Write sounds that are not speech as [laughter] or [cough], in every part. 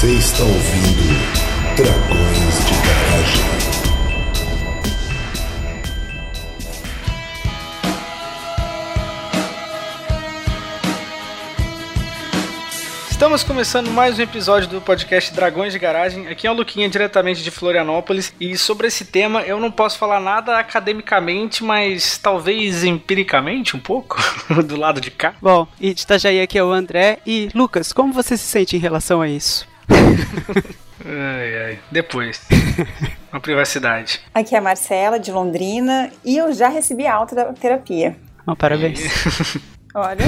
Você está ouvindo Dragões de Garagem. Estamos começando mais um episódio do podcast Dragões de Garagem. Aqui é o Luquinha, diretamente de Florianópolis. E sobre esse tema eu não posso falar nada academicamente, mas talvez empiricamente um pouco, [laughs] do lado de cá. Bom, e de Itajaí aqui é o André. E Lucas, como você se sente em relação a isso? Ai, ai. Depois. [laughs] Uma privacidade. Aqui é a Marcela, de Londrina. E eu já recebi alta da terapia. Oh, parabéns. [laughs] Olha.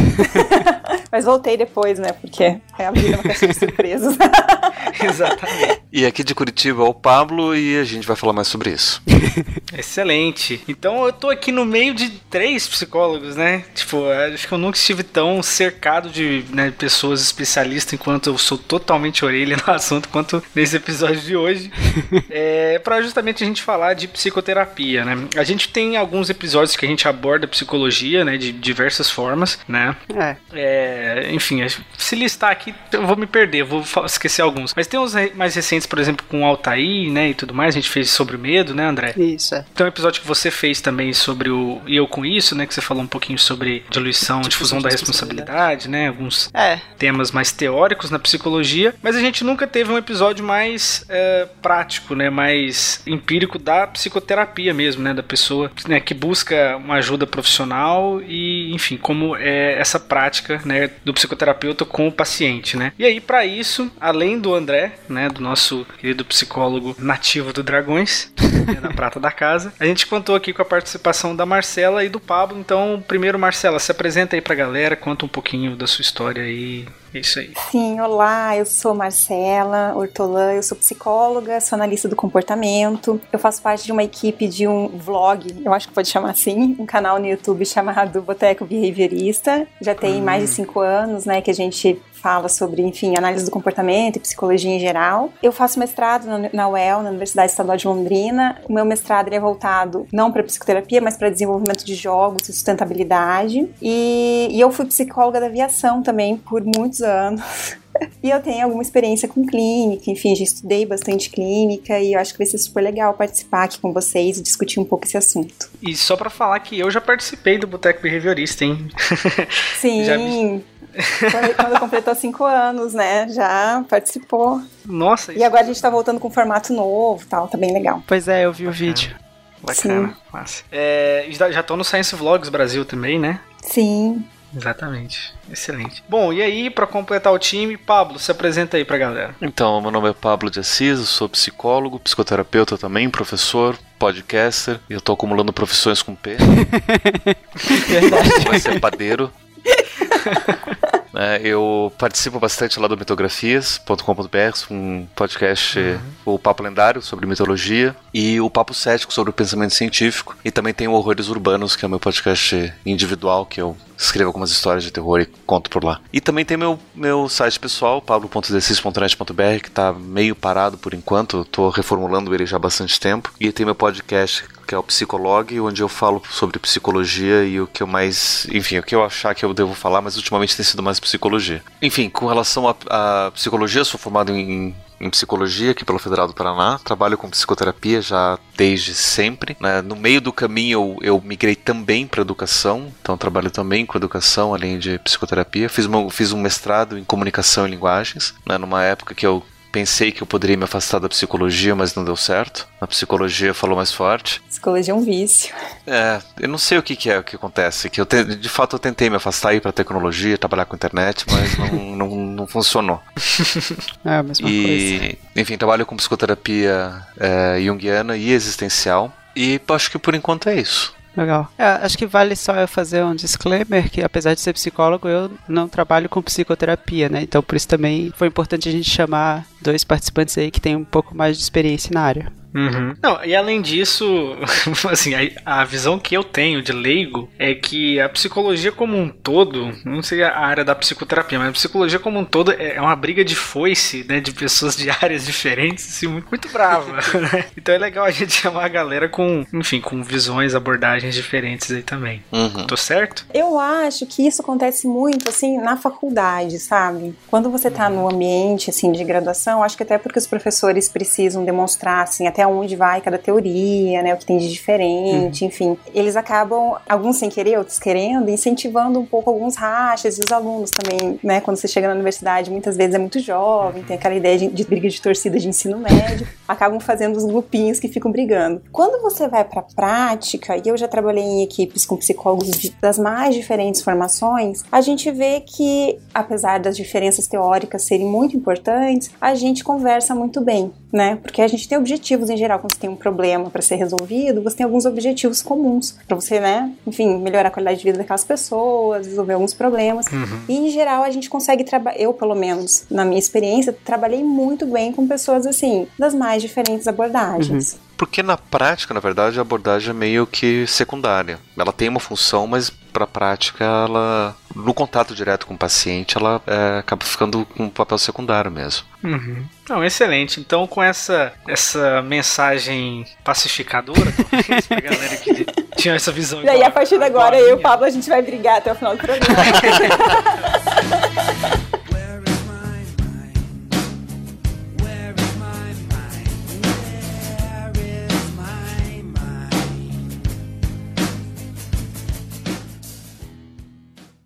[laughs] Mas voltei depois, né? Porque é a vida uma caixinha de surpresas. [laughs] Exatamente. E aqui de Curitiba é o Pablo e a gente vai falar mais sobre isso. [laughs] Excelente. Então eu tô aqui no meio de três psicólogos, né? Tipo, acho que eu nunca estive tão cercado de né, pessoas especialistas enquanto eu sou totalmente orelha no assunto quanto nesse episódio de hoje. é, para justamente a gente falar de psicoterapia, né? A gente tem alguns episódios que a gente aborda psicologia, né? De diversas formas, né? É. É, enfim, se listar aqui eu vou me perder, vou esquecer alguns. Mas tem uns mais recentes, por exemplo, com o Altair, né, e tudo mais. A gente fez sobre o medo, né, André? Isso, é. Tem um episódio que você fez também sobre o E Eu Com Isso, né, que você falou um pouquinho sobre diluição, difusão da responsabilidade, né, alguns é. temas mais teóricos na psicologia. Mas a gente nunca teve um episódio mais é, prático, né, mais empírico da psicoterapia mesmo, né, da pessoa né, que busca uma ajuda profissional e, enfim, como é essa prática, né, do psicoterapeuta com o paciente, né. E aí, para isso, além do André, né, do nosso querido psicólogo nativo do Dragões, [laughs] né, da Prata da Casa, a gente contou aqui com a participação da Marcela e do Pablo. Então, primeiro, Marcela, se apresenta aí pra galera, conta um pouquinho da sua história aí. É isso aí. Sim, olá, eu sou Marcela Hortolã, eu sou psicóloga, sou analista do comportamento. Eu faço parte de uma equipe de um vlog, eu acho que pode chamar assim, um canal no YouTube chamado Boteco Behaviorista. Já tem hum. mais de cinco anos, né, que a gente fala sobre, enfim, análise do comportamento e psicologia em geral. Eu faço mestrado na UEL, na Universidade Estadual de Londrina. O meu mestrado é voltado não para psicoterapia, mas para desenvolvimento de jogos e sustentabilidade. E, e eu fui psicóloga da aviação também por muitos anos. [laughs] E eu tenho alguma experiência com clínica, enfim, já estudei bastante clínica e eu acho que vai ser super legal participar aqui com vocês e discutir um pouco esse assunto. E só para falar que eu já participei do Boteco Behaviorista, hein? [laughs] Sim, já quando completou cinco anos, né? Já participou. Nossa. E agora a gente tá voltando com um formato novo tal, tá bem legal. Pois é, eu vi o vídeo. Bacana, Sim. massa. É, já estão no Science Vlogs Brasil também, né? Sim. Exatamente. Excelente. Bom, e aí, para completar o time, Pablo, se apresenta aí pra galera. Então, meu nome é Pablo de Assis, eu sou psicólogo, psicoterapeuta também, professor, podcaster, e eu tô acumulando profissões com P. [laughs] Vai ser padeiro. [laughs] É, eu participo bastante lá do mitografias.com.br, um podcast, uhum. o Papo Lendário sobre mitologia e o Papo Cético sobre o pensamento científico. E também tem o Horrores Urbanos, que é o meu podcast individual, que eu escrevo algumas histórias de terror e conto por lá. E também tem meu, meu site pessoal, pablo.decis.net.br, que está meio parado por enquanto, estou reformulando ele já há bastante tempo. E tem meu podcast que é o Psicolog, onde eu falo sobre psicologia e o que eu mais. Enfim, o que eu achar que eu devo falar, mas ultimamente tem sido mais psicologia. Enfim, com relação à psicologia, sou formado em em psicologia aqui pelo Federal do Paraná, trabalho com psicoterapia já desde sempre. Né? No meio do caminho eu, eu migrei também para educação, então trabalho também com educação além de psicoterapia. Fiz, uma, fiz um mestrado em comunicação e linguagens, né? numa época que eu Pensei que eu poderia me afastar da psicologia, mas não deu certo. A psicologia falou mais forte. Psicologia é um vício. É, eu não sei o que, que é o que acontece. Que eu te, de fato eu tentei me afastar ir para tecnologia, trabalhar com internet, mas não, [laughs] não, não funcionou. [laughs] É a mesma e, coisa. Enfim, trabalho com psicoterapia é, junguiana e existencial. E acho que por enquanto é isso. Legal. É, acho que vale só eu fazer um disclaimer que apesar de ser psicólogo, eu não trabalho com psicoterapia, né? Então por isso também foi importante a gente chamar dois participantes aí que têm um pouco mais de experiência na área. Uhum. Não, e além disso, [laughs] assim, a, a, visão que eu tenho de leigo é que a psicologia como um todo, não sei a área da psicoterapia, mas a psicologia como um todo é uma briga de foice, né, de pessoas de [laughs] áreas diferentes, assim, muito, muito brava, [laughs] né? Então é legal a gente chamar a galera com, enfim, com visões, abordagens diferentes aí também. Uhum. Tô certo? Eu acho que isso acontece muito, assim, na faculdade, sabe? Quando você tá uhum. no ambiente, assim, de graduação, acho que até porque os professores precisam demonstrar assim, até onde vai cada teoria, né, o que tem de diferente, uhum. enfim. Eles acabam, alguns sem querer, outros querendo, incentivando um pouco alguns rachas e os alunos também, né, quando você chega na universidade, muitas vezes é muito jovem, tem aquela ideia de, de briga de torcida de ensino médio, acabam fazendo os grupinhos que ficam brigando. Quando você vai para a prática, e eu já trabalhei em equipes com psicólogos de, das mais diferentes formações, a gente vê que, apesar das diferenças teóricas serem muito importantes, a gente conversa muito bem, né? Porque a gente tem objetivos em geral, quando você tem um problema para ser resolvido, você tem alguns objetivos comuns para você, né? Enfim, melhorar a qualidade de vida daquelas pessoas, resolver alguns problemas. Uhum. E em geral a gente consegue trabalhar, eu pelo menos, na minha experiência, trabalhei muito bem com pessoas assim, das mais diferentes abordagens. Uhum. Porque na prática, na verdade, a abordagem é meio que secundária. Ela tem uma função, mas para a prática, ela no contato direto com o paciente, ela é, acaba ficando com um papel secundário mesmo. Uhum. Não, excelente. Então, com essa essa mensagem pacificadora, pra galera que [laughs] tinha essa visão. E aí, a partir de agora, eu e o Pablo, a gente vai brigar até o final do programa. [laughs]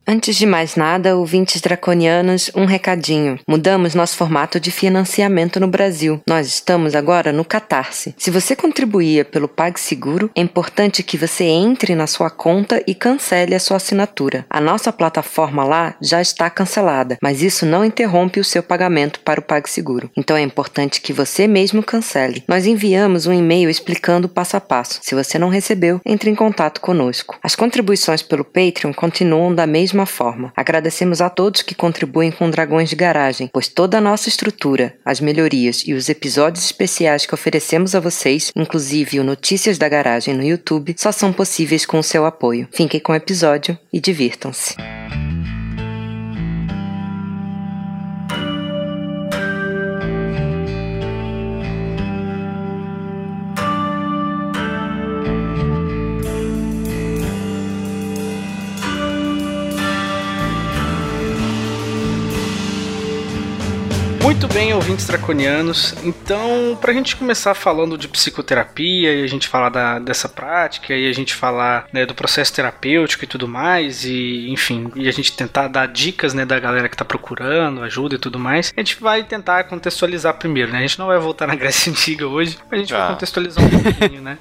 Antes de mais nada, ouvintes draconianos, um recadinho. Mudamos nosso formato de financiamento no Brasil. Nós estamos agora no Catarse. Se você contribuía pelo PagSeguro, é importante que você entre na sua conta e cancele a sua assinatura. A nossa plataforma lá já está cancelada, mas isso não interrompe o seu pagamento para o PagSeguro. Então é importante que você mesmo cancele. Nós enviamos um e-mail explicando passo a passo. Se você não recebeu, entre em contato conosco. As contribuições pelo Patreon continuam da mesma mesma forma. Agradecemos a todos que contribuem com Dragões de Garagem, pois toda a nossa estrutura, as melhorias e os episódios especiais que oferecemos a vocês, inclusive o Notícias da Garagem no YouTube, só são possíveis com o seu apoio. Fiquem com o episódio e divirtam-se. Muito bem, ouvintes draconianos. Então, pra gente começar falando de psicoterapia e a gente falar da, dessa prática e a gente falar né, do processo terapêutico e tudo mais, e enfim, e a gente tentar dar dicas né, da galera que tá procurando ajuda e tudo mais, a gente vai tentar contextualizar primeiro, né? A gente não vai voltar na Grécia [laughs] Antiga hoje, mas a gente ah. vai contextualizar um pouquinho, né?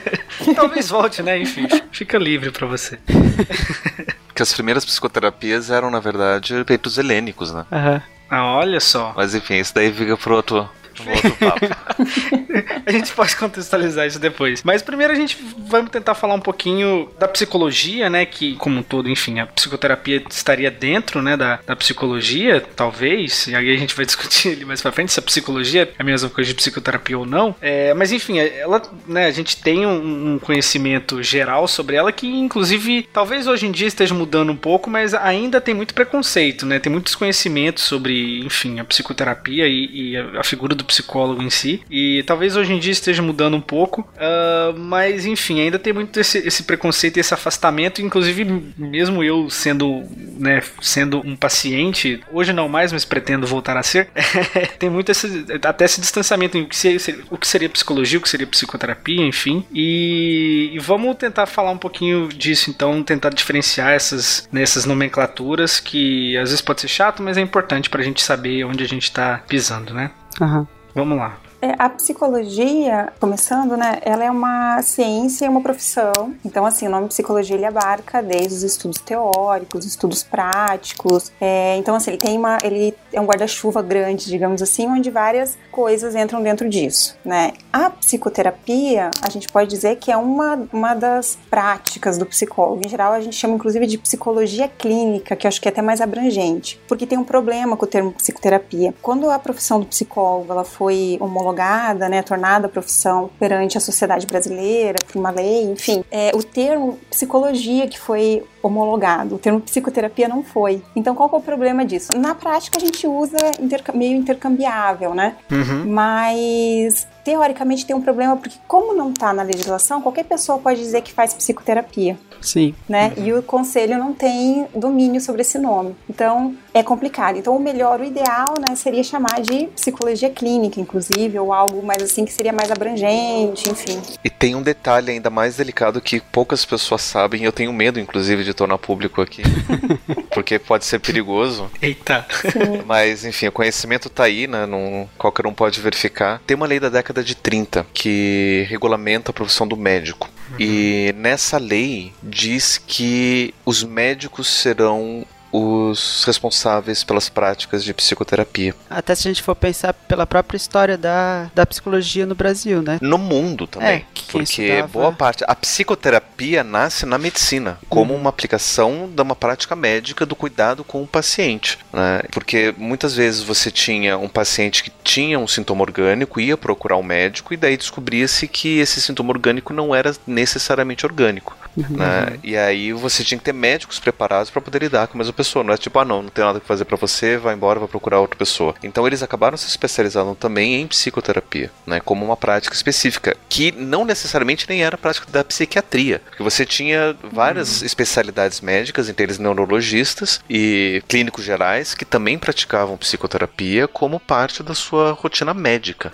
[laughs] Talvez volte, né? Enfim, fica livre para você. [laughs] que as primeiras psicoterapias eram, na verdade, feitos helênicos, né? Aham. Uhum. Ah, olha só. Mas enfim, isso daí fica pro outro, um outro [laughs] papo. [laughs] a gente pode contextualizar isso depois. Mas primeiro a gente vai tentar falar um pouquinho da psicologia, né? Que, como um todo, enfim, a psicoterapia estaria dentro, né, da, da psicologia, talvez. E aí a gente vai [laughs] discutir ali mais pra frente se a psicologia é a mesma coisa de psicoterapia ou não. É, mas enfim, ela, né, a gente tem um, um conhecimento geral sobre ela que, inclusive, talvez hoje em dia esteja mudando um pouco, mas ainda tem muito preconceito, né? Tem muito desconhecimento sobre, enfim, a psicoterapia e, e a, a figura do psicólogo em si. E talvez hoje em dia esteja mudando um pouco, uh, mas enfim, ainda tem muito esse, esse, preconceito e esse afastamento. Inclusive, mesmo eu sendo, né, sendo um paciente, hoje não mais, mas pretendo voltar a ser, [laughs] tem muito esse, até esse distanciamento em o que, seria, o que seria psicologia, o que seria psicoterapia, enfim. E, e vamos tentar falar um pouquinho disso, então, tentar diferenciar essas, nessas nomenclaturas que às vezes pode ser chato, mas é importante para a gente saber onde a gente está pisando, né? Uhum. Vamos lá. É, a psicologia, começando, né, ela é uma ciência e uma profissão. Então, assim, o nome psicologia ele abarca desde os estudos teóricos, estudos práticos. É, então, assim, ele tem uma, ele é um guarda-chuva grande, digamos assim, onde várias coisas entram dentro disso, né? A psicoterapia, a gente pode dizer que é uma, uma das práticas do psicólogo. Em geral, a gente chama inclusive de psicologia clínica, que eu acho que é até mais abrangente, porque tem um problema com o termo psicoterapia. Quando a profissão do psicólogo ela foi homologada homologada, né, tornada profissão perante a sociedade brasileira, por uma lei, enfim, é, o termo psicologia que foi homologado, o termo psicoterapia não foi. Então, qual é o problema disso? Na prática, a gente usa interca meio intercambiável, né? Uhum. Mas teoricamente tem um problema porque como não está na legislação, qualquer pessoa pode dizer que faz psicoterapia, Sim. né? E o conselho não tem domínio sobre esse nome. Então, é complicado. Então, o melhor, o ideal, né, seria chamar de psicologia clínica, inclusive, ou algo mais assim que seria mais abrangente, enfim. E tem um detalhe ainda mais delicado que poucas pessoas sabem, eu tenho medo, inclusive, de tornar público aqui, [laughs] porque pode ser perigoso. Eita. Mas, enfim, o conhecimento tá aí, né? Não, qualquer um pode verificar. Tem uma lei da década de 30 que regulamenta a profissão do médico. E nessa lei diz que os médicos serão os responsáveis pelas práticas de psicoterapia. Até se a gente for pensar pela própria história da, da psicologia no Brasil, né? No mundo também. É, porque estudava- boa parte. A psicoterapia nasce na medicina, como uma aplicação de uma prática médica do cuidado com o paciente. né? Porque muitas vezes você tinha um paciente que tinha um sintoma orgânico, ia procurar um médico, e daí descobria-se que esse sintoma orgânico não era necessariamente orgânico. Né? E aí você tinha que ter médicos preparados para poder lidar com a mesma pessoa. Não é tipo, ah, não, não tem nada que fazer para você, vai embora, vai procurar outra pessoa. Então eles acabaram se especializando também em psicoterapia, né? Como uma prática específica, que não necessariamente nem era prática da psiquiatria. Porque você tinha várias especialidades médicas, entre eles neurologistas e clínicos gerais, que também praticavam psicoterapia como parte da sua rotina médica.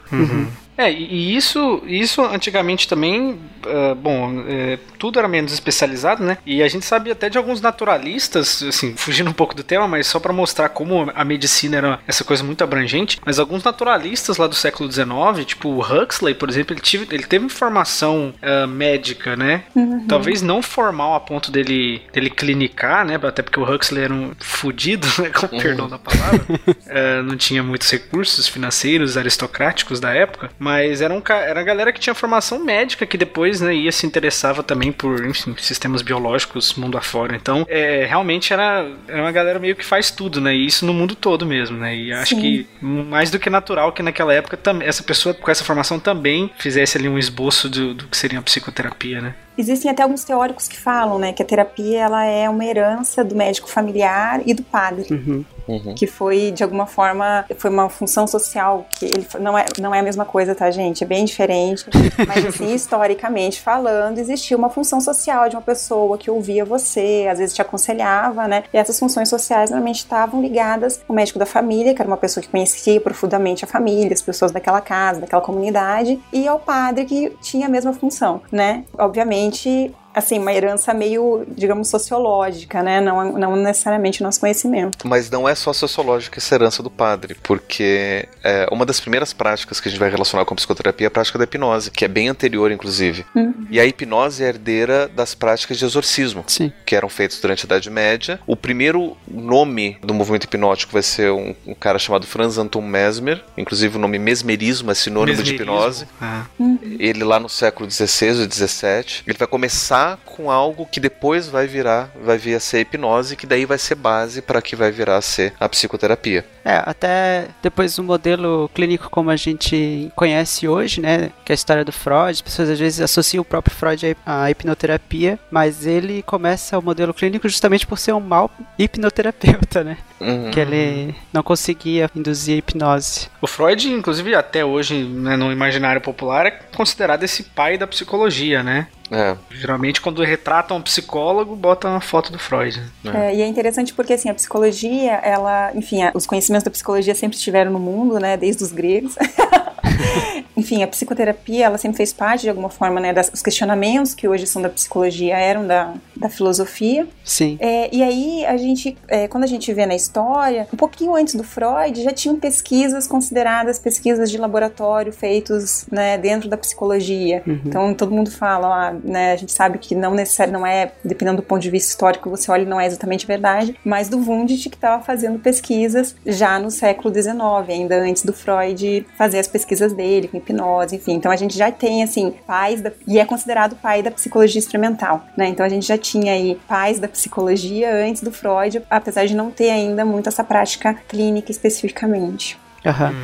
É, e isso, isso antigamente também, ah, bom, é, tudo era menos especializado, né? E a gente sabia até de alguns naturalistas, assim, fugindo um pouco do tema, mas só pra mostrar como a medicina era essa coisa muito abrangente. Mas alguns naturalistas lá do século XIX, tipo o Huxley, por exemplo, ele, tive, ele teve formação ah, médica, né? Talvez não formal a ponto dele, dele clinicar, né? Até porque o Huxley era um fudido, [laughs] né? Com perdão da palavra. É, não tinha muitos recursos financeiros aristocráticos da época, mas era, um, era a galera que tinha formação médica que depois né, ia se interessava também por enfim, sistemas biológicos mundo afora. Então, é, realmente era, era uma galera meio que faz tudo, né? E isso no mundo todo mesmo, né? E acho Sim. que mais do que natural que naquela época também essa pessoa com essa formação também fizesse ali um esboço do, do que seria a psicoterapia, né? Existem até alguns teóricos que falam, né, que a terapia ela é uma herança do médico familiar e do padre, Uhum. Uhum. que foi de alguma forma foi uma função social que ele não é não é a mesma coisa, tá, gente? É bem diferente, [laughs] mas assim historicamente falando existia uma função social de uma pessoa que ouvia você, às vezes te aconselhava, né? E essas funções sociais normalmente estavam ligadas ao médico da família, que era uma pessoa que conhecia profundamente a família, as pessoas daquela casa, daquela comunidade, e ao padre que tinha a mesma função, né? Obviamente assim, uma herança meio, digamos, sociológica, né? Não, não necessariamente o nosso conhecimento. Mas não é só sociológica essa herança do padre, porque é, uma das primeiras práticas que a gente vai relacionar com a psicoterapia é a prática da hipnose, que é bem anterior, inclusive. E a hipnose é herdeira das práticas de exorcismo, Sim. que eram feitas durante a Idade Média. O primeiro nome do movimento hipnótico vai ser um, um cara chamado Franz Anton Mesmer, inclusive o nome mesmerismo é sinônimo de Mesmerismo. hipnose. Ah. Ele lá no século XVI ou XVII, ele vai começar com algo que depois vai virar, vai vir a ser a hipnose, que daí vai ser base para que vai virar a ser a psicoterapia. É, até depois do modelo clínico como a gente conhece hoje, né, que é a história do Freud, as pessoas às vezes associam o próprio Freud à à hipnoterapia, mas ele começa o modelo clínico justamente por ser um mau hipnoterapeuta, né, Uhum. que ele não conseguia induzir a hipnose. O Freud, inclusive, até hoje, né, no imaginário popular, é considerado esse pai da psicologia, né? É, Geralmente, quando retratam um psicólogo, botam uma foto do Freud. né? É, e é interessante porque, assim, a psicologia, ela, enfim, a- os conhecimentos da psicologia sempre estiveram no mundo, né, desde os gregos. [laughs] enfim, a psicoterapia, ela sempre fez parte, de alguma forma, né, das, os questionamentos que hoje são da psicologia eram da, da filosofia. Sim. É, e aí, a gente, é, quando a gente vê na história, um pouquinho antes do Freud, já tinham pesquisas consideradas pesquisas de laboratório feitos né, dentro da psicologia. Então, todo mundo fala, ah, né, a gente sabe que não necessariamente, não é, dependendo do ponto de vista histórico, você olha, não é exatamente verdade, mas do Wundt que estava fazendo pesquisas já no século XIX, ainda antes do Freud fazer as pesquisas dele, com hipnose, enfim. Então, a gente já tem, assim, pais da, e é considerado pai da psicologia experimental, né? Então, a gente já tinha aí pais da psicologia antes do Freud, apesar de não ter ainda muito essa prática clínica especificamente. Aham.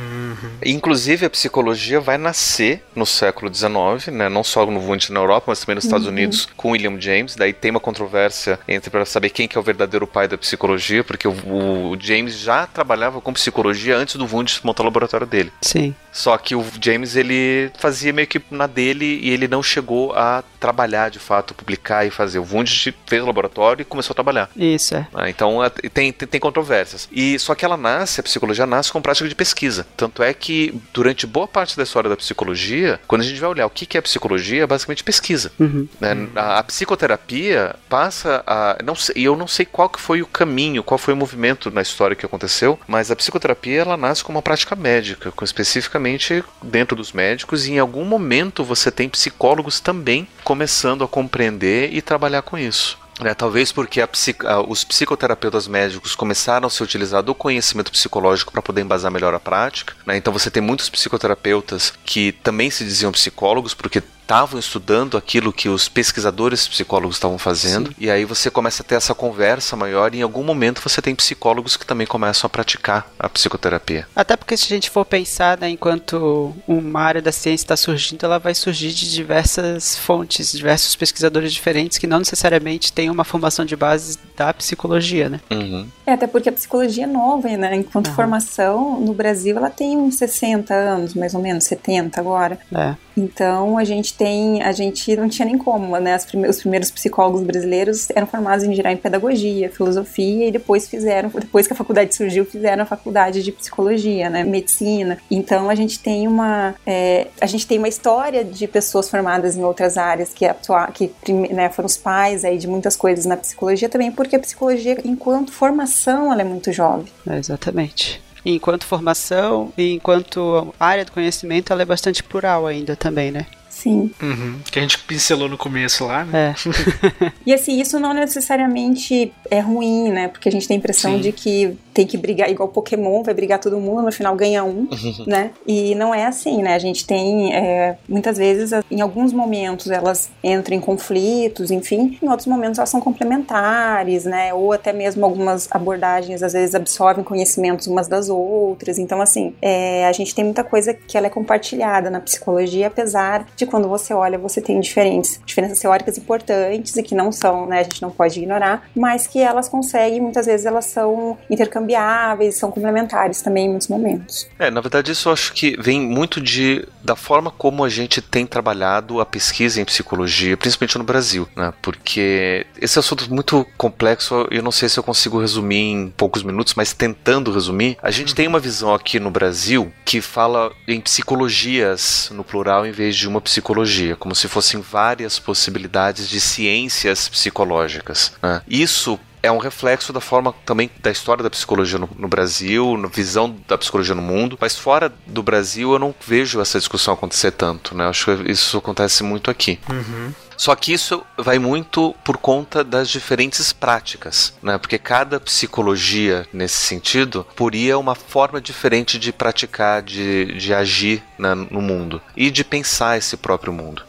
Inclusive, a psicologia vai nascer no século XIX, né? não só no Wundt na Europa, mas também nos Estados Unidos, com William James. Daí tem uma controvérsia entre para saber quem que é o verdadeiro pai da psicologia, porque o, o James já trabalhava com psicologia antes do Wundt montar o laboratório dele. Sim. Só que o James ele fazia meio que na dele e ele não chegou a trabalhar de fato, publicar e fazer. O Wundt fez o laboratório e começou a trabalhar. Isso, é. Ah, então tem, tem, tem controvérsias. E só que ela nasce, a psicologia nasce com prática de pesquisa. Tanto é que durante boa parte da história da psicologia, quando a gente vai olhar o que é psicologia, é basicamente pesquisa. Uhum. né? A, a psicoterapia passa a. Não sei, e eu não sei qual que foi o caminho, qual foi o movimento na história que aconteceu, mas a psicoterapia ela nasce como uma prática médica, com, especificamente dentro dos médicos, e em algum momento você tem psicólogos também começando a compreender e trabalhar com isso. Né? talvez porque a psic- a- os psicoterapeutas médicos começaram a se utilizar do conhecimento psicológico para poder embasar melhor a prática. né? Então você tem muitos psicoterapeutas que também se diziam psicólogos porque estavam estudando aquilo que os pesquisadores psicólogos estavam fazendo. E aí você começa a ter essa conversa maior e em algum momento você tem psicólogos que também começam a praticar a psicoterapia. Até porque se a gente for pensar, né, enquanto uma área da ciência está surgindo, ela vai surgir de diversas fontes, diversos pesquisadores diferentes que não necessariamente têm uma formação de base da psicologia, né? Uhum. É, até porque a psicologia é nova, né? Enquanto Aham. formação, no Brasil, ela tem uns 60 anos, mais ou menos, 70 agora. É. Então, a gente tem, a gente não tinha nem como, né? As prime- os primeiros psicólogos brasileiros eram formados em geral em pedagogia, filosofia e depois fizeram, depois que a faculdade surgiu, fizeram a faculdade de psicologia, né? Medicina. Então, a gente tem uma, é, a gente tem uma história de pessoas formadas em outras áreas que, atua, que né, foram os pais aí de muitas coisas na psicologia também, porque a psicologia, enquanto formação, ela é muito jovem. É, exatamente. Enquanto formação e enquanto área do conhecimento, ela é bastante plural ainda também, né? Sim. Uhum. Que a gente pincelou no começo lá, né? É. [laughs] E assim, isso não necessariamente é ruim, né? Porque a gente tem a impressão Sim. de que tem que brigar igual Pokémon, vai brigar todo mundo, no final ganha um, né? E não é assim, né? A gente tem, é, muitas vezes, em alguns momentos elas entram em conflitos, enfim, em outros momentos elas são complementares, né? Ou até mesmo algumas abordagens às vezes absorvem conhecimentos umas das outras. Então, assim, é, a gente tem muita coisa que ela é compartilhada na psicologia, apesar de quando você olha, você tem diferentes diferenças teóricas importantes e que não são, né? A gente não pode ignorar, mas que elas conseguem, muitas vezes elas são intercambiáveis, são complementares também em muitos momentos. É, na verdade isso eu acho que vem muito de da forma como a gente tem trabalhado a pesquisa em psicologia, principalmente no Brasil, né? Porque esse assunto é muito complexo, eu não sei se eu consigo resumir em poucos minutos, mas tentando resumir, a gente tem uma visão aqui no Brasil que fala em psicologias no plural em vez de uma psicologia, como se fossem várias possibilidades de ciências psicológicas. né? Isso é um reflexo da forma também da história da psicologia no, no Brasil, na visão da psicologia no mundo. Mas fora do Brasil eu não vejo essa discussão acontecer tanto, né? Acho que isso acontece muito aqui. Só que isso vai muito por conta das diferentes práticas, né? Porque cada psicologia, nesse sentido, poria uma forma diferente de praticar, de, de agir né, no mundo e de pensar esse próprio mundo.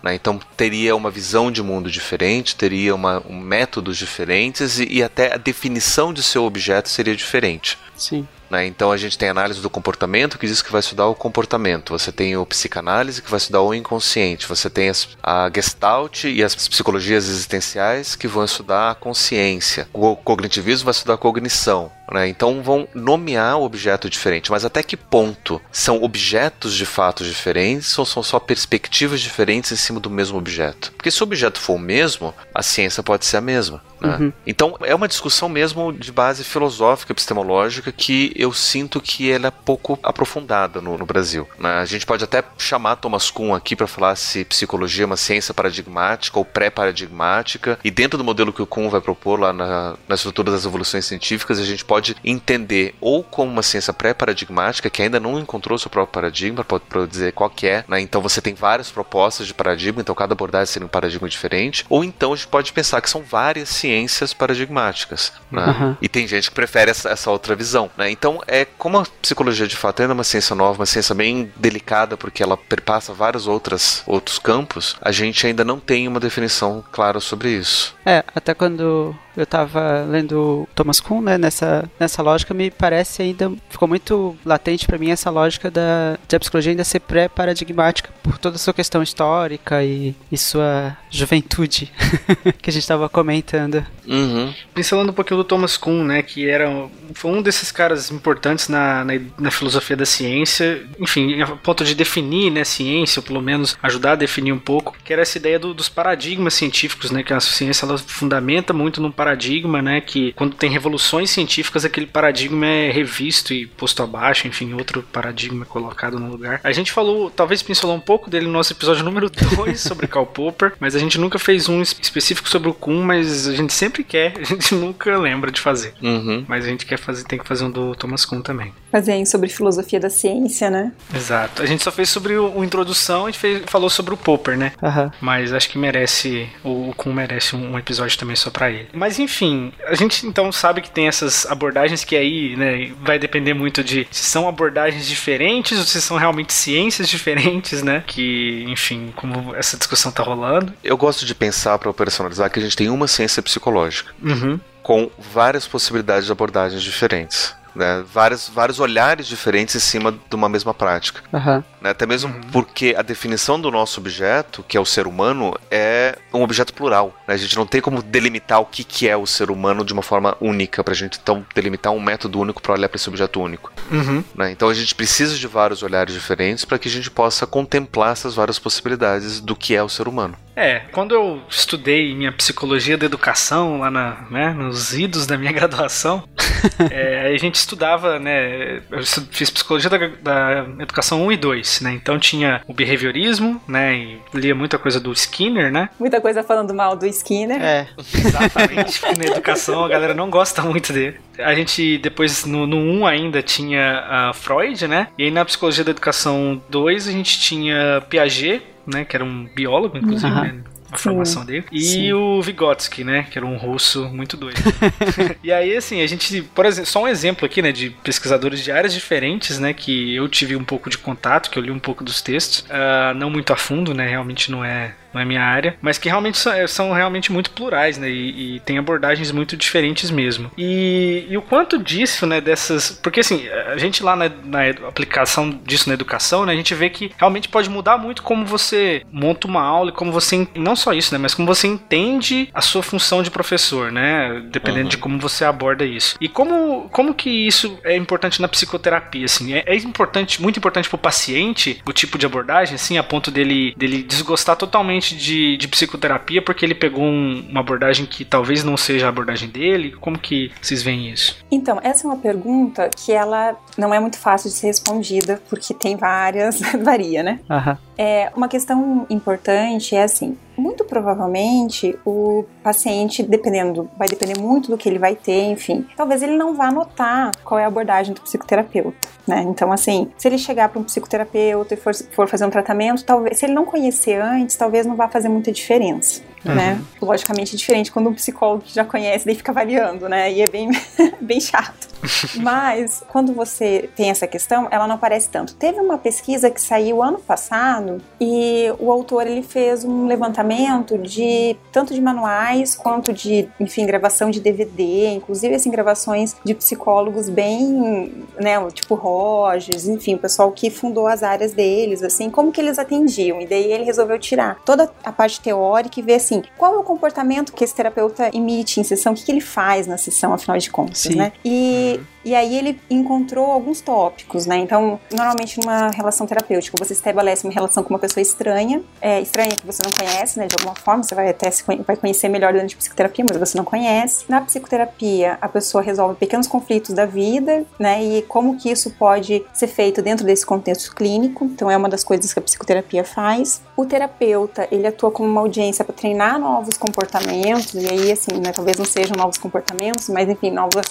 né? Então teria uma visão de mundo diferente, teria uma, um métodos diferentes e, e até a definição de seu objeto seria diferente. Sim. Né? Então a gente tem análise do comportamento que diz que vai estudar o comportamento. Você tem o psicanálise que vai estudar o inconsciente. Você tem a Gestalt e as psicologias existenciais que vão estudar a consciência. O cognitivismo vai estudar a cognição. né? Então vão nomear o objeto diferente. Mas até que ponto são objetos de fato diferentes ou são só perspectivas diferentes em cima do mesmo objeto? Porque se o objeto for o mesmo, a ciência pode ser a mesma. Né? Então é uma discussão mesmo de base filosófica, epistemológica, que eu sinto que ela é pouco aprofundada no, no Brasil. né? A gente pode até chamar Thomas Kuhn aqui para falar se psicologia é uma ciência paradigmática ou pré-paradigmática, e dentro do modelo que o Kuhn vai propor lá na, na estrutura das evoluções científicas, a gente pode entender ou como uma ciência pré-paradigmática, que ainda não encontrou seu próprio paradigma, para dizer qual que é, né? então você tem várias propostas de paradigma, então cada abordagem seria um paradigma diferente, ou então a gente pode pensar que são várias ciências paradigmáticas. né? Aham. E tem gente que prefere essa, essa outra visão. Né? Então, é como a psicologia de fato ainda é uma ciência nova, uma ciência bem delicada, porque ela perpassa vários outras, outros campos, a gente ainda não tem uma definição clara sobre isso. É, até quando eu tava lendo Thomas Kuhn, né, nessa, nessa lógica, me parece ainda, ficou muito latente para mim essa lógica da, de a psicologia ainda ser pré-paradigmática, por toda a sua questão histórica e, e sua juventude, [laughs] que a gente tava comentando. Uhum. Pincelando um pouquinho do Thomas Kuhn, né, que era foi um desses caras importantes na, na, na filosofia da ciência, enfim, a ponto de definir, né, ciência, ou pelo menos ajudar a definir um pouco, que era essa ideia do, dos paradigmas científicos, né, que a ciência ela fundamenta muito num paradigma, né, que quando tem revoluções científicas, aquele paradigma é revisto e posto abaixo, enfim, outro paradigma colocado no lugar. A gente falou, talvez pincelou um pouco dele no nosso episódio número [laughs] 2 sobre Karl Popper, mas a gente nunca fez um específico sobre o Kuhn, mas a gente sempre quer, [laughs] a gente nunca lembra de fazer. Uhum. Mas a gente quer fazer, tem que fazer um do Thomas Kuhn também. Fazer aí sobre filosofia da ciência, né? Exato. A gente só fez sobre o, o introdução, a gente fez, falou sobre o Popper, né? Aham. Mas acho que merece, o, o Kuhn merece um, um episódio também só pra ele. Mas enfim, a gente então sabe que tem essas abordagens que aí, né, vai depender muito de se são abordagens diferentes ou se são realmente ciências diferentes, né? Que, enfim, como essa discussão tá rolando. Eu gosto de pensar, para operacionalizar, que a gente tem uma ciência psicológica, Uhum. com várias possibilidades de abordagens diferentes. Né? Vários, vários olhares diferentes em cima de uma mesma prática. Aham. Né? Até mesmo porque a definição do nosso objeto, que é o ser humano, é um objeto plural. né? A gente não tem como delimitar o que, que é o ser humano de uma forma única, pra gente então delimitar um método único para olhar para esse objeto único. Uhum. né? Então a gente precisa de vários olhares diferentes para que a gente possa contemplar essas várias possibilidades do que é o ser humano. É, quando eu estudei minha psicologia da educação lá na, né, nos idos da minha [laughs] graduação, [laughs] é, a gente estudava, né, eu fiz psicologia da, da educação 1 e 2, né, então tinha o behaviorismo, né, e lia muita coisa do Skinner, né, Muita coisa falando mal do Skinner. É, Exatamente. na educação a galera não gosta muito dele. A gente depois no, no 1 ainda tinha a Freud, né? E aí na psicologia da educação 2 a gente tinha Piaget, né? Que era um biólogo, inclusive, Aham. né? A formação dele. E Sim. o Vygotsky, né? Que era um russo muito doido. [laughs] e aí, assim, a gente, por exemplo, só um exemplo aqui, né? De pesquisadores de áreas diferentes, né? Que eu tive um pouco de contato, que eu li um pouco dos textos. Ah, não muito a fundo, né? Realmente não é não é minha área, mas que realmente são, é, são realmente muito plurais, né? E, e tem abordagens muito diferentes mesmo. E, e o quanto disso, né? Dessas. Porque assim, a gente lá na, na aplicação disso na educação, né? A gente vê que realmente pode mudar muito como você monta uma aula e como você. Não só isso, né? Mas como você entende a sua função de professor, né? Dependendo de como você aborda isso. E como, como que isso é importante na psicoterapia, assim? É, é importante, muito importante pro paciente o tipo de abordagem, assim, a ponto dele, dele desgostar totalmente de, de psicoterapia porque ele pegou um- uma abordagem que talvez não seja a abordagem dele? Como que vocês veem isso? Então, essa é uma pergunta que ela não é muito fácil de ser respondida, porque tem várias, [laughs] varia, né? aham. É, uma questão importante é assim, muito provavelmente o paciente, dependendo, vai depender muito do que ele vai ter, enfim, talvez ele não vá notar qual é a abordagem do psicoterapeuta, né? Então, assim, se ele chegar para um psicoterapeuta e for, for fazer um tratamento, talvez, se ele não conhecer antes, talvez não vá fazer muita diferença, né? Logicamente é diferente quando um psicólogo já conhece, daí fica avaliando, né? E é bem, [laughs] bem chato. [laughs] Mas quando você tem essa questão, ela não aparece tanto. Teve uma pesquisa que saiu ano passado e o autor ele fez um levantamento de tanto de manuais quanto de, enfim, gravação de DVD, inclusive assim gravações de psicólogos bem, né, tipo Rogers, enfim, o pessoal que fundou as áreas deles, assim, como que eles atendiam. E daí ele resolveu tirar toda a parte teórica e ver assim, qual é o comportamento que esse terapeuta emite em sessão, o que, que ele faz na sessão, afinal de contas, Sim. né? E e aí ele encontrou alguns tópicos, né? Então, normalmente numa relação terapêutica, você estabelece uma relação com uma pessoa estranha, é, estranha que você não conhece, né? De alguma forma, você vai até se vai conhecer melhor durante a psicoterapia, mas você não conhece. Na psicoterapia, a pessoa resolve pequenos conflitos da vida, né? E como que isso pode ser feito dentro desse contexto clínico. Então, é uma das coisas que a psicoterapia faz. O terapeuta, ele atua como uma audiência para treinar novos comportamentos, e aí, assim, né? Talvez não sejam novos comportamentos, mas enfim, novas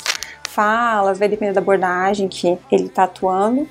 falas, vai depender da abordagem que ele está atuando.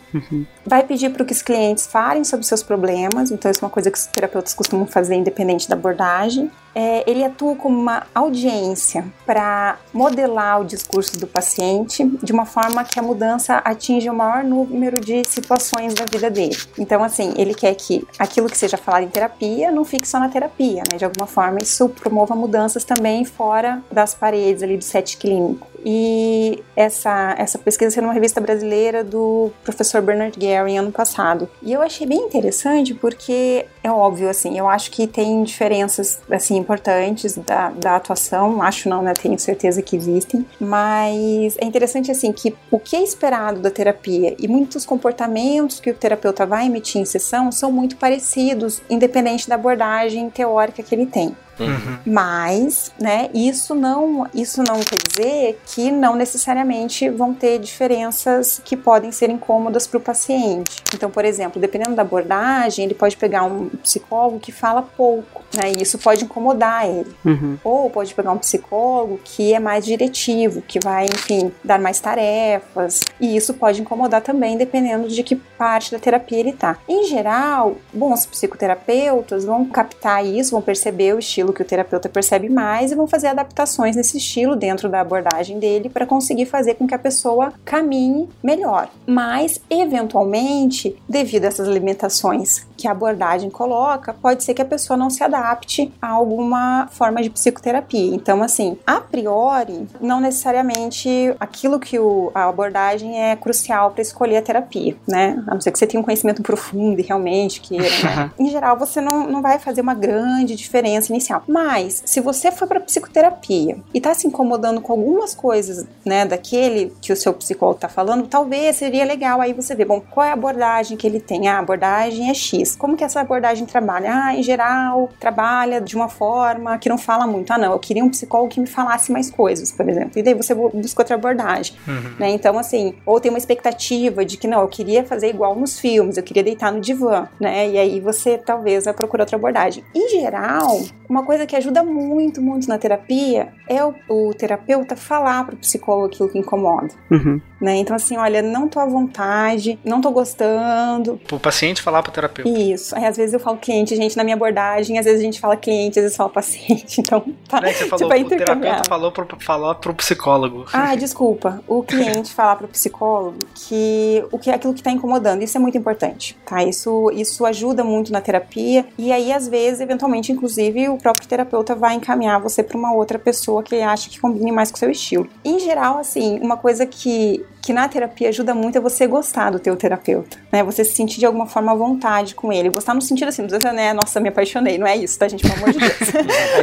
Vai pedir para que os clientes falem sobre seus problemas, então isso é uma coisa que os terapeutas costumam fazer independente da abordagem. É, ele atua como uma audiência para modelar o discurso do paciente de uma forma que a mudança atinja o maior número de situações da vida dele. Então, assim, ele quer que aquilo que seja falado em terapia não fique só na terapia, né? De alguma forma, isso promova mudanças também fora das paredes ali do set clínico. E essa, essa pesquisa saiu numa revista brasileira do professor Bernard Gary ano passado. E eu achei bem interessante porque é óbvio, assim, eu acho que tem diferenças, assim, importantes da, da atuação, acho não, né, tenho certeza que existem, mas é interessante, assim, que o que é esperado da terapia e muitos comportamentos que o terapeuta vai emitir em sessão são muito parecidos, independente da abordagem teórica que ele tem. Uhum. Mas, né, isso não, isso não quer dizer que não necessariamente vão ter diferenças que podem ser incômodas para o paciente. Então, por exemplo, dependendo da abordagem, ele pode pegar um psicólogo que fala pouco, né, e isso pode incomodar ele. Uhum. Ou pode pegar um psicólogo que é mais diretivo, que vai, enfim, dar mais tarefas, e isso pode incomodar também, dependendo de que parte da terapia ele tá. Em geral, bons psicoterapeutas vão captar isso, vão perceber o estilo que o terapeuta percebe mais e vão fazer adaptações nesse estilo dentro da abordagem dele para conseguir fazer com que a pessoa caminhe melhor. Mas, eventualmente, devido a essas limitações que a abordagem coloca, pode ser que a pessoa não se adapte a alguma forma de psicoterapia. Então, assim, a priori, não necessariamente aquilo que o, a abordagem é crucial para escolher a terapia, né? A não ser que você tenha um conhecimento profundo e realmente queira, né? [laughs] em geral, você não, não vai fazer uma grande diferença inicial. Mas, se você for para psicoterapia e tá se incomodando com algumas coisas, né, daquele que o seu psicólogo tá falando, talvez seria legal aí você ver, bom, qual é a abordagem que ele tem? Ah, a abordagem é X. Como que essa abordagem trabalha? Ah, em geral, trabalha de uma forma que não fala muito. Ah, não, eu queria um psicólogo que me falasse mais coisas, por exemplo. E daí você busca outra abordagem, né? Então, assim, ou tem uma expectativa de que, não, eu queria fazer igual nos filmes, eu queria deitar no divã, né? E aí você talvez vai procurar outra abordagem. Em geral, uma coisa que ajuda muito, muito na terapia é o, o terapeuta falar pro psicólogo aquilo que incomoda, Uhum. né? Então, assim, olha, não tô à vontade, não tô gostando, O paciente falar pro terapeuta. isso. Aí às vezes eu falo cliente, gente, na minha abordagem, às vezes a gente fala cliente, às vezes fala paciente. [laughs] Então, tá. Né, que você falou, tipo, é o terapeuta falou pro, falou pro psicólogo. Ah, desculpa. O cliente falar para o psicólogo que o que é aquilo que está incomodando, isso é muito importante, tá? Isso, isso ajuda muito na terapia e aí às vezes, eventualmente, inclusive, o próprio terapeuta vai encaminhar você para uma outra pessoa que ele acha que combine mais com o seu estilo. Em geral, assim, uma coisa que que na terapia ajuda muito é você gostar do teu terapeuta, né? Você se sentir de alguma forma à vontade com ele. Gostar no sentido assim, não né? Nossa, me apaixonei. Não é isso, tá, gente? Pelo amor de Deus. [laughs]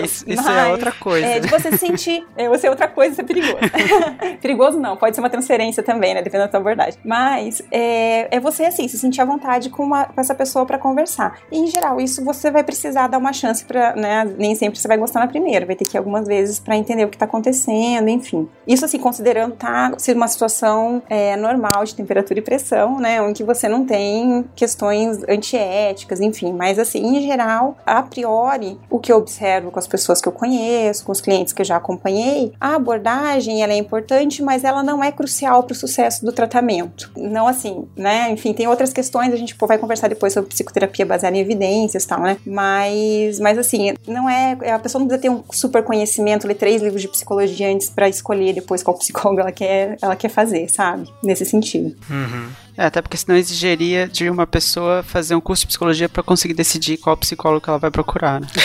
Isso, isso é Mas, outra coisa. É, de você se sentir. É, você é outra coisa, isso é perigoso. [laughs] perigoso não, pode ser uma transferência também, né? Dependendo da tua abordagem. Mas é, é você, assim, se sentir à vontade com, uma, com essa pessoa pra conversar. E, em geral, isso você vai precisar dar uma chance pra, né? Nem sempre você vai gostar na primeira, vai ter que ir algumas vezes pra entender o que tá acontecendo, enfim. Isso, assim, considerando tá se uma situação é, normal de temperatura e pressão, né? Que você não tem questões antiéticas, enfim. Mas, assim, em geral, a priori, o que eu observo com as pessoas que eu conheço, com os clientes que eu já acompanhei, a abordagem ela é importante, mas ela não é crucial para o sucesso do tratamento. Não assim, né? Enfim, tem outras questões, a gente vai conversar depois sobre psicoterapia baseada em evidências e tal, né? Mas, mas assim, não é. A pessoa não precisa ter um super conhecimento, ler três livros de psicologia antes para escolher depois qual psicólogo ela quer, ela quer fazer, sabe? Nesse sentido. Uhum. É, até porque senão exigiria de uma pessoa fazer um curso de psicologia pra conseguir decidir qual psicólogo ela vai procurar, né? [laughs]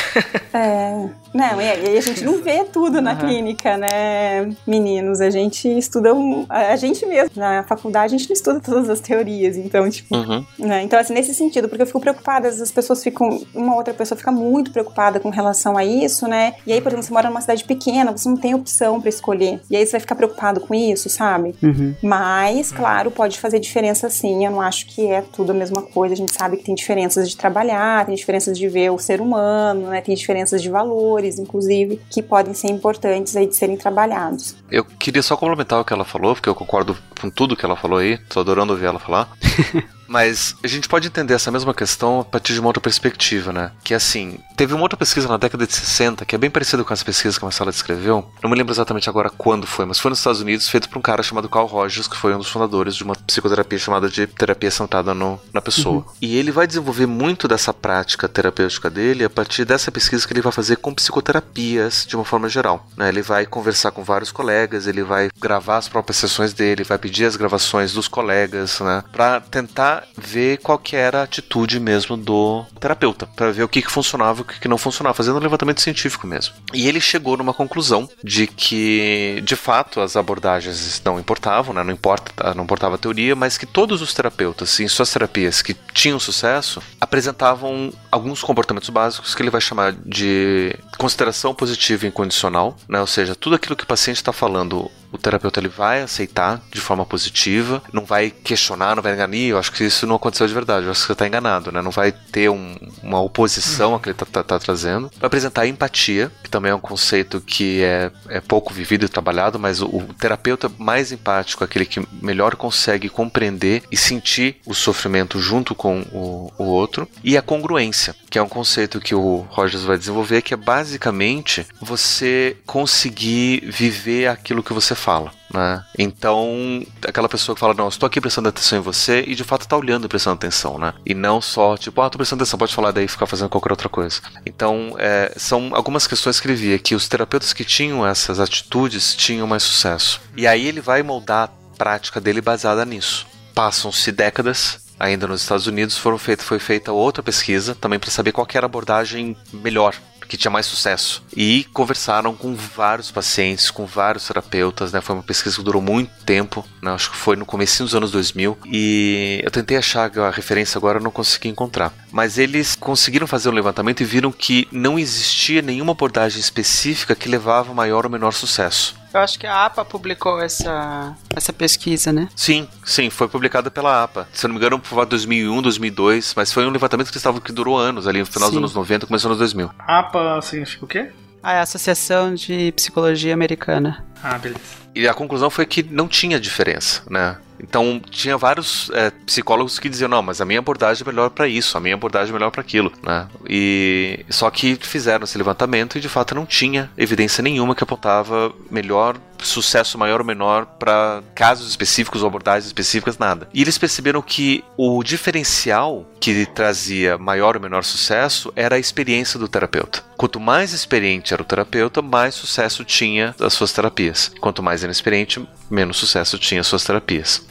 É. Não, e aí a gente não vê tudo na Aham. clínica, né, meninos? A gente estuda um, a gente mesmo. Na faculdade a gente não estuda todas as teorias, então, tipo. Uhum. né? Então, assim, nesse sentido, porque eu fico preocupada, às vezes as pessoas ficam. Uma outra pessoa fica muito preocupada com relação a isso, né? E aí, por exemplo, você mora numa cidade pequena, você não tem opção pra escolher. E aí você vai ficar preocupado com isso, sabe? Uhum. Mas, claro, pode fazer diferença sim. Eu não acho que é tudo a mesma coisa. A gente sabe que tem diferenças de trabalhar, tem diferenças de ver o ser humano, né? Tem diferenças de valores, inclusive, que podem ser importantes aí de serem trabalhados. Eu queria só complementar o que ela falou, porque eu concordo com tudo que ela falou aí, tô adorando ouvir ela falar. [laughs] Mas a gente pode entender essa mesma questão a partir de uma outra perspectiva, né? Que assim, teve uma outra pesquisa na década de 60 que é bem parecida com as pesquisas que a Marcela descreveu. Não me lembro exatamente agora quando foi, mas foi nos Estados Unidos, feito por um cara chamado Carl Rogers, que foi um dos fundadores de uma psicoterapia chamada de terapia centrada no, na pessoa. Uhum. E ele vai desenvolver muito dessa prática terapêutica dele a partir dessa pesquisa que ele vai fazer com psicoterapias de uma forma geral. Né? Ele vai conversar com vários colegas, ele vai gravar as próprias sessões dele, vai pedir as gravações dos colegas, né? Pra tentar ver qual que era a atitude mesmo do terapeuta, para ver o que, que funcionava e o que, que não funcionava, fazendo um levantamento científico mesmo. E ele chegou numa conclusão de que, de fato, as abordagens não importavam, né? não, importa, não importava a teoria, mas que todos os terapeutas, em suas terapias que tinham sucesso, apresentavam alguns comportamentos básicos que ele vai chamar de consideração positiva e incondicional, né? ou seja, tudo aquilo que o paciente está falando o terapeuta ele vai aceitar de forma positiva, não vai questionar, não vai enganar. Eu acho que isso não aconteceu de verdade, eu acho que você está enganado, né? Não vai ter um, uma oposição ao que ele está tá, tá trazendo. Vai apresentar empatia, que também é um conceito que é, é pouco vivido e trabalhado, mas o, o terapeuta mais empático aquele que melhor consegue compreender e sentir o sofrimento junto com o, o outro. E a congruência, que é um conceito que o Rogers vai desenvolver, que é basicamente você conseguir viver aquilo que você fala. Né? Então, aquela pessoa que fala, não, estou aqui prestando atenção em você e de fato está olhando e prestando atenção, né? E não só, tipo, ah, estou prestando atenção, pode falar daí e ficar fazendo qualquer outra coisa. Então, é, são algumas questões que ele via que os terapeutas que tinham essas atitudes tinham mais sucesso. E aí ele vai moldar a prática dele baseada nisso. Passam-se décadas, ainda nos Estados Unidos, foram feita, foi feita outra pesquisa também para saber qual era a abordagem melhor que tinha mais sucesso. E conversaram com vários pacientes, com vários terapeutas, né? Foi uma pesquisa que durou muito tempo, né? Acho que foi no começo dos anos 2000. E eu tentei achar a referência agora, não consegui encontrar. Mas eles conseguiram fazer um levantamento e viram que não existia nenhuma abordagem específica que levava maior ou menor sucesso. Eu acho que a APA publicou essa, essa pesquisa, né? Sim, sim, foi publicada pela APA. Se eu não me engano, por 2001, 2002, mas foi um levantamento que, estava, que durou anos, ali no final sim. dos anos 90, começou nos 2000. APA significa o quê? Ah, é a Associação de Psicologia Americana. Ah, beleza. E a conclusão foi que não tinha diferença, né? Então, tinha vários é, psicólogos que diziam: não, mas a minha abordagem é melhor para isso, a minha abordagem é melhor para aquilo, né? E só que fizeram esse levantamento e de fato não tinha evidência nenhuma que apontava melhor sucesso maior ou menor para casos específicos ou abordagens específicas, nada. E eles perceberam que o diferencial que trazia maior ou menor sucesso era a experiência do terapeuta. Quanto mais experiente era o terapeuta, mais sucesso tinha as suas terapias. Quanto mais inexperiente, menos sucesso tinha as suas terapias.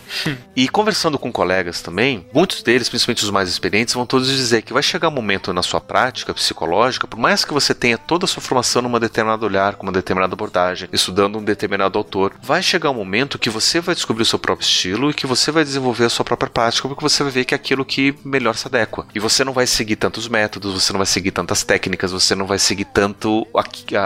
e conversando com colegas também, muitos deles, principalmente os mais experientes, vão todos dizer que vai chegar um momento na sua prática psicológica, por mais que você tenha toda a sua formação numa determinada olhar, com uma determinada abordagem, estudando um determinado autor, vai chegar um momento que você vai descobrir o seu próprio estilo e que você vai desenvolver a sua própria prática, porque você vai ver que é aquilo que melhor se adequa. E você não vai seguir tantos métodos, você não vai seguir tantas técnicas, você não vai seguir tanto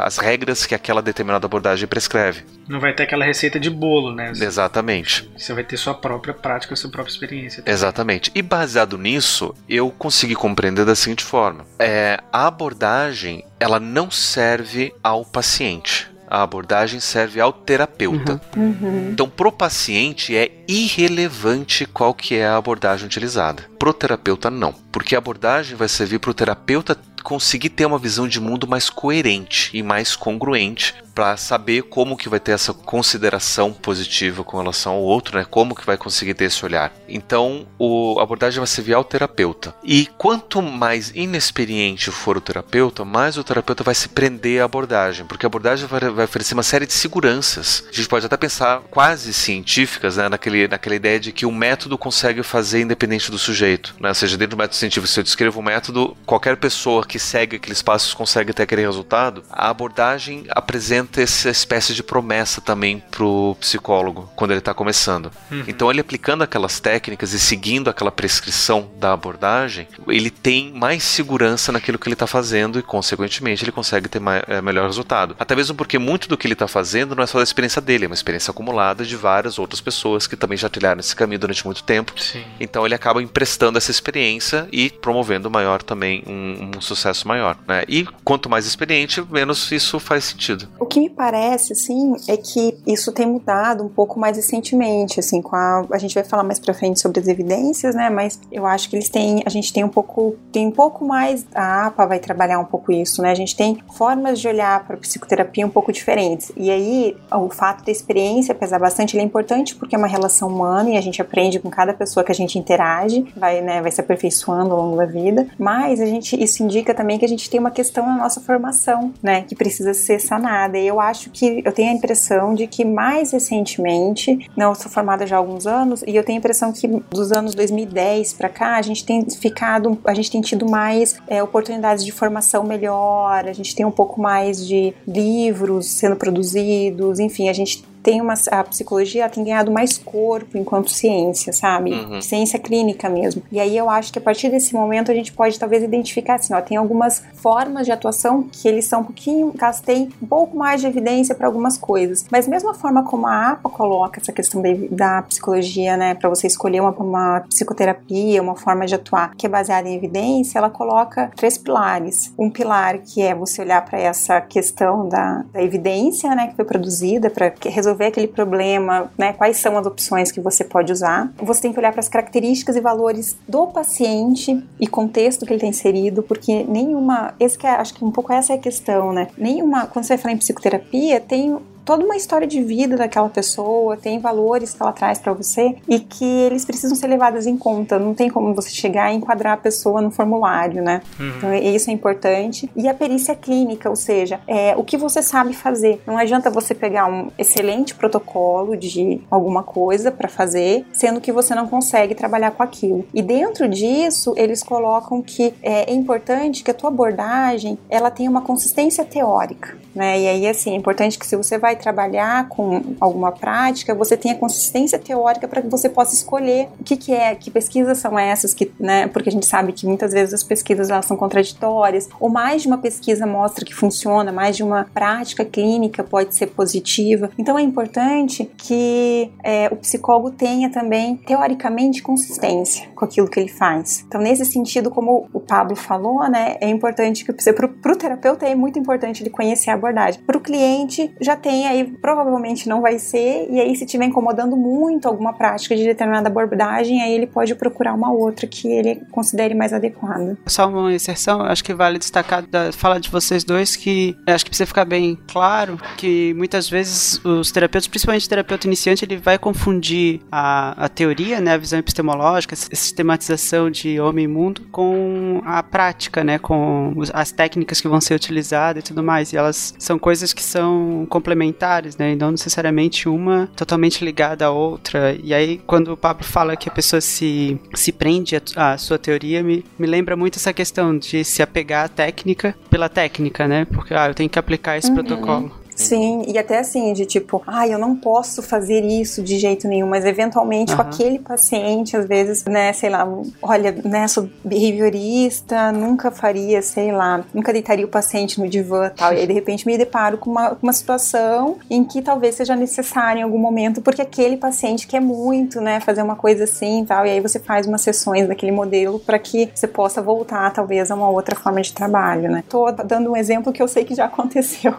as regras que aquela determinada abordagem prescreve. Não vai ter aquela receita de bolo, né? Exatamente. Você vai ter sua própria prática, sua própria experiência. Também. Exatamente. E baseado nisso, eu consegui compreender da seguinte forma: é, a abordagem ela não serve ao paciente a abordagem serve ao terapeuta. Uhum. Uhum. Então, pro paciente é irrelevante qual que é a abordagem utilizada. Pro terapeuta não, porque a abordagem vai servir para o terapeuta conseguir ter uma visão de mundo mais coerente e mais congruente para saber como que vai ter essa consideração positiva com relação ao outro, né? Como que vai conseguir ter esse olhar. Então, o, a abordagem vai servir ao terapeuta. E quanto mais inexperiente for o terapeuta, mais o terapeuta vai se prender à abordagem, porque a abordagem vai, vai oferecer uma série de seguranças. A gente pode até pensar quase científicas, né? Naquele, naquela ideia de que o método consegue fazer independente do sujeito, né? Ou seja, dentro do método científico, se eu descrevo um método, qualquer pessoa que segue aqueles passos consegue ter aquele resultado. A abordagem apresenta apresenta essa espécie de promessa também pro psicólogo quando ele está começando. Uhum. Então ele aplicando aquelas técnicas e seguindo aquela prescrição da abordagem, ele tem mais segurança naquilo que ele está fazendo e consequentemente ele consegue ter mais, é, melhor resultado. Até mesmo porque muito do que ele está fazendo não é só da experiência dele, é uma experiência acumulada de várias outras pessoas que também já trilharam esse caminho durante muito tempo. Sim. Então ele acaba emprestando essa experiência e promovendo maior também um, um sucesso maior. Né? E quanto mais experiente, menos isso faz sentido. O que me parece, assim, é que isso tem mudado um pouco mais recentemente, assim, com a, a gente vai falar mais pra frente sobre as evidências, né, mas eu acho que eles têm, a gente tem um pouco, tem um pouco mais, a APA vai trabalhar um pouco isso, né, a gente tem formas de olhar para psicoterapia um pouco diferentes, e aí o fato da experiência pesar bastante, ele é importante porque é uma relação humana e a gente aprende com cada pessoa que a gente interage, vai, né, vai se aperfeiçoando ao longo da vida, mas a gente, isso indica também que a gente tem uma questão na nossa formação, né, que precisa ser sanada, eu acho que, eu tenho a impressão de que mais recentemente, não, eu sou formada já há alguns anos, e eu tenho a impressão que dos anos 2010 para cá, a gente tem ficado, a gente tem tido mais é, oportunidades de formação melhor, a gente tem um pouco mais de livros sendo produzidos, enfim, a gente tem uma a psicologia tem ganhado mais corpo enquanto ciência, sabe? Uhum. Ciência clínica mesmo. E aí eu acho que a partir desse momento a gente pode talvez identificar assim, ó, tem algumas formas de atuação que eles são um pouquinho, caso tem um pouco mais de evidência para algumas coisas. Mas mesmo a forma como a APA coloca essa questão de, da psicologia, né, para você escolher uma, uma psicoterapia, uma forma de atuar que é baseada em evidência, ela coloca três pilares. Um pilar que é você olhar para essa questão da, da evidência, né, que foi produzida para resolver resolver aquele problema, né? Quais são as opções que você pode usar. Você tem que olhar para as características e valores do paciente e contexto que ele tem inserido, porque nenhuma, esse que é, acho que um pouco essa é a questão, né? Nenhuma, quando você fala em psicoterapia, tem toda uma história de vida daquela pessoa, tem valores que ela traz para você e que eles precisam ser levados em conta. Não tem como você chegar e enquadrar a pessoa no formulário, né? Uhum. Então, isso é importante. E a perícia clínica, ou seja, é o que você sabe fazer. Não adianta você pegar um excelente protocolo de alguma coisa para fazer, sendo que você não consegue trabalhar com aquilo. E dentro disso, eles colocam que é importante que a tua abordagem ela tenha uma consistência teórica, né? E aí, assim, é importante que se você vai vai trabalhar com alguma prática, você tenha consistência teórica para que você possa escolher o que, que é, que pesquisas são essas, que, né, porque a gente sabe que muitas vezes as pesquisas elas são contraditórias, ou mais de uma pesquisa mostra que funciona, mais de uma prática clínica pode ser positiva. Então é importante que é, o psicólogo tenha também, teoricamente, consistência com aquilo que ele faz. Então, nesse sentido, como o Pablo falou, né, é importante que para o terapeuta é muito importante ele conhecer a abordagem. Para o cliente já tem aí provavelmente não vai ser, e aí se estiver incomodando muito alguma prática de determinada abordagem, aí ele pode procurar uma outra que ele considere mais adequada. Só uma inserção, acho que vale destacar da fala de vocês dois que acho que precisa ficar bem claro que muitas vezes os terapeutas, principalmente o terapeuta iniciante, ele vai confundir a, a teoria, né, a visão epistemológica, a sistematização de homem e mundo com a prática, né, com as técnicas que vão ser utilizadas e tudo mais, e elas são coisas que são complementares complementares, né? E não necessariamente uma totalmente ligada à outra. E aí, quando o Pablo fala que a pessoa se, se prende à, sua teoria, me, me lembra muito essa questão de se apegar à técnica pela técnica, né? Porque, ah, eu tenho que aplicar esse uhum. protocolo. Sim, e até assim, de tipo, ah, eu não posso fazer isso de jeito nenhum, mas eventualmente uhum. com aquele paciente, às vezes, né, sei lá, olha, né, sou behaviorista, nunca faria, sei lá, nunca deitaria o paciente no divã tal, e aí de repente me deparo com uma, uma situação em que talvez seja necessário em algum momento, porque aquele paciente quer muito, né, fazer uma coisa assim tal, e aí você faz umas sessões daquele modelo para que você possa voltar, talvez, a uma outra forma de trabalho, né. Tô dando um exemplo que eu sei que já [laughs] aconteceu,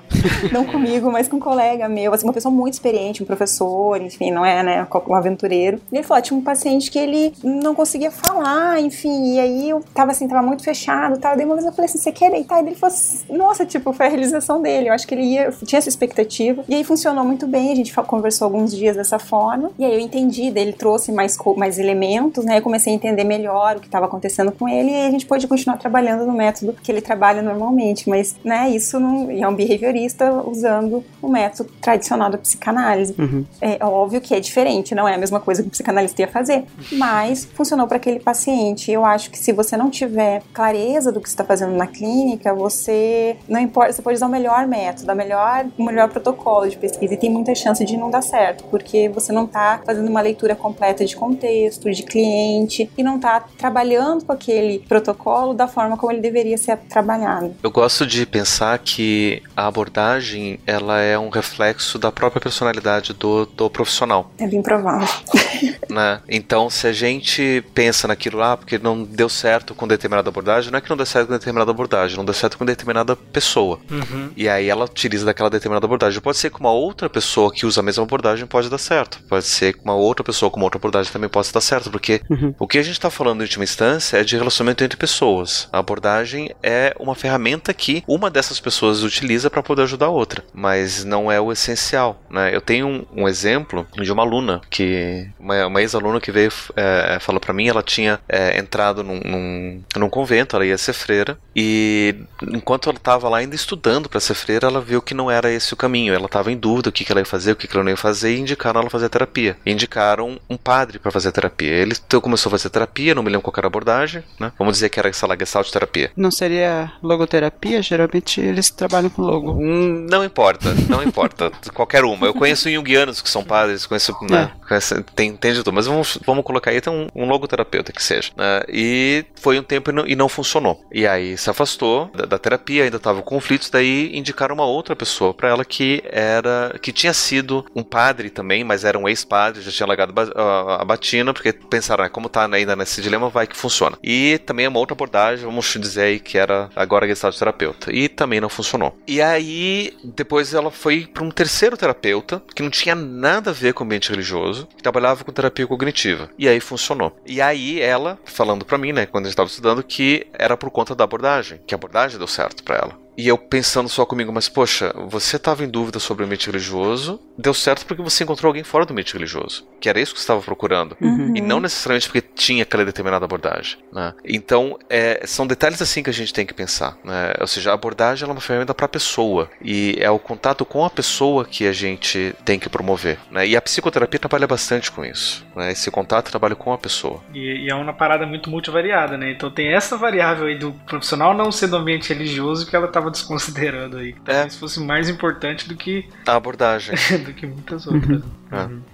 não comigo mas com um colega meu, assim, uma pessoa muito experiente, um professor, enfim, não é, né, um aventureiro. E ele falou, tinha um paciente que ele não conseguia falar, enfim, e aí eu tava assim, tava muito fechado, tal. Daí uma vez eu falei assim, você quer deitar? E ele falou nossa, tipo, foi a realização dele. Eu acho que ele ia, tinha essa expectativa. E aí funcionou muito bem, a gente conversou alguns dias dessa forma. E aí eu entendi, daí ele trouxe mais, mais elementos, né? Eu comecei a entender melhor o que estava acontecendo com ele e a gente pôde continuar trabalhando no método que ele trabalha normalmente. Mas, né, isso não. é um behaviorista usando usando o método tradicional da psicanálise. Uhum. É óbvio que é diferente, não é a mesma coisa que o psicanalista ia fazer, mas funcionou para aquele paciente. Eu acho que se você não tiver clareza do que está fazendo na clínica, você não importa, você pode usar o melhor método, o melhor, o melhor protocolo de pesquisa e tem muita chance de não dar certo, porque você não está fazendo uma leitura completa de contexto, de cliente e não está trabalhando com aquele protocolo da forma como ele deveria ser trabalhado. Eu gosto de pensar que a abordagem ela é um reflexo da própria personalidade do, do profissional. É bem provável. [laughs] Né? Então, se a gente pensa naquilo lá, porque não deu certo com determinada abordagem, não é que não deu certo com determinada abordagem, não deu certo com determinada pessoa. Uhum. E aí ela utiliza daquela determinada abordagem. Pode ser que uma outra pessoa que usa a mesma abordagem pode dar certo. Pode ser que uma outra pessoa com uma outra abordagem também possa dar certo. Porque Uhum. o que a gente está falando em última instância é de relacionamento entre pessoas. A abordagem é uma ferramenta que uma dessas pessoas utiliza para poder ajudar a outra. Mas não é o essencial. Né? Eu tenho um, um exemplo de uma aluna que. Uma, uma ex-aluna que veio é, falou para mim, ela tinha é, entrado num, num, num convento, ela ia ser freira, e enquanto ela estava lá ainda estudando para ser freira, ela viu que não era esse o caminho. Ela estava em dúvida o que, que ela ia fazer, o que, que ela não ia fazer, e indicaram ela fazer terapia. Indicaram um padre para fazer terapia. Ele então, começou a fazer terapia, não me lembro qual era a abordagem, né? Vamos dizer que era essa Gestalt terapia. Não seria logoterapia? Geralmente eles trabalham com logo. Hum, Não importa, não importa. Qualquer uma. Eu conheço junguianos que são padres, conheço. Né, conheço- tem, tem de tudo. Mas vamos, vamos colocar aí então, um, um logoterapeuta que seja. né, e foi um tempo e não, e não funcionou. E aí se afastou da, da terapia, ainda tava com conflitos, daí indicaram uma outra pessoa pra ela que era. que tinha sido um padre também, mas era um ex-padre, já tinha largado a, batina, porque pensaram, ah, como tá ainda nesse dilema, vai que funciona. E também é uma outra abordagem, vamos dizer aí que era agora gestalt terapeuta. E também não funcionou. E aí, depois ela foi para um terceiro terapeuta, que não tinha nada a ver com o ambiente religioso, que trabalhava com terapia cognitiva. E aí funcionou. E aí ela, falando pra mim, né, quando a gente tava estudando, que era por conta da abordagem, que a abordagem deu certo pra ela. E eu pensando só comigo, mas poxa, você estava em dúvida sobre o ambiente religioso, deu certo porque você encontrou alguém fora do ambiente religioso, que era isso que você estava procurando. Uhum. E não necessariamente porque tinha aquela determinada abordagem. Né? Então, é, são detalhes assim que a gente tem que pensar. Né? Ou seja, a abordagem ela é uma ferramenta para a pessoa. E é o contato com a pessoa que a gente tem que promover. Né? E a psicoterapia trabalha bastante com isso. Né? Esse contato trabalha com a pessoa. E, e é uma parada muito multivariada, né? Então tem essa variável aí do profissional não ser do ambiente religioso que ela tava desconsiderando aí. Talvez fosse mais importante do que, A abordagem. [laughs] do que muitas outras. Uhum.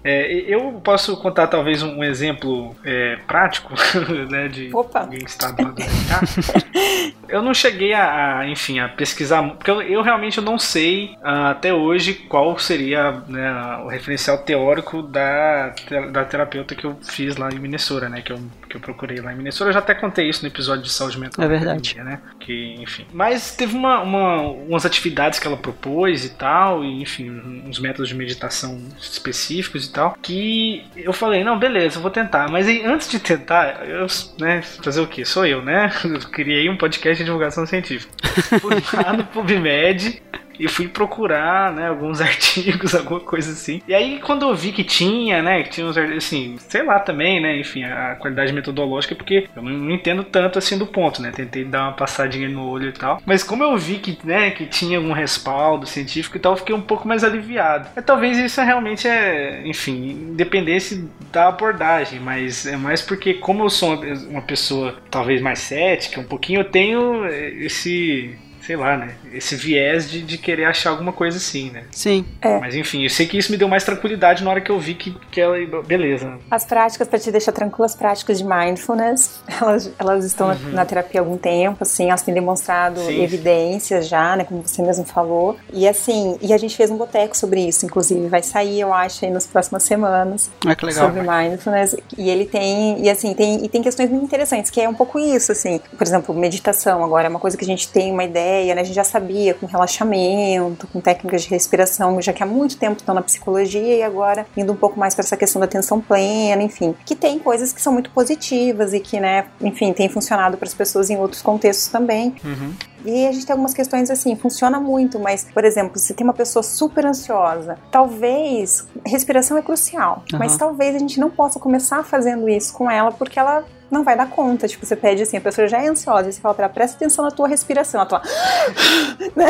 É, e- eu posso contar talvez um, exemplo é, prático, [laughs] né? De Opa. alguém que está do lado. [laughs] Eu não cheguei a, a, enfim, a pesquisar, porque eu, eu realmente não sei ah, até hoje qual seria né, o referencial teórico da, te- da terapeuta que eu fiz lá em Minnesota, né? Que eu, que eu procurei lá em Minnesota. Eu já até contei isso no episódio de saúde mental. É da verdade. academia, Né? Que, enfim. Mas teve uma, uma- umas atividades que ela propôs e tal, e enfim, uns métodos de meditação específicos e tal, que eu falei, não, beleza, eu vou tentar. Mas aí, antes de tentar, eu, né, fazer o quê? Sou eu, né? [laughs] Eu criei um podcast de divulgação científica. Fui lá no PubMed e fui procurar, né, alguns [laughs] artigos, alguma coisa assim. E aí, quando eu vi que tinha, né, que tinha uns, assim, sei lá também, né, enfim, a qualidade metodológica, porque eu não, entendo tanto assim do ponto, né, tentei dar uma passadinha no olho e tal. Mas como eu vi que, né, que tinha algum respaldo científico e tal, fiquei um pouco mais aliviado. Mas talvez isso realmente é, enfim, independesse da abordagem, mas é mais porque como eu sou uma, uma pessoa talvez mais cética, um pouquinho, eu tenho esse sei lá, né? Esse viés de, de querer achar alguma coisa assim, né? Sim. Mas enfim, eu sei que isso me deu mais tranquilidade na hora que eu vi que, que ela. Beleza. As práticas, para te deixar tranquilo, as práticas de mindfulness, [laughs] elas, elas estão na- na terapia há algum tempo, assim, elas têm demonstrado Sim. evidências já, né, como você mesmo falou. E assim, e a gente fez um boteco sobre isso, inclusive, vai sair, eu acho, aí nas próximas semanas Ah, que legal. sobre mindfulness e ele tem e assim tem e tem questões muito interessantes que é um pouco isso assim por exemplo meditação agora é uma coisa que a gente tem uma ideia né a gente já sabia com relaxamento com técnicas de respiração já que há muito tempo estão na psicologia e agora indo um pouco mais para essa questão da atenção plena enfim que tem coisas que são muito positivas e que né enfim tem funcionado para as pessoas em outros contextos também Uhum. e a gente tem algumas questões assim, funciona muito, mas, por exemplo, se tem uma pessoa super ansiosa, talvez respiração é crucial, mas Aham. talvez a gente não possa começar fazendo isso com ela porque ela não vai dar conta. Tipo, você pede assim, a pessoa já é ansiosa, e você fala pra ela, presta atenção na tua respiração. Ela fala, [gasps]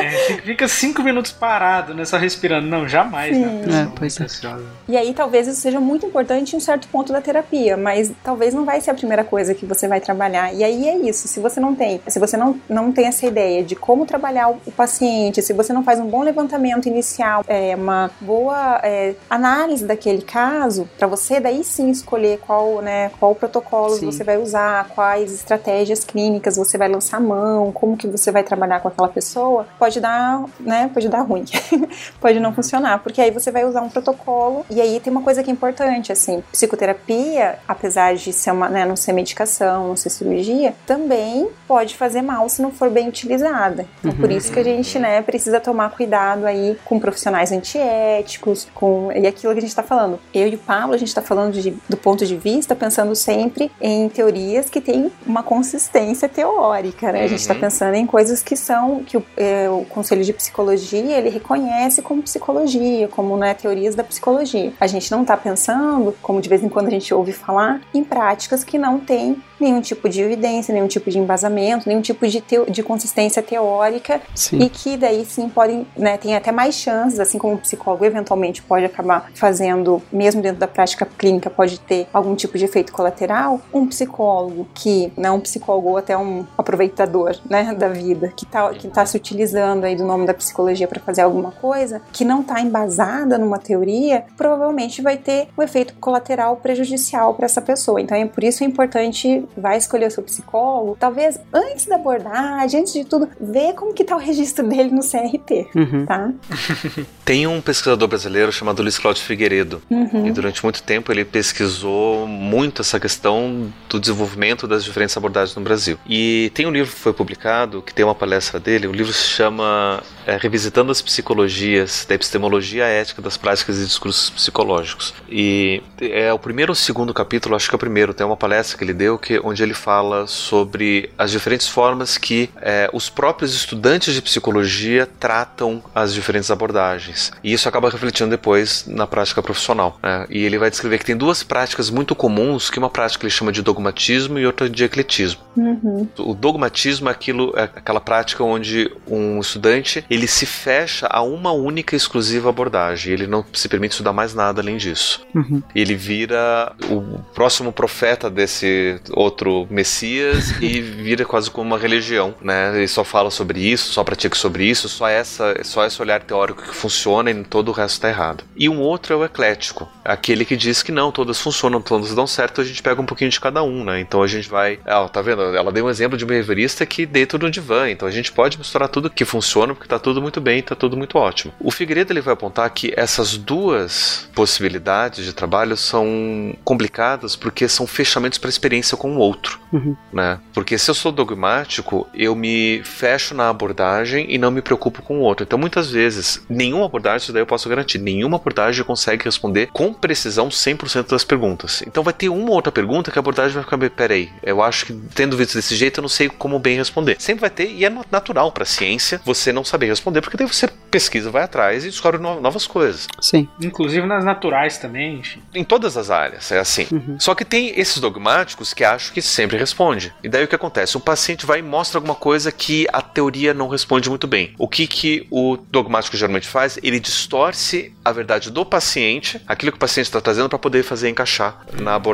É, fica- cinco minutos parado, né? Só respirando. Não, jamais, Sim. né? Pessoa É, pois é. ansiosa. E aí talvez isso seja muito importante em um certo ponto da terapia, mas talvez não vai ser a primeira coisa que você vai trabalhar. E aí é isso, se você não tem, se você não, não tem essa ideia de como trabalhar o, o paciente, se você não faz um bom levantamento inicial, é, uma boa é, análise daquele caso, para você daí sim escolher qual, né, qual protocolo Sim. você vai usar, quais estratégias clínicas você vai lançar a mão, como que você vai trabalhar com aquela pessoa, pode dar, né, pode dar ruim, [laughs] pode não funcionar, porque aí você vai usar um protocolo e aí tem uma coisa que é importante, assim, psicoterapia, apesar de ser uma, né, não ser medicação, não ser cirurgia, também pode fazer mal se não for bem utilizada. Então, por isso que a gente, né, precisa tomar cuidado aí com profissionais antiéticos, com e aquilo que a gente está falando. Eu e o Pablo, a gente está falando de, do ponto de vista, pensando sempre em teorias que têm uma consistência teórica, né? A gente está pensando em coisas que são que o, é, o Conselho de Psicologia ele reconhece como psicologia, como né, teorias da psicologia. A gente não está pensando, como de vez em quando a gente ouve falar, em práticas que não têm nenhum tipo de evidência, nenhum tipo de embasamento, nenhum tipo de, de consistência teórica Sim. e que daí sim podem, né, tem até mais chances, assim como o psicólogo eventualmente pode acabar fazendo, mesmo dentro da prática clínica, pode ter algum tipo de efeito colateral, um psicólogo que não é um psicólogo ou até um aproveitador, né, da vida, que tá, que tá se utilizando aí do nome da psicologia para fazer alguma coisa, que não tá embasada numa teoria, provavelmente vai ter um efeito colateral prejudicial para essa pessoa. Então é por isso é importante vai escolher o seu psicólogo, talvez antes da abordagem, antes de tudo, ver como que tá o registro dele no CRT, Uhum. tá? [laughs] Tem um pesquisador brasileiro chamado Luiz Cláudio Figueiredo. Uhum. E durante muito tempo ele pesquisou muito essa questão do desenvolvimento das diferentes abordagens no Brasil. E tem um livro que foi publicado, que tem uma palestra dele, o livro se chama é, Revisitando as Psicologias, da Epistemologia Ética das Práticas e Discursos Psicológicos. E é o primeiro ou segundo capítulo, acho que é o primeiro, tem uma palestra que ele deu que, onde ele fala sobre as diferentes formas que é, os próprios estudantes de psicologia tratam as diferentes abordagens. E isso acaba refletindo depois na prática profissional. né? E ele vai descrever que tem duas práticas muito comuns, que uma prática ele chama de dogmatismo e outra de ecletismo. Uhum. O dogmatismo é, aquilo, é aquela prática onde um estudante ele se fecha a uma única e exclusiva abordagem. Ele não se permite estudar mais nada além disso. Uhum. Ele vira o próximo profeta desse outro Messias [laughs] e vira quase como uma religião, né? Ele só fala sobre isso, só pratica sobre isso, só essa, só esse olhar teórico que funciona e todo o resto está errado. E um outro é o eclético, aquele que diz que não, todas funcionam, todas dão certo, a gente pega um pouquinho de cada um, né? Então a gente vai, ah, tá vendo? Ela deu um exemplo de uma behaviorista que deita no divã, então a gente pode misturar tudo que funciona porque tá tudo muito bem, tá tudo muito ótimo. O Figueiredo ele vai apontar que essas duas possibilidades de trabalho são complicadas porque são fechamentos para experiência com o outro, Uhum. né? Porque se eu sou dogmático, eu me fecho na abordagem e não me preocupo com o outro. Então muitas vezes, nenhuma abordagem, isso daí eu posso garantir, nenhuma abordagem consegue responder com precisão 100% das perguntas. Então vai ter uma ou outra pergunta que a abordagem vai ficar, peraí, eu acho que tendo visto desse jeito eu não sei como bem responder. Sempre vai ter, e é natural para a ciência você não saber responder, porque daí você pesquisa, vai atrás e descobre no- novas coisas. Sim. Inclusive nas naturais também, enfim. Em todas as áreas, é assim. Só que tem esses dogmáticos que acham que sempre responde. E daí o que acontece? O paciente vai e mostra alguma coisa que a teoria não responde muito bem. O que, que o dogmático geralmente faz? Ele distorce a verdade do paciente, aquilo que o paciente está trazendo, para poder fazer encaixar na abordagem.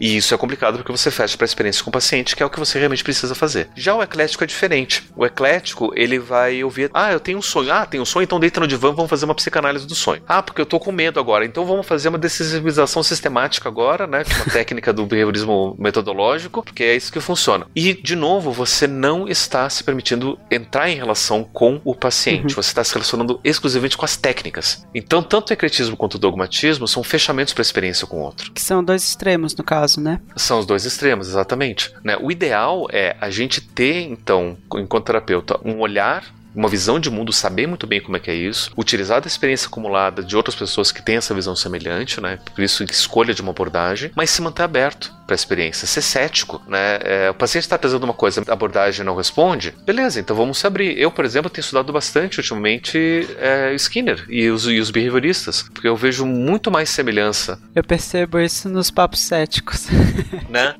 E isso é complicado porque você fecha para a experiência com o paciente, que é o que você realmente precisa fazer. Já o eclético é diferente. O eclético, ele vai ouvir: ah, eu tenho um sonho. Ah, tem um sonho, então deita no divã, vamos fazer uma psicanálise do sonho. Ah, porque eu tô com medo agora, então vamos fazer uma decisivização sistemática agora, né? Uma [laughs] técnica do behaviorismo metodológico, porque é isso que funciona. E, de novo, você não está se permitindo entrar em relação com o paciente, você está se relacionando exclusivamente com as técnicas. Então, tanto o ecletismo quanto o dogmatismo são fechamentos para a experiência com o outro. Que são dois extremos, no caso, né? São os dois extremos, exatamente. Né? O ideal é a gente ter, então, enquanto terapeuta, um olhar uma visão de mundo, saber muito bem como é que é isso, utilizar da experiência acumulada de outras pessoas que têm essa visão semelhante, né? Por isso escolha de uma abordagem, mas se manter aberto para a experiência, ser cético, né? É, o paciente está trazendo uma coisa, a abordagem não responde, beleza? Então vamos se abrir. Eu, por exemplo, tenho estudado bastante ultimamente é, Skinner e os, e os behavioristas, porque eu vejo muito mais semelhança, Eu percebo isso nos papos céticos. [laughs] né?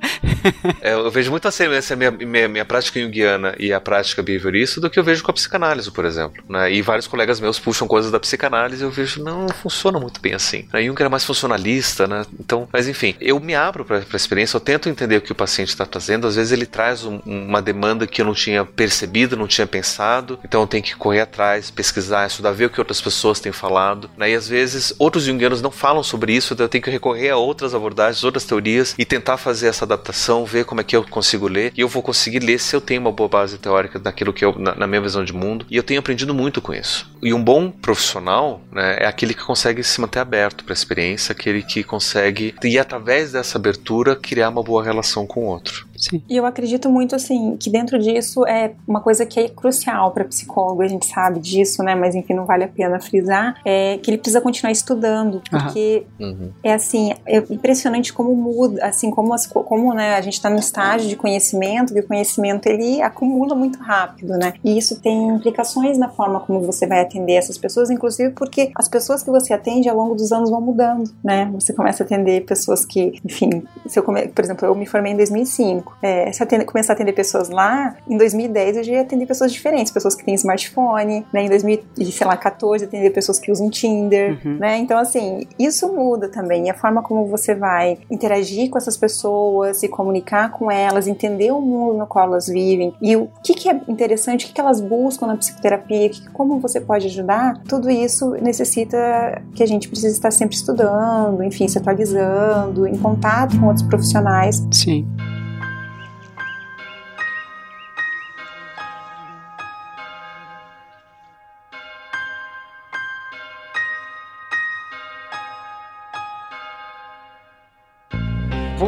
É, eu vejo muita semelhança minha, minha, minha prática junguiana e a prática behaviorista do que eu vejo com a psicanálise, por exemplo. Né? E vários colegas meus puxam coisas da psicanálise e eu vejo, não, não funciona muito bem assim. A Jung era mais funcionalista, né? Então, mas enfim, eu me abro para a experiência, eu tento entender o que o paciente está trazendo. Às vezes ele traz um- uma demanda que eu não tinha percebido, não tinha pensado, então eu tenho que correr atrás, pesquisar, estudar, ver o que outras pessoas têm falado. Né? E às vezes outros junguianos não falam sobre isso, então eu tenho que recorrer a outras abordagens, outras teorias e tentar fazer essa adaptação, ver como é que eu consigo ler. E eu vou conseguir ler se eu tenho uma boa base teórica naquilo que eu, na, na minha visão de mundo mundo e eu tenho aprendido muito com isso. E um bom profissional né, é aquele que consegue se manter aberto para a experiência, aquele que consegue, e através dessa abertura, criar uma boa relação com o outro. Sim. E eu acredito muito, assim, que dentro disso é uma coisa que é crucial para psicólogo, a gente sabe disso, né? Mas enfim, não vale a pena frisar, é que ele precisa continuar estudando, porque Uhum. é assim, é impressionante como muda, assim, como, as, como né, a gente está no estágio de conhecimento, e o conhecimento ele acumula muito rápido, né? E isso tem implicações na forma como você vai atender essas pessoas, inclusive porque as pessoas que você atende ao longo dos anos vão mudando, né? Você começa a atender pessoas que, enfim, se eu come, por exemplo, eu me formei em 2005, é, se atende, começar a atender pessoas lá, em 2010 eu já ia atender pessoas diferentes, pessoas que têm smartphone, né? Em 2014 atender pessoas que usam Tinder, Uhum. né? Então, assim, isso muda também. E a forma como você vai interagir com essas pessoas, se comunicar com elas, entender o mundo no qual elas vivem e o que, que é interessante, o que, que elas buscam na psicoterapia, que, como você pode ajudar, tudo isso necessita que a gente precisa estar sempre estudando, enfim, se atualizando, em contato com outros profissionais. Sim.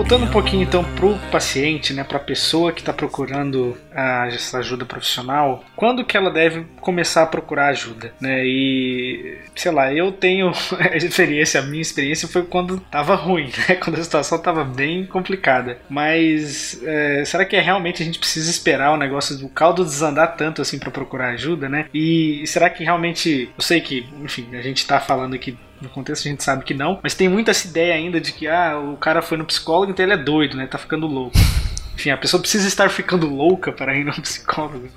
Voltando um pouquinho então pro paciente, né, pra pessoa que está procurando a, essa ajuda profissional, quando que ela deve começar a procurar ajuda, né? E sei lá, eu tenho [laughs] a experiência, a minha experiência foi quando tava ruim, né? [laughs] Quando a situação tava bem complicada. Mas é, será que é realmente a gente precisa esperar o negócio do caldo desandar tanto assim para procurar ajuda, né? E será que realmente, eu sei que, enfim, a gente tá falando aqui no contexto a gente sabe que não, mas tem muita essa ideia ainda de que ah, o cara foi no psicólogo, então ele é doido, né? Tá ficando louco. Enfim, a pessoa precisa estar ficando louca para ir no [laughs] psicólogo.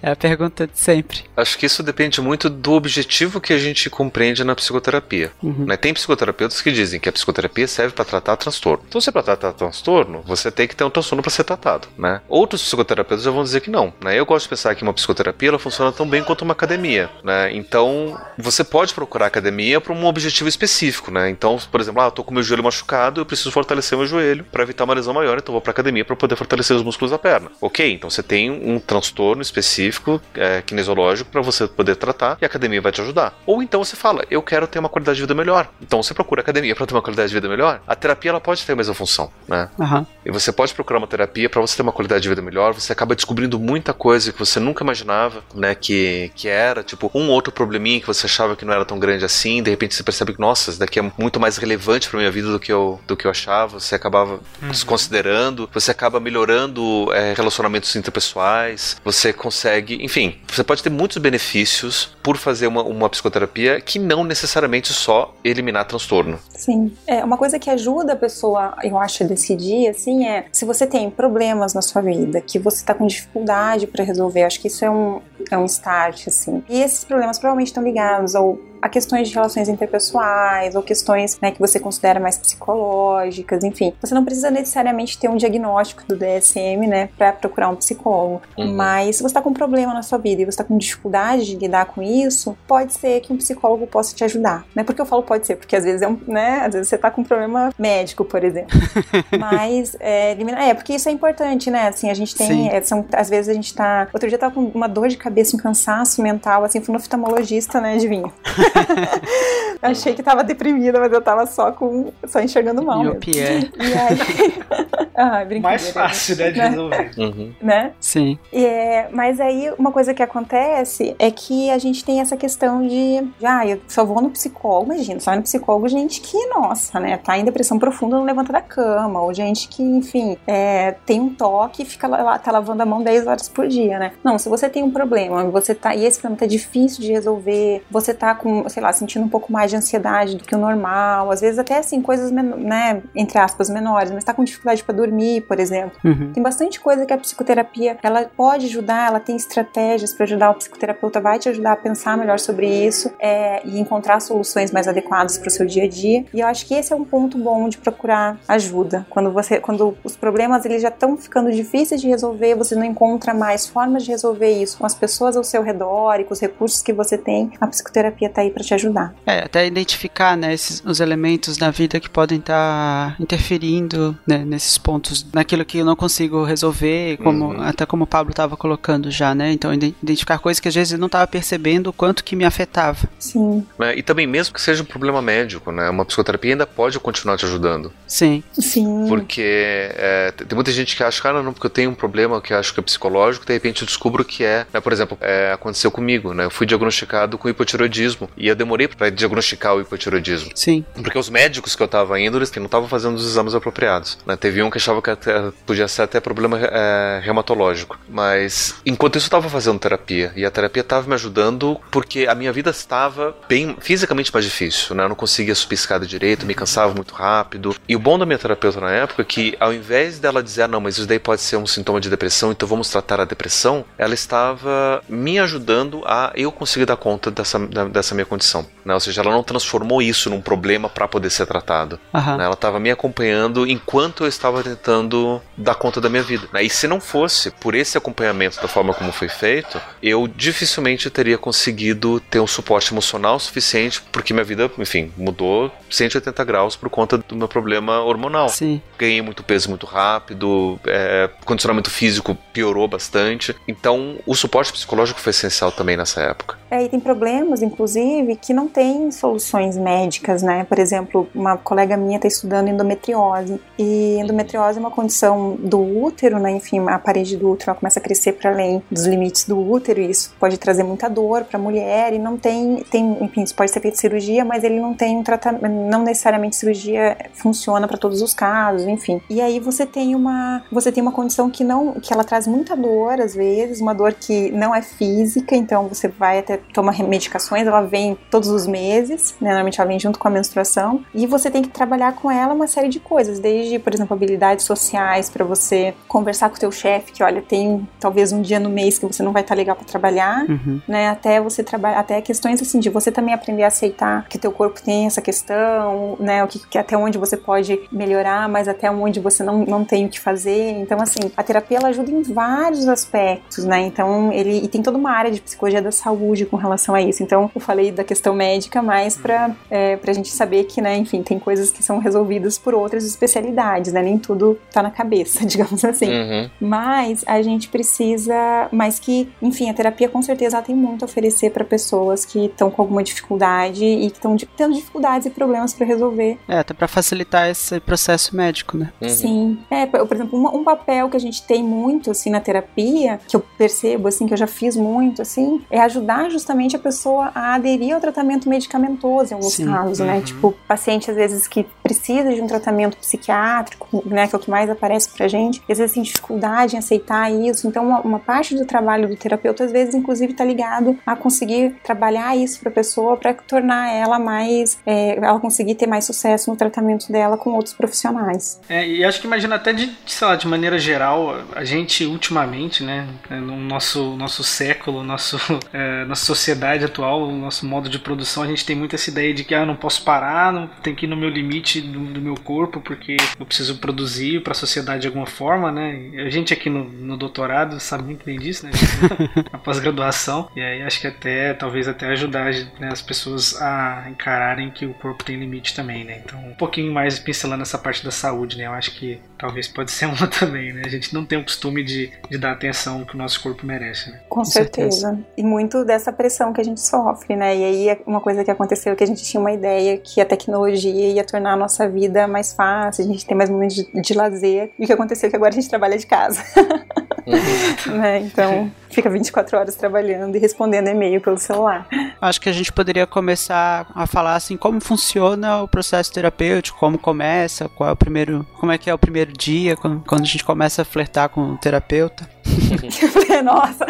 É a pergunta de sempre. Acho que isso depende muito do objetivo que a gente compreende na psicoterapia. Uhum. né? Tem psicoterapeutas que dizem que a psicoterapia serve para tratar transtorno. Então, se é para tratar transtorno, você tem que ter um transtorno para ser tratado. Né? Outros psicoterapeutas já vão dizer que não. Né? Eu gosto de pensar que uma psicoterapia ela funciona tão bem quanto uma academia. Né? Então, você pode procurar academia para um objetivo específico. Né? Então, por exemplo, ah, eu tô com meu joelho machucado, eu preciso fortalecer meu joelho para evitar uma lesão maior, então eu vou para academia para poder fortalecer os músculos da perna. Ok, então você tem um transtorno específico é, kinesiológico para você poder tratar e a academia vai te ajudar. Ou então você fala, eu quero ter uma qualidade de vida melhor. Então você procura academia para ter uma qualidade de vida melhor. A terapia ela pode ter a mesma função, né? Aham. E você pode procurar uma terapia para você ter uma qualidade de vida melhor. Você acaba descobrindo muita coisa que você nunca imaginava, né? Que, que era, tipo, um outro probleminha que você achava que não era tão grande assim. De repente você percebe que, nossa, isso daqui é muito mais relevante para minha vida do que eu, do que eu achava. Você acabava se considerando, você acaba melhorando é, relacionamentos interpessoais. Você consegue, enfim, você pode ter muitos benefícios por fazer uma, uma psicoterapia que não necessariamente só eliminar transtorno. Sim. É, uma coisa que ajuda a pessoa, eu acho, a decidir, assim, é se você tem problemas na sua vida, que você tá com dificuldade para resolver, acho que isso é um, é um start, assim. E esses problemas provavelmente estão ligados ao a questões de relações interpessoais ou questões né, que você considera mais psicológicas, enfim. Você não precisa necessariamente ter um diagnóstico do DSM, né, para procurar um psicólogo. Uhum. Mas se você está com um problema na sua vida e você está com dificuldade de lidar com isso, pode ser que um psicólogo possa te ajudar. Né? Porque eu falo pode ser, porque às vezes é um, né, às vezes você está com um problema médico, por exemplo. [laughs] Mas é, é porque isso é importante, né? Assim, a gente tem, é, são, às vezes a gente tá. Outro dia eu tava com uma dor de cabeça, um cansaço mental, assim, fui no oftalmologista, né, adivinha? [laughs] Achei que tava deprimida, mas eu tava só com. só enxergando mal. mesmo. Miopia. E aí. [laughs] ah, brincadeira. Mais fácil, né, de Né? resolver. Uhum. Né? Sim. É, mas aí uma coisa que acontece é que a gente tem essa questão de, ah, eu só vou no psicólogo, imagina, só vai no psicólogo gente que, nossa, né, tá em depressão profunda, não levanta da cama, ou gente que, enfim, é, tem um toque e fica lá, tá lavando a mão 10 horas por dia, né? Não, se você tem um problema, você tá, e esse problema tá difícil de resolver, você tá com, sei lá, sentindo um pouco mais de ansiedade do que o normal, às vezes até assim, coisas, né, entre aspas, menores, mas tá com dificuldade pra dormir, por exemplo. Uhum. Tem bastante coisa que a psicoterapia ela pode ajudar, ela tem estratégias para ajudar. O psicoterapeuta vai te ajudar a pensar melhor sobre isso é, e encontrar soluções mais adequadas para o seu dia a dia. E eu acho que esse é um ponto bom de procurar ajuda. Quando você, quando os problemas eles já estão ficando difíceis de resolver, você não encontra mais formas de resolver isso com as pessoas ao seu redor e com os recursos que você tem. A psicoterapia está aí para te ajudar. É, até identificar, né, esses, os elementos na vida que podem estar tá interferindo né, nesses pontos, naquilo que eu não consigo resolver, como uhum. até como o Pablo estava colocando já, né? Então identificar coisas que às vezes eu não estava percebendo o quanto que me afetava. Sim. É, e também mesmo que seja um problema médico, né? Uma psicoterapia ainda pode continuar te ajudando. Sim. Sim. Porque é, tem muita gente que acha, cara, não, porque eu tenho um problema que acho que é psicológico, de repente eu descubro que é, né, por exemplo, é, aconteceu comigo, né? Eu fui diagnosticado com hipotiroidismo e eu demorei para diagnosticar o hipotiroidismo. Sim. Porque os médicos que eu tava indo, eles não estavam fazendo os exames apropriados. Né? Teve um que achava que até, podia ser até problema é, reumatológico. Mas enquanto isso eu tava fazendo terapia e a terapia tava me ajudando porque a minha vida estava bem fisicamente mais difícil, né? Eu não conseguia subir escada direito, me cansava muito rápido. E o bom da minha terapeuta na época é que ao invés dela dizer, ah, não, mas isso daí pode ser um sintoma de depressão, então vamos tratar a depressão, ela estava me ajudando a eu conseguir dar conta dessa, dessa minha condição. Né? Ou seja, ela não transformou isso num problema para poder ser tratado. Uhum. Né? Ela estava me acompanhando enquanto eu estava tentando dar conta da minha vida. Né? E se não fosse por esse acompanhamento da forma como foi feito, eu dificilmente teria conseguido ter um suporte emocional suficiente, porque minha vida, enfim, mudou 180 graus por conta do meu problema hormonal. Sim. Ganhei muito peso muito rápido, é, condicionamento físico piorou bastante. Então, o suporte psicológico foi essencial também nessa época. É, e tem problemas, inclusive, que não tem soluções médicas, né? Por exemplo, uma colega minha está estudando endometriose. E endometriose é uma condição do útero, né? Enfim, a parede do útero começa a crescer para além dos limites do útero e isso pode trazer muita dor para a mulher e não tem, tem, enfim, isso pode ser feito cirurgia, mas ele não tem um tratamento, não necessariamente cirurgia funciona para todos os casos, enfim. E aí você tem uma, você tem uma condição que não, que ela traz muita dor às vezes, uma dor que não é física, então você vai até tomar medicações, ela vem todos os meses, né? Normalmente ela vem junto com a menstruação e você tem que trabalhar com ela uma série de coisas, desde, por exemplo, habilidades sociais para você conversar com o teu chefe, que olha, tem talvez um dia no mês que você não vai estar legal para trabalhar, uhum. né? Até você trabalhar, até questões assim de você também aprender a aceitar que teu corpo tem essa questão, né? O que, que até onde você pode melhorar, mas até onde você não, não tem o que fazer. Então, assim, a terapia ela ajuda em vários aspectos, né? Então, ele e tem toda uma área de psicologia da saúde com relação a isso. Então, eu falei da questão médica mais para é, pra gente saber que, né, enfim, tem coisas que são resolvidas por outras especialidades, né? Nem tudo tá na cabeça, [laughs] digamos assim. Uhum. Mas a gente precisa, mas que, enfim, a terapia com certeza ela tem muito a oferecer para pessoas que estão com alguma dificuldade e que estão tendo dificuldades e problemas para resolver. É, até para facilitar esse processo médico, né? Uhum. Sim. É, por exemplo, um, um, papel que a gente tem muito assim na terapia, que eu percebo assim, que eu já fiz muito assim, é ajudar justamente a pessoa a aderir ao tratamento medicamentoso em alguns Sim. casos, né? uhum. né? Tipo, paciente às vezes que precisa de um tratamento psiquiátrico, né, que é o que mais aparece pra gente, e às vezes tem dificuldade em aceitar isso. Então, uma, uma parte do trabalho do terapeuta às vezes inclusive está ligado a conseguir trabalhar isso para a pessoa para tornar ela mais, é, ela conseguir ter mais sucesso no tratamento dela com outros profissionais. É, e acho que imagina até de, sei lá, de maneira geral, a gente ultimamente, né, no nosso nosso século, nosso [laughs] é, nossa sociedade atual, o nosso modo de produção, a gente tem muito essa ideia de que ah, não posso parar, não tem que ir no meu limite do, do meu corpo porque eu preciso produzir para a sociedade de alguma forma, né? A gente aqui no, no doutorado sabe muito bem disso, né? [laughs] Na pós-graduação e aí acho que até talvez até ajudar né, as pessoas a encararem que o corpo tem limite também, né? Então um pouquinho mais pincelando essa parte da saúde, né? Eu acho que talvez pode ser uma [laughs] também, né? A gente não tem o costume de, de dar atenção que o nosso corpo merece, né? Com, Com certeza. certeza. E muito dessa pressão que a gente sofre, né? E aí uma coisa que aconteceu é que a gente tinha uma ideia que a tecnologia ia tornar a nossa vida mais fácil, a gente tem mais momentos de, de lazer. E o que aconteceu é que agora a gente trabalha de casa. [laughs] Uhum. né? Então, fica 24 horas trabalhando e respondendo e-mail pelo celular. Acho que a gente poderia começar a falar assim como funciona o processo terapêutico, como começa, qual é o primeiro, como é que é o primeiro dia, quando, quando a gente começa a flertar com o terapeuta. [laughs] Nossa.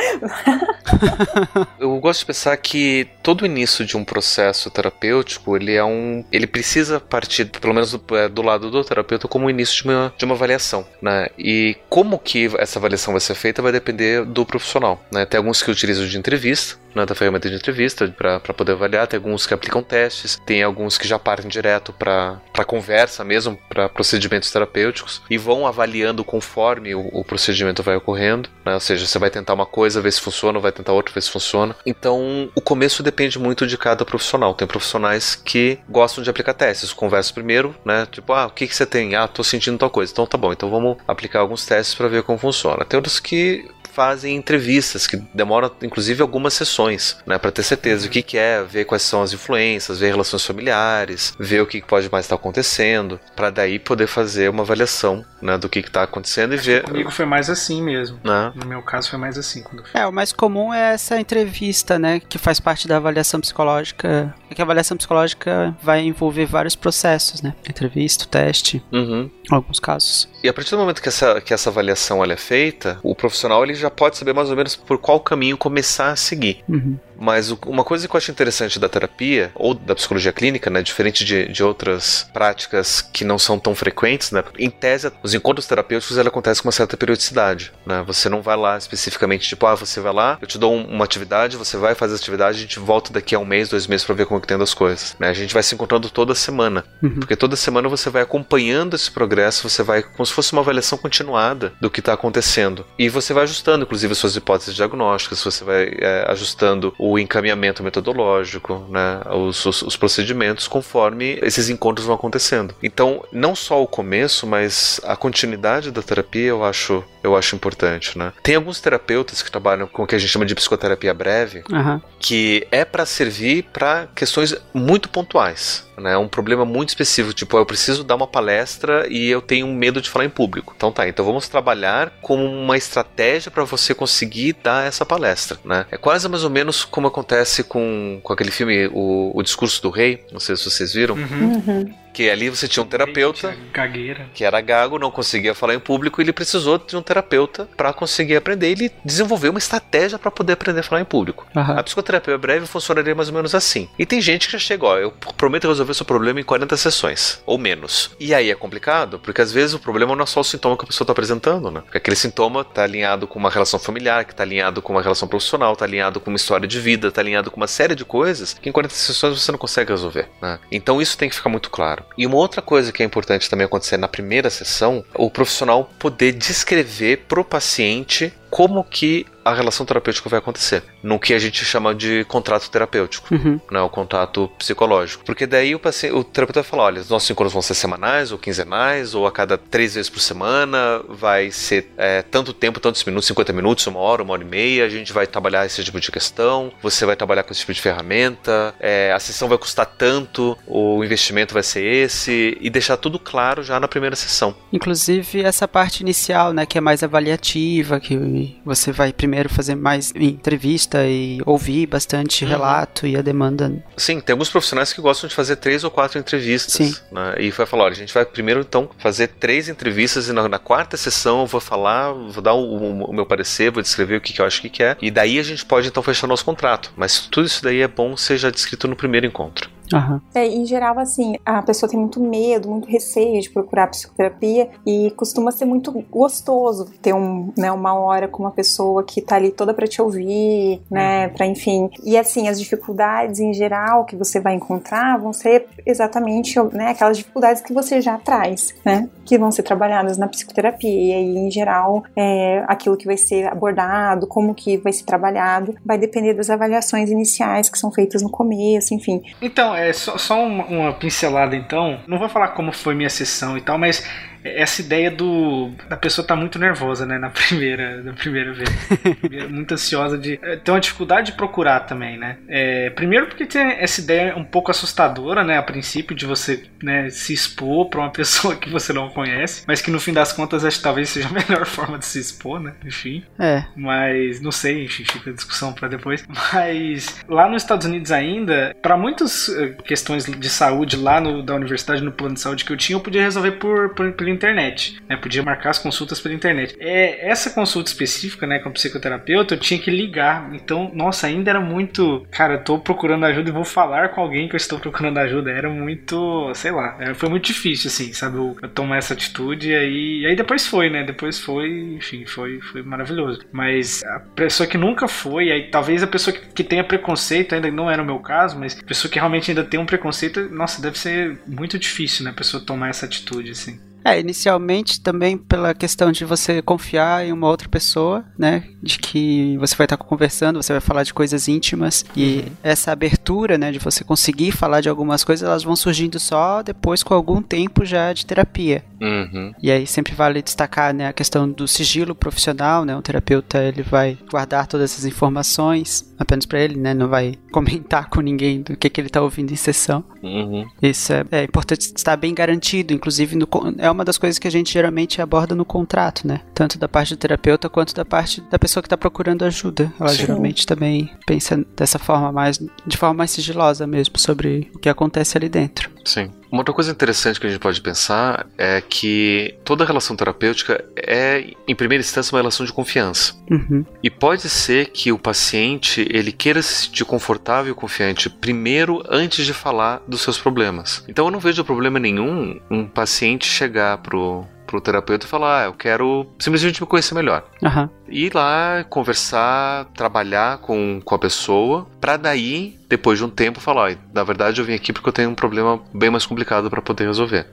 Eu gosto de pensar que todo início de um processo terapêutico, ele é um, ele precisa partir, pelo menos do, é, do lado do terapeuta, como o início de uma, de uma avaliação, né? E como que essa avaliação vai ser feita vai depender do profissional profissional. Né? Tem alguns que utilizam de entrevista, né, da ferramenta de entrevista para poder avaliar, tem alguns que aplicam testes, tem alguns que já partem direto para conversa mesmo, para procedimentos terapêuticos e vão avaliando conforme o, o procedimento vai ocorrendo, né? ou seja, você vai tentar uma coisa, ver se funciona, vai tentar outra, ver se funciona. Então, o começo depende muito de cada profissional. Tem profissionais que gostam de aplicar testes, conversa primeiro, né? Tipo, ah, o que, que você tem? Ah, tô sentindo tal coisa. Então tá bom, então vamos aplicar alguns testes para ver como funciona. Tem outros que fazem entrevistas que demoram inclusive algumas sessões, né, para ter certeza o que, que é, ver quais são as influências, ver relações familiares, ver o que pode mais estar acontecendo, para daí poder fazer uma avaliação, né, do que está acontecendo e ver. Comigo foi mais assim mesmo. Né? No meu caso foi mais assim. Quando... É, o mais comum é essa entrevista, né, que faz parte da avaliação psicológica. É que a avaliação psicológica vai envolver vários processos, né, entrevista, teste, uhum. alguns casos. E a partir do momento que essa, que essa avaliação é feita, o profissional ele já pode saber mais ou menos por qual caminho começar a seguir. Uhum. Mas uma coisa que eu acho interessante da terapia, ou da psicologia clínica, né, diferente de, de outras práticas que não são tão frequentes, né, em tese, os encontros terapêuticos ela acontecem com uma certa periodicidade. Né, você não vai lá especificamente, tipo, ah, você vai lá, eu te dou um, uma atividade, você vai fazer a atividade, a gente volta daqui a um mês, dois meses para ver como é que tem as coisas. Né, a gente vai se encontrando toda semana, uhum. porque toda semana você vai acompanhando esse progresso, você vai, como se fosse uma avaliação continuada do que está acontecendo. E você vai ajustando, inclusive, as suas hipóteses diagnósticas, você vai é, ajustando o o encaminhamento metodológico, né, os, os, os, procedimentos conforme esses encontros vão acontecendo. Então, não só o começo, mas a continuidade da terapia eu acho, eu acho importante. Né? Tem alguns terapeutas que trabalham com o que a gente chama de psicoterapia breve, uhum. que é para servir para questões muito pontuais né? É um problema muito específico, tipo, eu preciso dar uma palestra e eu tenho medo de falar em público. Então tá, então vamos trabalhar como uma estratégia para você conseguir dar essa palestra, né? É quase mais ou menos como acontece com, com aquele filme o, o Discurso do Rei, não sei se vocês viram. Uhum. Uhum. Que ali você tinha um terapeuta Gagueira. que era gago, não conseguia falar em público, e ele precisou de um terapeuta para conseguir aprender. Ele desenvolveu uma estratégia para poder aprender a falar em público. Uhum. A psicoterapia breve funcionaria mais ou menos assim. E tem gente que já chega, ó, eu prometo resolver seu problema em 40 sessões, ou menos. E aí é complicado, porque às vezes o problema não é só o sintoma que a pessoa está apresentando, né? Porque aquele sintoma está alinhado com uma relação familiar, que está alinhado com uma relação profissional, está alinhado com uma história de vida, está alinhado com uma série de coisas que em 40 sessões você não consegue resolver, né? Então isso tem que ficar muito claro. E uma outra coisa que é importante também acontecer na primeira sessão, o profissional poder descrever pro paciente como que a relação terapêutica vai acontecer, no que a gente chama de contrato terapêutico, uhum. né, o contrato psicológico. Porque daí o, paciente, o terapeuta vai falar, olha, os nossos encontros vão ser semanais ou quinzenais, ou a cada três vezes por semana, vai ser é, tanto tempo, tantos minutos, 50 minutos, uma hora, uma hora e meia, a gente vai trabalhar esse tipo de questão, você vai trabalhar com esse tipo de ferramenta, é, a sessão vai custar tanto, o investimento vai ser esse, e deixar tudo claro já na primeira sessão. Inclusive essa parte inicial, né, que é mais avaliativa, que você vai primeiro fazer mais entrevista e ouvir bastante uhum. relato e a demanda. Sim, tem alguns profissionais que gostam de fazer três ou quatro entrevistas. Sim. Né? E vai falar: olha, a gente vai primeiro então fazer três entrevistas e na, na quarta sessão eu vou falar, vou dar o, o, o meu parecer, vou descrever o que, que eu acho que quer. E daí a gente pode então fechar nosso contrato. Mas tudo isso daí é bom seja descrito no primeiro encontro. Uhum. É, em geral, assim, a pessoa tem muito medo, muito receio de procurar psicoterapia e costuma ser muito gostoso ter um, né, uma hora com uma pessoa que tá ali toda para te ouvir, né, uhum. para enfim. E assim, as dificuldades em geral que você vai encontrar vão ser exatamente, né, aquelas dificuldades que você já traz, né, que vão ser trabalhadas na psicoterapia. E aí, em geral, é, aquilo que vai ser abordado, como que vai ser trabalhado, vai depender das avaliações iniciais que são feitas no começo, enfim. Então, é só, só uma, uma, pincelada então. Não vou falar como foi minha sessão e tal, mas essa ideia do da pessoa estar tá muito nervosa, né, na primeira, na primeira vez, [laughs] muito ansiosa de é, ter uma dificuldade de procurar também, né? É, primeiro porque tem essa ideia um pouco assustadora, né, a princípio de você, né, se expor para uma [laughs] pessoa que você não conhece, mas que no fim das contas acho que talvez seja a melhor [laughs] forma de se expor, né? Enfim. É. Mas não sei, enfim, fica a discussão para depois. Mas lá nos Estados Unidos ainda, para muitas eh, questões de saúde lá no, da universidade no plano de saúde que eu tinha, eu podia resolver por, por, por pela internet, né? Podia marcar as consultas pela internet. É, essa consulta específica, né, com psicoterapeuta, eu tinha que ligar. Então, nossa, ainda era muito, cara, eu tô procurando ajuda e vou falar com alguém que eu estou [laughs] procurando ajuda. Era muito, sei lá, foi muito difícil, assim, sabe, eu tomar essa atitude e aí, e aí depois foi, né? Depois foi, enfim, foi, foi maravilhoso. Mas a pessoa que nunca foi, aí talvez a pessoa que, que tenha preconceito, ainda não era o meu caso, mas a pessoa que realmente ainda tem um preconceito, nossa, deve ser muito difícil, né? A pessoa tomar essa atitude, assim. É, inicialmente também pela questão de você confiar em uma outra pessoa, né? De que você vai estar conversando, você vai falar de coisas íntimas e essa abertura, né, de você conseguir falar de algumas coisas, elas vão surgindo só depois com algum tempo já de terapia. Uhum. E aí sempre vale destacar, né, a questão do sigilo profissional, né? O terapeuta ele vai guardar todas essas informações apenas para ele, né? Não vai [laughs] comentar com ninguém do que, que ele está ouvindo em sessão. Uhum. Isso é, é importante estar bem garantido, inclusive no, con- é uma das coisas que a gente geralmente aborda no contrato, né? Tanto da parte do terapeuta quanto da parte da pessoa que está procurando ajuda. Ela Sim. geralmente também pensa dessa forma mais, de forma mais sigilosa mesmo sobre o que acontece ali dentro. Sim. Uma outra coisa interessante que a gente pode pensar é que toda relação terapêutica é, em primeira instância, uma relação de confiança. Uhum. E pode ser que o paciente ele queira se sentir confortável e confiante primeiro antes de falar dos seus problemas. Então eu não vejo problema nenhum um paciente chegar pro pro terapeuta e falar, ah, eu quero simplesmente me conhecer melhor. Aham. Ir lá, conversar, trabalhar com, com a pessoa, pra daí, depois de um tempo, falar, "Olha, na verdade eu vim aqui porque eu tenho um problema bem mais complicado pra poder resolver.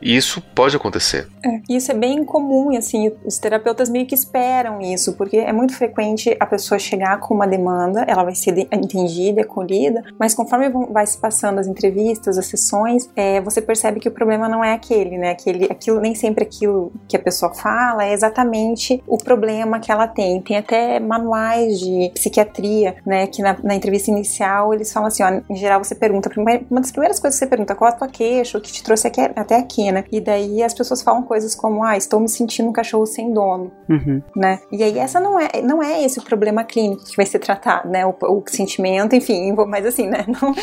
E isso pode acontecer. É, isso é bem comum, assim, os terapeutas meio que esperam isso, porque é muito frequente a pessoa chegar com uma demanda, ela vai ser entendida, acolhida, mas conforme vão- vai se passando as entrevistas, as sessões, é, você percebe que o problema não é aquele, né? Aquele, aquilo, nem sempre aquilo que a pessoa fala é exatamente o problema que ela tem. Tem até manuais de psiquiatria, né? Que na, na entrevista inicial eles falam assim, ó, em geral você pergunta, uma das primeiras coisas que você pergunta, qual a tua queixa, o que te trouxe aqui- até aqui, né? E daí as pessoas falam coisas como, ah, estou me sentindo um cachorro sem dono, Uhum. né? E aí essa não é, não é esse o problema clínico que vai ser tratado, né? O, o sentimento, enfim, mas assim, né? [laughs] Não,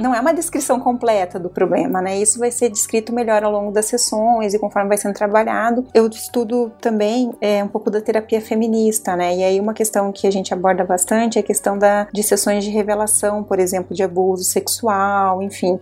não é uma descrição completa do problema, né? Isso vai ser descrito melhor ao longo das sessões e conforme vai sendo trabalhado. Eu estudo também é, um pouco da terapia feminista, né? E aí uma questão que a gente aborda bastante é a questão da, de sessões de revelação, por exemplo, de abuso sexual, enfim,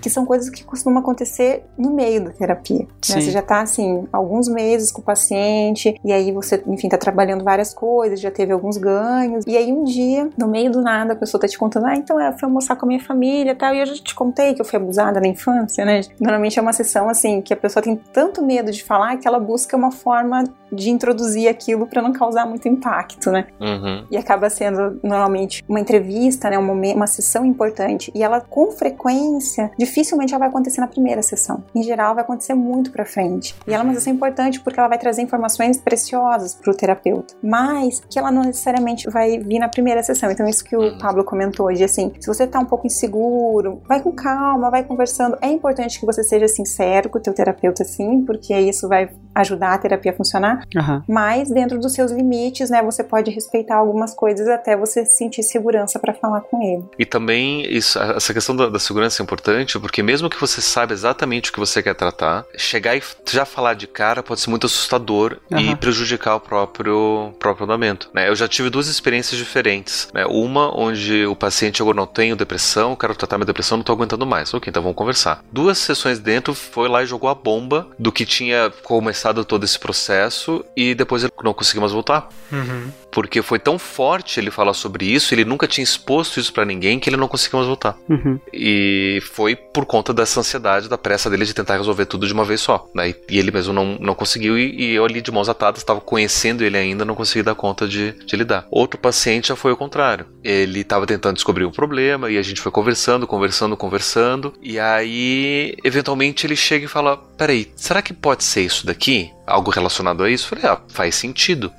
que são coisas que costumam acontecer no meio da terapia. Né? Você já tá assim, alguns meses com o paciente, e aí você, enfim, tá trabalhando várias coisas, já teve alguns ganhos, e aí um dia, no meio do nada, a pessoa tá te contando, ah, então eu fui almoçar com a minha família e tal, e eu já te contei que eu fui abusada na infância, né? Normalmente é uma sessão assim, que a pessoa tem tanto medo de falar que ela busca uma forma de introduzir aquilo para não causar muito impacto, né? Uhum. e acaba sendo normalmente uma entrevista, né, um momento, uma sessão importante e ela com frequência dificilmente ela vai acontecer na primeira sessão. Em geral vai acontecer muito para frente. E ela é uma sessão importante porque ela vai trazer informações preciosas para o terapeuta, mas que ela não necessariamente vai vir na primeira sessão. Então isso que o Pablo comentou de assim, se você tá um pouco inseguro, vai com calma, vai conversando. É importante que você seja sincero com o teu terapeuta sim, porque isso vai ajudar a terapia a funcionar, Aham. mas dentro dos seus limites, né, você pode respeitar algumas coisas até você sentir segurança para falar com ele. E também isso, essa questão da, da segurança é importante, porque mesmo que você saiba exatamente o que você quer tratar, chegar e já falar de cara pode ser muito assustador e Aham. prejudicar o próprio, próprio andamento. né? Eu já tive duas experiências diferentes. né? Uma onde o paciente chegou, não tenho depressão, quero tratar minha depressão, não tô aguentando mais. Ok, então vamos conversar. Duas sessões dentro, foi lá e jogou a bomba do que tinha começado todo esse processo e depois ele não conseguiu mais voltar Uhum. Porque foi tão forte ele falar sobre isso, ele nunca tinha exposto isso pra ninguém que ele não conseguiu mais voltar. Uhum. E foi por conta dessa ansiedade, da pressa dele de tentar resolver tudo de uma vez só. Né? E, ele mesmo não, não conseguiu, e, e eu ali de mãos atadas, estava conhecendo ele ainda, não consegui dar conta de, de lidar. Outro paciente já foi o contrário. Ele estava tentando descobrir o problema, e a gente foi conversando, conversando, conversando, e aí, eventualmente, ele chega e fala: Peraí, será que pode ser isso daqui? Algo relacionado a isso? Eu falei, ah, faz sentido.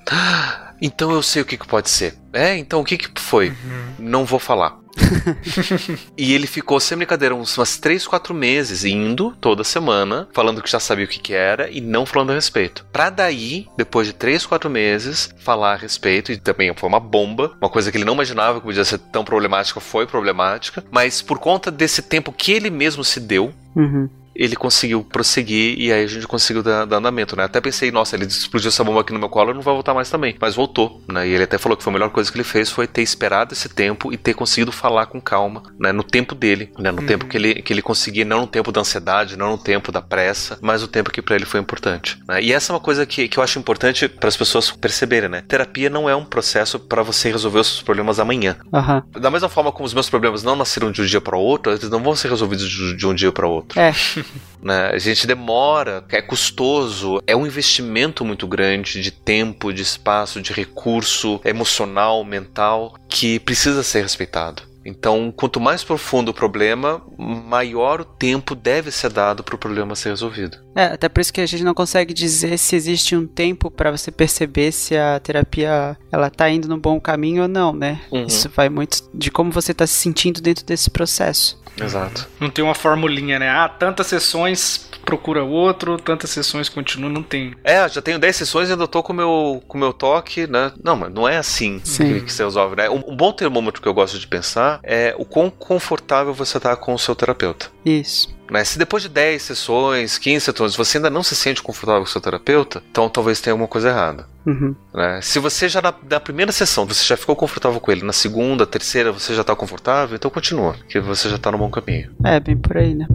Então eu sei o que, que pode ser. É, então o que, que foi? Não vou falar. [laughs] e ele ficou sem brincadeira uns umas 3, 4 meses indo toda semana, falando que já sabia o que, que era e não falando a respeito. Pra daí, depois de 3, 4 meses, falar a respeito, e também foi uma bomba, uma coisa que ele não imaginava que podia ser tão problemática, foi problemática, mas por conta desse tempo que ele mesmo se deu, Uhum. Ele conseguiu prosseguir e aí a gente conseguiu dar, dar andamento, né? Até pensei, nossa, ele explodiu essa bomba aqui no meu colo, não vai voltar mais também. Mas voltou, né? E ele até falou que foi a melhor coisa que ele fez foi ter esperado esse tempo e ter conseguido falar com calma, né? No tempo dele, né? No uhum. tempo que ele, que ele conseguia, não no tempo da ansiedade, não no tempo da pressa, mas o tempo que para ele foi importante. Né? E essa é uma coisa que, que eu acho importante para as pessoas perceberem, né? Terapia não é um processo para você resolver os seus problemas amanhã. Uhum. Da mesma forma como os meus problemas não nasceram de um dia para outro, eles não vão ser resolvidos de, de um dia para outro. É. [laughs] Né? A gente demora, é custoso, é um investimento muito grande de tempo, de espaço, de recurso emocional, mental, que precisa ser respeitado. Então, quanto mais profundo o problema, maior o tempo deve ser dado para o problema ser resolvido. É, até por isso que a gente não consegue dizer se existe um tempo para você perceber se a terapia ela tá indo no bom caminho ou não, né? Uhum. Isso vai muito de como você está se sentindo dentro desse processo. Exato. Não tem uma formulinha, né? Ah, tantas sessões procura outro, tantas sessões continua, não tem. É, já tenho 10 sessões e ainda tô com meu, o meu toque, né? Não, mas não é assim que, que, você resolve, né? Um, um, bom termômetro que eu gosto de pensar é o quão confortável você tá com o seu terapeuta. Isso. Né? Se depois de 10 sessões, 15 sessões, você ainda não se sente confortável com o seu terapeuta, então talvez tenha alguma coisa errada. Uhum. Né? Se você já na, na, primeira sessão você já ficou confortável com ele, na segunda, terceira você já está confortável, então continua, que você já está no bom caminho. É, bem por aí, né?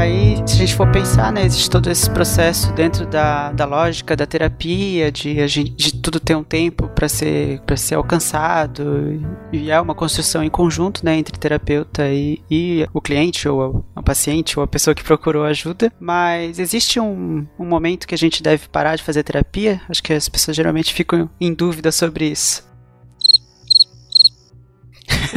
A gente for pensar, né, existe todo esse processo dentro da, da lógica da terapia, de, de tudo ter um tempo para ser, ser alcançado, e é uma construção em conjunto, né, entre terapeuta e, e o cliente, ou o paciente, ou a pessoa que procurou ajuda, mas existe um, um momento que a gente deve parar de fazer terapia? Acho que as pessoas geralmente ficam em dúvida sobre isso.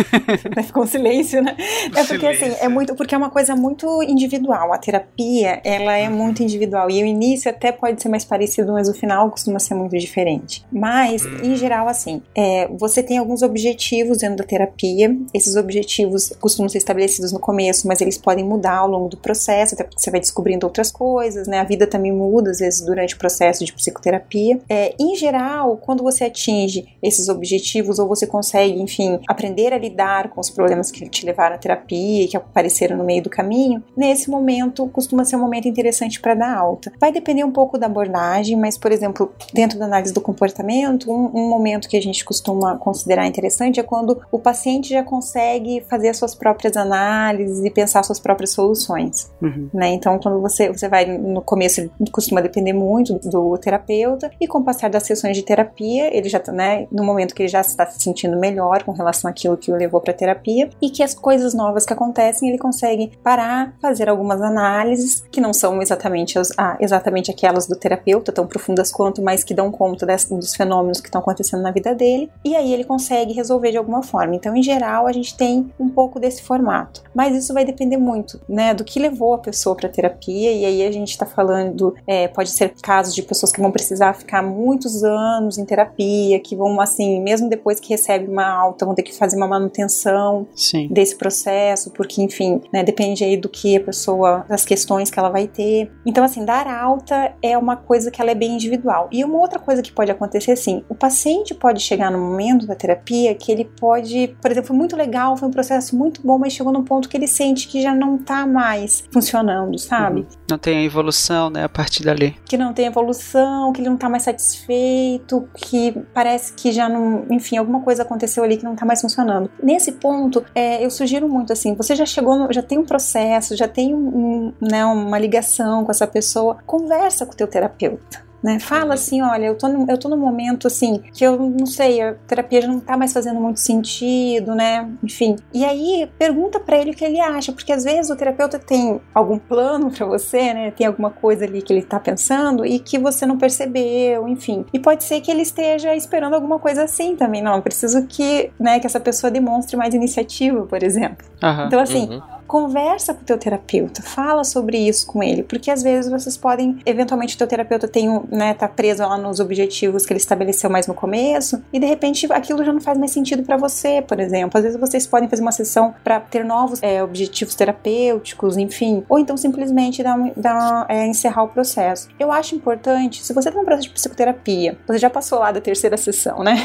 [laughs] Ficou um silêncio, né? É porque assim, é muito, porque é uma coisa muito individual. A terapia, ela é muito individual. E o início até pode ser mais parecido, mas o final costuma ser muito diferente. Mas, hum. em geral, assim, é, você tem alguns objetivos dentro da terapia. Esses objetivos costumam ser estabelecidos no começo, mas eles podem mudar ao longo do processo, até porque você vai descobrindo outras coisas, né? A vida também muda, às vezes, durante o processo de psicoterapia. É, em geral, quando você atinge esses objetivos, ou você consegue, enfim, aprender a lidar com os problemas que te levaram à terapia e que apareceram no meio do caminho, nesse momento costuma ser um momento interessante para dar alta. Vai depender um pouco da abordagem, mas, por exemplo, dentro da análise do comportamento, um, um momento que a gente costuma considerar interessante é quando o paciente já consegue fazer as suas próprias análises e pensar suas próprias soluções. Uhum. Né? Então, quando você, você vai no começo, costuma depender muito do terapeuta, e com o passar das sessões de terapia, ele já está, né, no momento que ele já está se sentindo melhor com relação àquilo que o levou para terapia e que as coisas novas que acontecem ele consegue parar, fazer algumas análises que não são exatamente, as, ah, exatamente aquelas do terapeuta, tão profundas quanto, mas que dão conta desse, dos fenômenos que estão acontecendo na vida dele e aí ele consegue resolver de alguma forma. Então, em geral, a gente tem um pouco desse formato, mas isso vai depender muito, né, do que levou a pessoa para terapia e aí a gente está falando, é, pode ser casos de pessoas que vão precisar ficar muitos anos em terapia, que vão assim, mesmo depois que recebe uma alta, vão ter que fazer uma manutenção Sim. desse processo, porque, enfim, né, depende aí do que a pessoa, das questões que ela vai ter. Então, assim, dar alta é uma coisa que ela é bem individual. E uma outra coisa que pode acontecer, assim, o paciente pode chegar no momento da terapia que ele pode, por exemplo, foi muito legal, foi um processo muito bom, mas chegou num ponto que ele sente que já não tá mais funcionando, sabe? Uhum. Não tem evolução, né, a partir dali. Que não tem evolução, que ele não tá mais satisfeito, que parece que já não, enfim, alguma coisa aconteceu ali que não tá mais funcionando nesse ponto, é, eu sugiro muito assim: você já chegou, já tem um processo, já tem um, né, uma ligação com essa pessoa, conversa com o teu terapeuta. Né? Fala uhum. assim, olha, eu tô, no, eu tô num momento assim que eu não sei, a terapia já não tá mais fazendo muito sentido, né? Enfim. E aí pergunta para ele o que ele acha, porque às vezes o terapeuta tem algum plano para você, né? Tem alguma coisa ali que ele tá pensando e que você não percebeu, enfim. E pode ser que ele esteja esperando alguma coisa assim também, não, eu preciso que, né, que essa pessoa demonstre mais iniciativa, por exemplo. Uhum. Então assim, uhum conversa com o teu terapeuta, fala sobre isso com ele, porque às vezes vocês podem, eventualmente o teu terapeuta tem um, né, tá preso lá nos objetivos que ele estabeleceu mais no começo, e de repente aquilo já não faz mais sentido para você, por exemplo. Às vezes vocês podem fazer uma sessão para ter novos é, objetivos terapêuticos, enfim, ou então simplesmente dar, dar é, encerrar o processo. Eu acho importante, se você tem um processo de psicoterapia, você já passou lá da terceira sessão, né?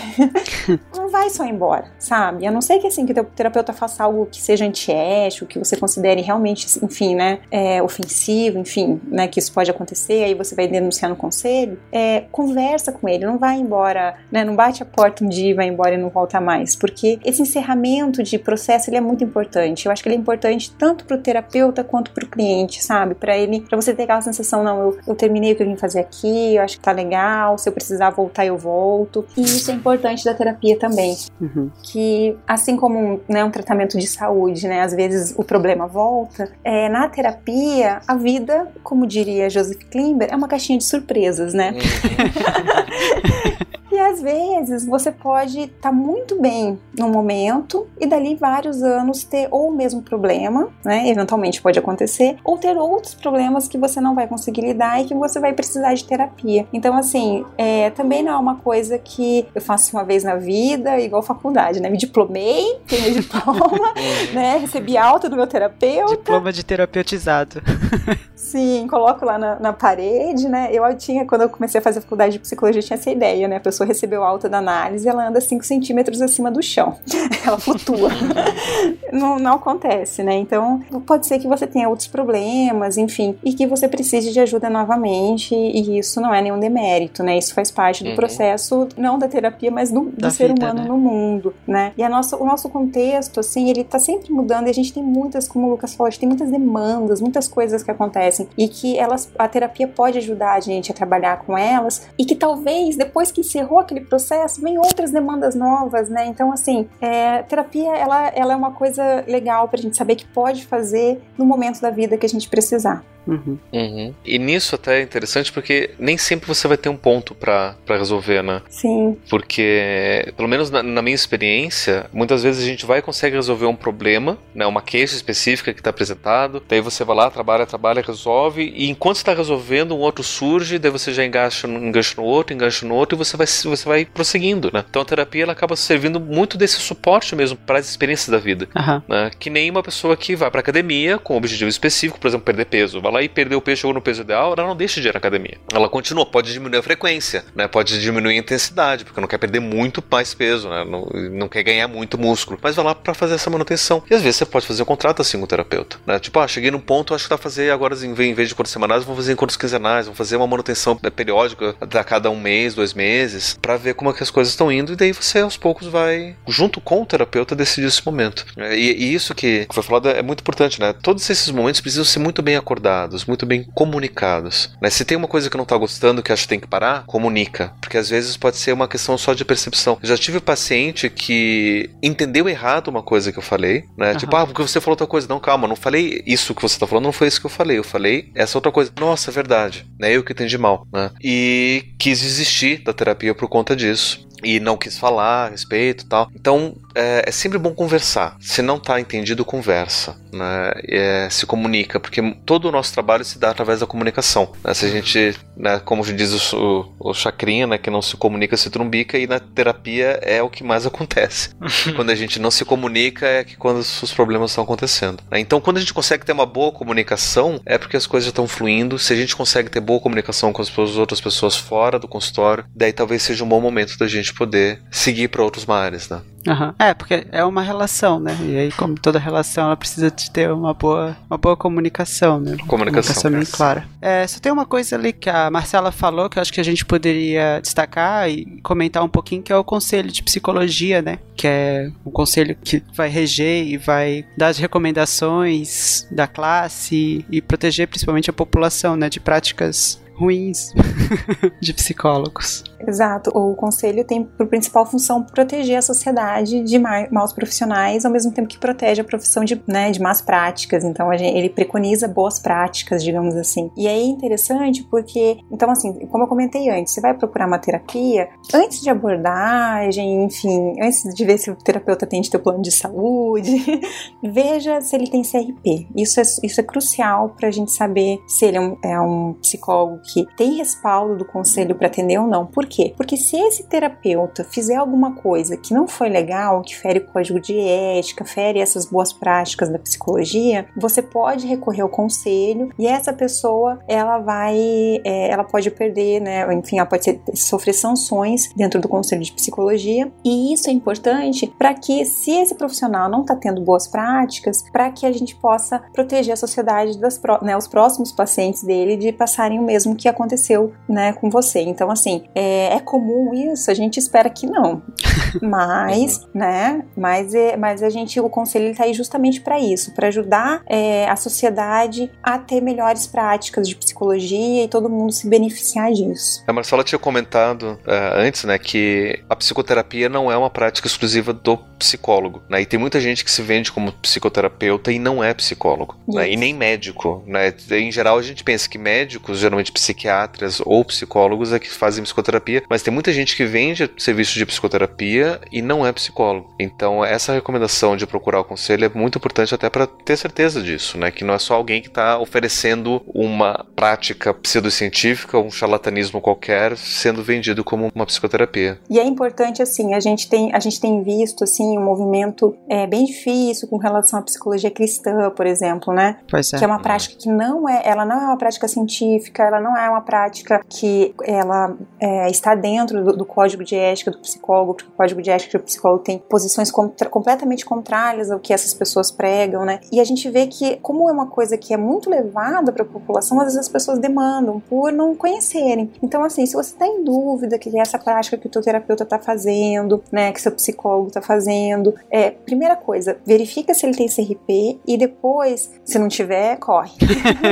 [laughs] não vai só embora, sabe? A não ser que assim que o teu terapeuta faça algo que seja antiético, que você considere realmente, enfim, né, é, ofensivo, enfim, né, que isso pode acontecer, aí você vai denunciar no conselho. É, conversa com ele, não vai embora, né, não bate a porta um dia e vai embora e não volta mais, porque esse encerramento de processo ele é muito importante. Eu acho que ele é importante tanto para o terapeuta quanto para o cliente, sabe? Para ele, para você ter aquela sensação, não, eu, eu terminei o que eu vim fazer aqui, eu acho que tá legal, se eu precisar voltar eu volto. E isso é importante da terapia também, Uhum. que assim como né, um tratamento de saúde, né, às vezes o problema volta, é, na terapia a vida, como diria Joseph Klimber, é uma caixinha de surpresas, né? [laughs] E às vezes você pode estar muito bem no momento e dali vários anos ter ou o mesmo problema, né? Eventualmente pode acontecer, ou ter outros problemas que você não vai conseguir lidar e que você vai precisar de terapia. Então, assim, é, também não é uma coisa que eu faço uma vez na vida, igual faculdade, né? Me diplomei, tenho diploma, [laughs] né? Recebi alta do meu terapeuta. Diploma de terapeutizado. [laughs] Sim, coloco lá na, na, parede, né? Eu tinha, quando eu comecei a fazer faculdade de psicologia, tinha essa ideia, né? A pessoa recebeu alta da análise, ela anda 5 centímetros acima do chão. [laughs] ela flutua. não, não acontece, né? Então, pode ser que você tenha outros problemas, enfim, e que você precise de ajuda novamente, e isso não é nenhum demérito, né? Isso faz parte do Uhum. processo, não da terapia, mas do, do ser vida, humano né? no mundo, né? E a nossa, o nosso contexto, assim, ele tá sempre mudando e a gente tem muitas, como o Lucas falou, a gente tem muitas demandas, muitas coisas que acontecem e que elas, a terapia pode ajudar a gente a trabalhar com elas e que talvez depois que encerrou aquele processo, vem outras demandas novas, né? Então, assim, é, terapia, ela, ela é uma coisa legal pra gente saber que pode fazer no momento da vida que a gente precisar. Uhum. Uhum. E nisso até é interessante porque nem sempre você vai ter um ponto pra pra resolver, né? Sim, Porque, pelo menos na, na minha experiência, muitas vezes a gente vai e consegue resolver um problema, né? Uma queixa específica que está apresentado. Daí você vai lá, trabalha, trabalha, resolve. E enquanto está resolvendo, um outro surge. Daí você já engancha, no- engancha no outro, engancha no outro. E você vai, você vai prosseguindo, né? Então a terapia ela acaba servindo muito desse suporte mesmo para as experiências da vida. Aham. né? Que nem uma pessoa que vai pra academia com um objetivo específico, por exemplo, perder peso. Vai lá e perdeu o peso, chegou no peso ideal, ela não deixa de ir na academia. Ela continua, pode diminuir a frequência, né? Pode diminuir a intensidade, porque não quer perder muito mais peso, né? Não, não quer ganhar muito músculo. Mas vai lá pra fazer essa manutenção. E às vezes você pode fazer um contrato assim com o terapeuta, né? Tipo, ah, cheguei num ponto, acho que dá pra fazer agora, em vez de encontros semanais, vamos fazer encontros quinzenais, vamos fazer uma manutenção né, periódica a cada um mês, dois meses, pra ver como é que as coisas estão indo. E daí você aos poucos vai, junto com o terapeuta, decidir esse momento. É, E, e isso que foi falado é muito importante, né? Todos esses momentos precisam ser muito bem acordados, muito bem comunicados. Né? Se tem uma coisa que não tá gostando, que acha que tem que parar, comunica. Porque às vezes pode ser uma questão só de percepção. Eu já tive paciente que entendeu errado uma coisa que eu falei, né? Tipo, ah, porque você falou outra coisa. Não, calma, não falei isso que você tá falando, não foi isso que eu falei. Eu falei essa outra coisa. Nossa, é verdade. Né? Eu que entendi mal, né? E quis desistir da terapia por conta disso e não quis falar a respeito tal. Então é, é sempre bom conversar. Se não tá entendido, conversa, né? É, se comunica, porque todo o nosso trabalho se dá através da comunicação. né? Se a gente, né, como diz o, o, Chacrinha, né, que não se comunica se trumbica, e na terapia é o que mais [laughs] acontece. quando a gente não se comunica é que quando os problemas estão acontecendo. né? Então, quando a gente consegue ter uma boa comunicação, é porque as coisas estão fluindo. Se a gente consegue ter boa comunicação com as outras pessoas fora do consultório, daí talvez seja um bom momento da gente poder seguir para outros mares, né? Aham. É, porque é uma relação, né? E aí, como toda relação, ela precisa de ter uma boa, uma boa comunicação, né? Comunicação. bem clara. É, só tem uma coisa ali que a Marcela falou que eu acho que a gente poderia destacar e comentar um pouquinho, que é o conselho de psicologia, né? Que é um conselho que vai reger e vai dar as recomendações da classe e proteger principalmente a população, né? De práticas ruins [laughs] de psicólogos. Exato. O conselho tem por principal função proteger a sociedade de maus profissionais, ao mesmo tempo que protege a profissão de, né, de más práticas. Então, gente, ele preconiza boas práticas, digamos assim. E é interessante porque, então, assim, como eu comentei antes, você vai procurar uma terapia, antes de abordagem, enfim, antes de ver se o terapeuta tem teu plano de saúde, [laughs] veja se ele tem CRP. Isso é, isso é crucial para a gente saber se ele é um, é um psicólogo que tem respaldo do conselho para atender ou não. Por quê? Porque se esse terapeuta fizer alguma coisa que não foi legal, que fere o código de ética, fere essas boas práticas da psicologia, você pode recorrer ao conselho e essa pessoa ela vai, é, ela pode perder, né? Enfim, ela pode ser, sofrer sanções dentro do conselho de psicologia e isso é importante para que se esse profissional não está tendo boas práticas, para que a gente possa proteger a sociedade das né, os próximos pacientes dele de passarem o mesmo que aconteceu, né, com você. Então, assim, é, é comum isso? A gente espera que não. [laughs] Mas, né? Mas, é, mas a gente, o conselho está aí justamente para isso, para ajudar é, a sociedade a ter melhores práticas de psicologia e todo mundo se beneficiar disso. A Marcela tinha comentado uh, antes, né, que a psicoterapia não é uma prática exclusiva do psicólogo, né? E tem muita gente que se vende como psicoterapeuta e não é psicólogo, né? E nem médico, né? Em geral a gente pensa que médicos, geralmente psiquiatras ou psicólogos é que fazem psicoterapia, mas tem muita gente que vende serviço de psicoterapia e não é psicólogo. Então essa recomendação de procurar o conselho é muito importante até para ter certeza disso, né? Que não é só alguém que está oferecendo uma prática pseudocientífica, um charlatanismo qualquer, sendo vendido como uma psicoterapia. E é importante assim, a gente tem a gente tem visto assim um movimento é, bem difícil com relação à psicologia cristã, por exemplo, né? Pois é. Que é uma prática que não é, ela não é uma prática científica, ela não é uma prática que ela é, está dentro do, do, código de ética do psicólogo, porque o código de ética do psicólogo tem posições contra, completamente contrárias ao que essas pessoas pregam, né? E a gente vê que, como é uma coisa que é muito levada para a população, às vezes as pessoas demandam por não conhecerem. Então, assim, se você está em dúvida que é essa prática que o teu terapeuta está fazendo, né, que seu psicólogo está fazendo, é, primeira coisa, verifica se ele tem CRP e depois, se não tiver, corre. [laughs]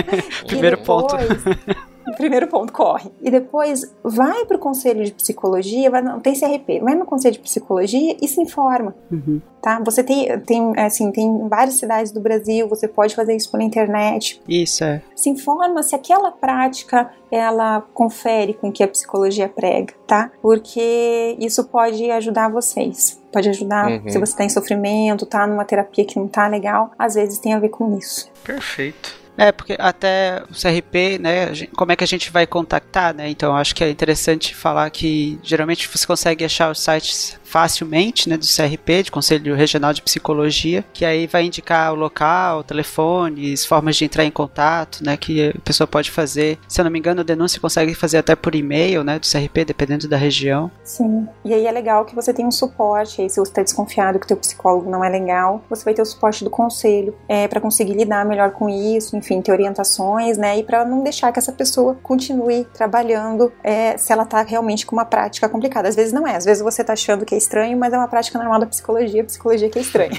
[laughs] Primeiro depois, ponto. Primeiro ponto, corre. E depois vai para o conselho de psicologia, vai, não tem CRP, vai no conselho de psicologia e se informa. Uhum. Tá? Você tem, tem, assim, tem várias cidades do Brasil, você pode fazer isso pela internet. Isso é. Se informa se aquela prática ela confere com o que a psicologia prega, tá? Porque isso pode ajudar vocês. Pode ajudar uhum. se você está em sofrimento, tá numa terapia que não tá legal, às vezes tem a ver com isso. Perfeito. É, porque até o CRP, né, como é que a gente vai contactar, né? Então acho que é interessante falar que geralmente você consegue achar os sites facilmente, né, do CRP, de Conselho Regional de Psicologia, que aí vai indicar o local, telefones, formas de entrar em contato, né, que a pessoa pode fazer. Se eu não me engano, a denúncia consegue fazer até por e-mail, né, do CRP, dependendo da região. Sim. E aí é legal que você tem um suporte, aí se você está desconfiado que teu psicólogo não é legal, você vai ter o suporte do conselho é, para conseguir lidar melhor com isso, enfim, ter orientações, né, e para não deixar que essa pessoa continue trabalhando é, se ela está realmente com uma prática complicada. Às vezes não é, às vezes você está achando que é estranho, mas é uma prática normal da psicologia, psicologia que é estranha.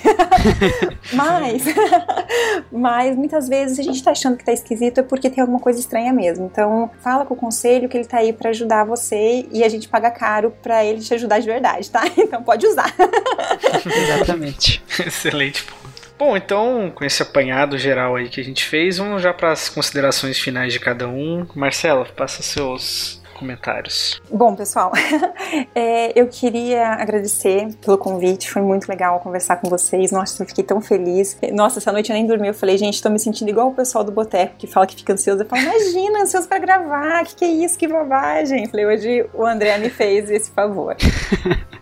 [laughs] mas, [laughs] mas muitas vezes a gente tá achando que tá esquisito é porque tem alguma coisa estranha mesmo. Então, fala com o conselho que ele tá aí para ajudar você e a gente paga caro para ele te ajudar de verdade, tá? [laughs] Então pode usar. Exatamente. Excelente ponto. Bom, então, com esse apanhado geral aí que a gente fez, vamos já para as considerações finais de cada um. Marcela, passa seus comentários. Bom, pessoal, [laughs] é, eu queria agradecer pelo convite, foi muito legal conversar com vocês. Nossa, eu fiquei tão feliz. Nossa, essa noite eu nem dormi. Eu falei, gente, tô me sentindo igual o pessoal do Boteco que fala que fica ansioso. Eu falo, imagina, ansioso pra gravar, que que é isso, que bobagem. Eu falei, hoje o André me fez esse favor. [laughs]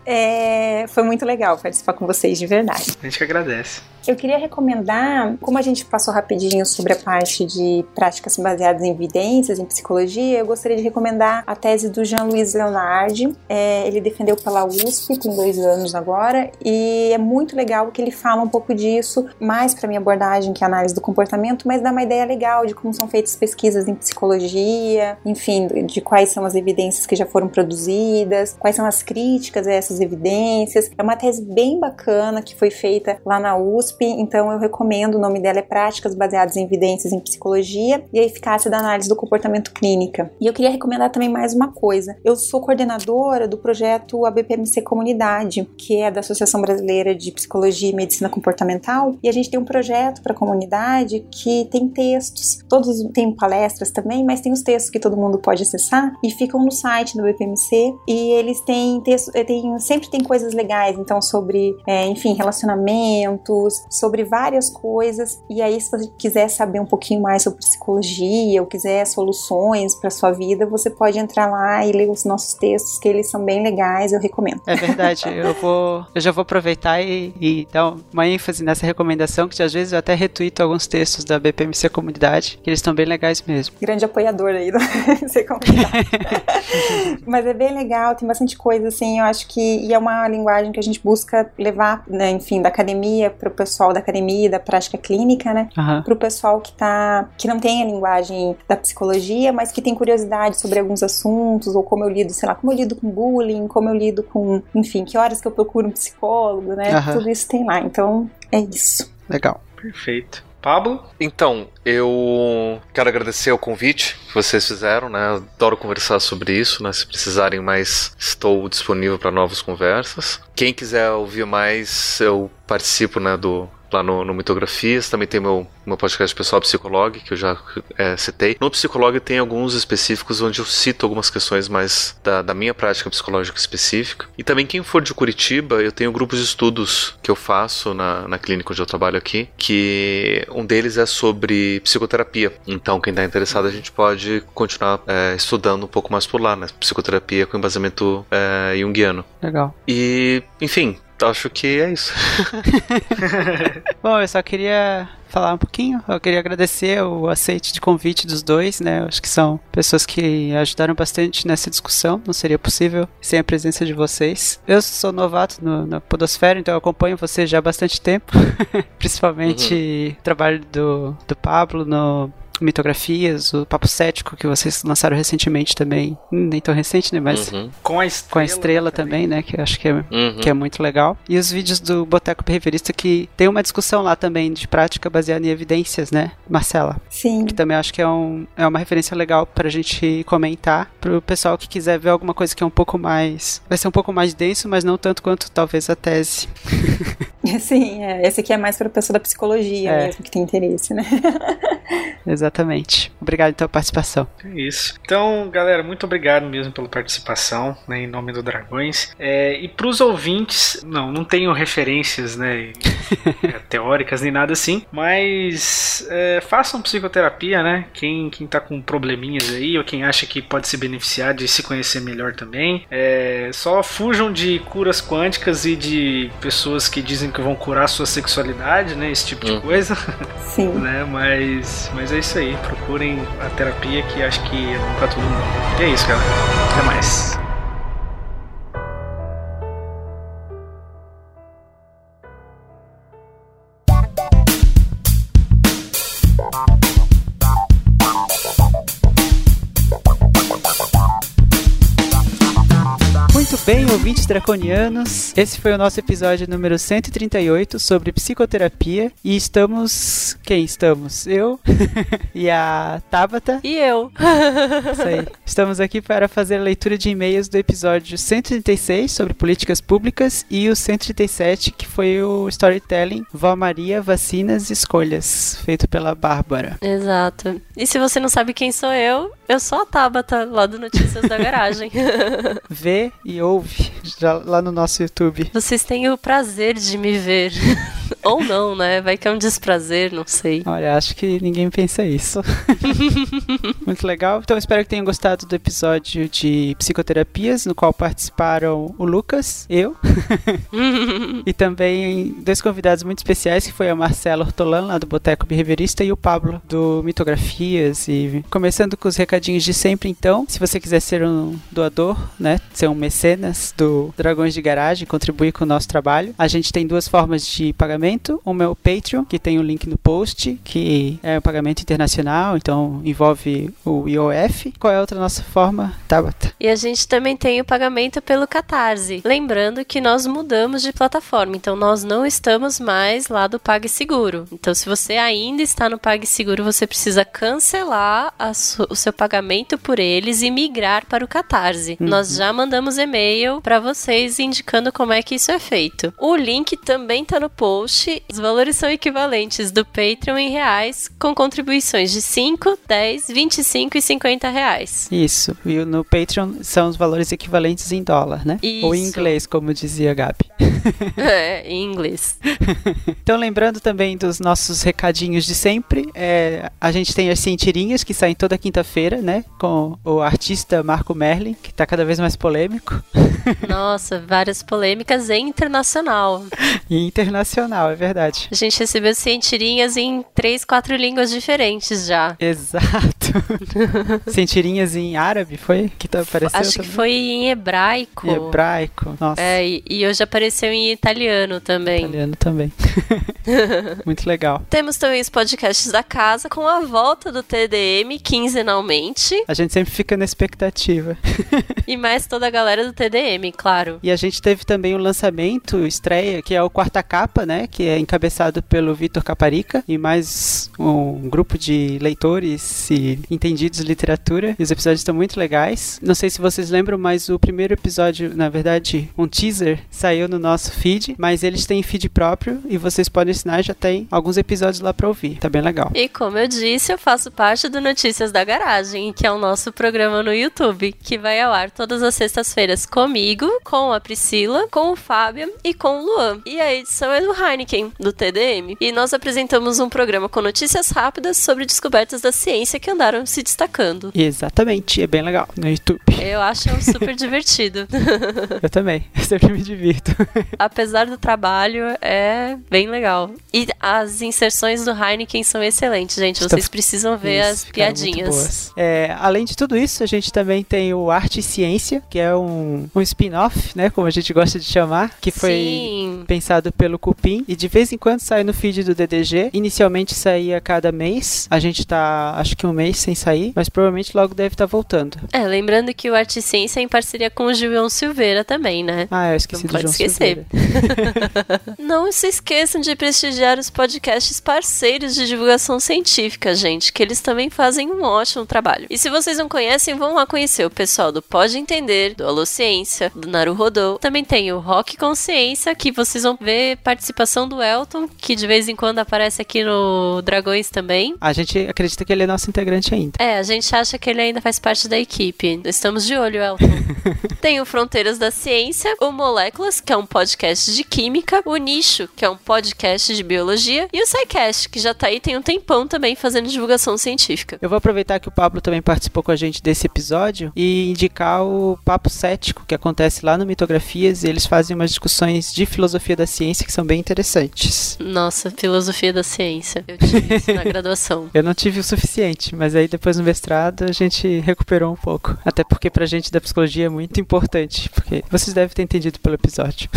É, foi muito legal participar com vocês, de verdade. A gente que agradece. Eu queria recomendar, como a gente passou rapidinho sobre a parte de práticas baseadas em evidências, em psicologia, eu gostaria de recomendar a tese do Jean-Louis Leonardi. É, ele defendeu pela USP, tem dois anos agora, e é muito legal que ele fala um pouco disso, mais para minha abordagem, que é a análise do comportamento, mas dá uma ideia legal de como são feitas pesquisas em psicologia, enfim, de quais são as evidências que já foram produzidas, quais são as críticas a essas evidências. É uma tese bem bacana que foi feita lá na USP, então eu recomendo. O nome dela é Práticas Baseadas em Evidências em Psicologia e a Eficácia da Análise do Comportamento Clínica. E eu queria recomendar também mais uma coisa. Eu sou coordenadora do projeto ABPMC Comunidade, que é da Associação Brasileira de Psicologia e Medicina Comportamental, e a gente tem um projeto para a comunidade que tem textos, todos têm palestras também, mas tem os textos que todo mundo pode acessar e ficam no site do BPMC e eles têm texto, eh, tem, sempre tem coisas legais, então sobre, é, enfim, relacionamentos, sobre várias coisas. E aí, se você quiser saber um pouquinho mais sobre psicologia ou quiser soluções para sua vida, você pode entrar lá e ler os nossos textos, que eles são bem legais, eu recomendo. É verdade, eu vou, eu já vou aproveitar e, e dar uma ênfase nessa recomendação, que às vezes eu até retuito alguns textos da BPMC Comunidade, que eles estão bem legais mesmo. Grande apoiador aí do [laughs] BPMC Comunidade. [laughs] Mas é bem legal, tem bastante coisa assim, eu acho que e é uma linguagem que a gente busca levar, né, enfim, da academia para o pessoal da academia, da prática clínica, né, Aham. para o pessoal que tá que não tem a linguagem da psicologia, mas que tem curiosidade sobre alguns assuntos ou como eu lido, sei lá, como eu lido com bullying, como eu lido com, enfim, que horas que eu procuro um psicólogo, né? Aham. Tudo isso tem lá. Então, é isso. Legal. Perfeito. Pablo? Então, eu quero agradecer o convite que vocês fizeram, né? Adoro conversar sobre isso, né? Se precisarem mais, estou disponível para novas conversas. Quem quiser ouvir mais, eu participo, né, do lá no, no Mitografias, também tem meu, meu podcast pessoal Psicolog, que eu já é, citei. No Psicolog tem alguns específicos onde eu cito algumas questões mais da, da minha prática psicológica específica. E também quem for de Curitiba, eu tenho grupos de estudos que eu faço na, na clínica onde eu trabalho aqui, que um deles é sobre psicoterapia. Então, quem está interessado, a gente pode continuar é, estudando um pouco mais por lá, né? Psicoterapia com embasamento é, junguiano. Legal. E, enfim, acho que é isso. [laughs] Bom, eu só queria falar um pouquinho. Eu queria agradecer o aceite de convite dos dois, né? Eu acho que são pessoas que ajudaram bastante nessa discussão. Não seria possível sem a presença de vocês. Eu sou novato no, na Podosfera, então eu acompanho vocês já há bastante tempo. [laughs] Principalmente o trabalho do, do Pablo no Mitografias, o Papo Cético que vocês lançaram recentemente também. Hum, Nem tão recente, né? Mas Uhum, Com a estrela. com a estrela também, né? Que eu acho que é, uhum. que é muito legal. E os vídeos do Boteco Behaviorista que tem uma discussão lá também de prática baseada em evidências, né, Marcela? Sim. Que também acho que é, um, é uma referência legal pra gente comentar pro pessoal que quiser ver alguma coisa que é um pouco mais. Vai ser um pouco mais denso, mas não tanto quanto talvez a tese. [laughs] Sim, é, esse aqui é mais para pessoa da psicologia É. mesmo que tem interesse, né? [laughs] Exatamente. Obrigado pela participação. É isso. Então, galera, muito obrigado mesmo pela participação, né, em nome do Dragões. É, e pros ouvintes, não, não tenho referências, né, [laughs] é, teóricas nem nada assim, mas é, façam psicoterapia, né? Quem, quem tá com probleminhas aí, ou quem acha que pode se beneficiar de se conhecer melhor também, é, só fujam de curas quânticas e de pessoas que dizem que vão curar sua sexualidade, né? Esse tipo de Hum. coisa Sim. [laughs] né? Mas, mas é isso aí. Procurem a terapia que acho que é bom pra todo mundo. E é isso, galera. Até mais. Muito bem, ouvintes draconianos. Esse foi o nosso episódio número 138 sobre psicoterapia. E estamos. Quem estamos? Eu [laughs] e a Tabata. E eu? [laughs] Isso aí. Estamos aqui para fazer a leitura de e-mails do episódio 136 sobre políticas públicas e o 137 que foi o storytelling Vó Maria, Vacinas e Escolhas, feito pela Bárbara. Exato. E se você não sabe quem sou eu, eu sou a Tabata, lá do Notícias da Garagem. [laughs] Vê e ouve já lá no nosso YouTube. Vocês têm o prazer de me ver. [laughs] Ou não, né? Vai que é um desprazer, não sei. Olha, acho que ninguém pensa isso. [laughs] Muito legal. Então espero que tenham gostado do episódio de psicoterapias, no qual participaram o Lucas, eu, e também dois convidados muito especiais, que foi a Marcela Hortolan, lá do Boteco Behaviorista, e o Pablo, do Mitografias. E começando com os recadinhos de sempre, então, se você quiser ser um doador, né, ser um mecenas do Dragões de Garagem, contribuir com o nosso trabalho, a gente tem duas formas de pagamento. pagamento, o meu Patreon, que tem o link no post, que é um pagamento internacional, então envolve o IOF. Qual é a outra nossa forma, Tabata? E a gente também tem o pagamento pelo Catarse. Lembrando que nós mudamos de plataforma, então nós não estamos mais lá do PagSeguro. Então, se você ainda está no PagSeguro, você precisa cancelar o seu pagamento por eles e migrar para o Catarse. Nós já mandamos e-mail para vocês indicando como é que isso é feito. O link também está no post. Os valores são equivalentes do Patreon em reais, com contribuições de 5, 10, 25 e 50 reais. Isso. E no Patreon são os valores equivalentes em dólar, né? Ou em Isso. inglês, como dizia a Gabi. [laughs] é, [laughs] em inglês. Então, lembrando também dos nossos recadinhos de sempre, é, a gente tem as cientirinhas que saem toda quinta-feira, né? Com o artista Marco Merlin, que tá cada vez mais polêmico. [laughs] Nossa, várias polêmicas e internacional. E internacional, é verdade. A gente recebeu cientirinhas em três, quatro línguas diferentes já. Exato. [laughs] Cientirinhas em árabe, foi? Que tá, apareceu Acho que também? foi em hebraico. Em hebraico. Nossa. É, e, e hoje apareceu em italiano também. Italiano também. [laughs] Muito legal. Temos também os podcasts da casa com a volta do TDM quinzenalmente A gente sempre fica na expectativa. e mais toda a galera do TDM, claro. E a gente teve também o lançamento, estreia, que é o Quarta Capa, né? Que é encabeçado pelo Vitor Caparica e mais um grupo de leitores e entendidos de literatura. E os episódios estão muito legais. Não sei se vocês lembram, mas o primeiro episódio, na verdade, um teaser, saiu no nosso feed, mas eles têm feed próprio e vocês podem assinar, já tem alguns episódios lá pra ouvir. Tá bem legal. E como eu disse, eu faço parte do Notícias da Garagem, que é o nosso programa no YouTube, que vai ao ar todas as sextas-feiras comigo, com a Priscila, com o Fábio e com o Luan. E a edição é do Heineken, do TDM. E nós apresentamos um programa com notícias rápidas sobre descobertas da ciência que andaram se destacando. Exatamente, é bem legal no YouTube. Eu acho super divertido. [laughs] Eu também, eu sempre me divirto. [laughs] Apesar do trabalho, é bem legal. E as inserções do Heineken são excelentes, gente. Vocês precisam ver Isso, as piadinhas. boas. É, além de tudo isso, a gente também tem o Arte e Ciência, que é um, um spin-off, né? Como a gente gosta de chamar, que foi Sim. pensado pelo Cupim e de vez em quando sai no feed do DDG. Inicialmente saía cada mês. A gente tá, acho que um mês sem sair, mas provavelmente logo deve estar voltando. É, lembrando que o Arte e Ciência é em parceria com o Gilson Silveira também, né? Ah, eu esqueci Não do pode João esquecer. [laughs] [laughs] Não se esqueçam de prestigiar os podcasts parceiros de divulgação científica, gente, que eles também fazem um ótimo trabalho. E se vocês não conhecem, vão lá conhecer o pessoal do Pode Entender, do Alô Ciência, do Naruhodô. Também tem o Rock Consciência, que vocês vão ver participação do Elton, que de vez em quando aparece aqui no Dragões também. A gente acredita que ele é nosso integrante ainda. É, a gente acha que ele ainda faz parte da equipe. Estamos de olho, Elton. [laughs] Tem o Fronteiras da Ciência, o Moléculas, que é um podcast de química, o Nicho, que é um podcast de biologia, e o SciCast, que já tá aí tem um tempão também fazendo divulgação científica. Eu vou aproveitar que o Pablo também participou com a gente desse episódio e indicar o Papo Cético, que acontece lá no Mitografias, e eles fazem umas discussões de filosofia da ciência que são bem interessantes. Nossa, filosofia da ciência. Eu tive isso na [laughs] graduação. Eu não tive o suficiente, mas aí depois no mestrado a gente recuperou um pouco. Até porque pra gente da psicologia é muito importante, porque vocês devem ter entendido pelo episódio.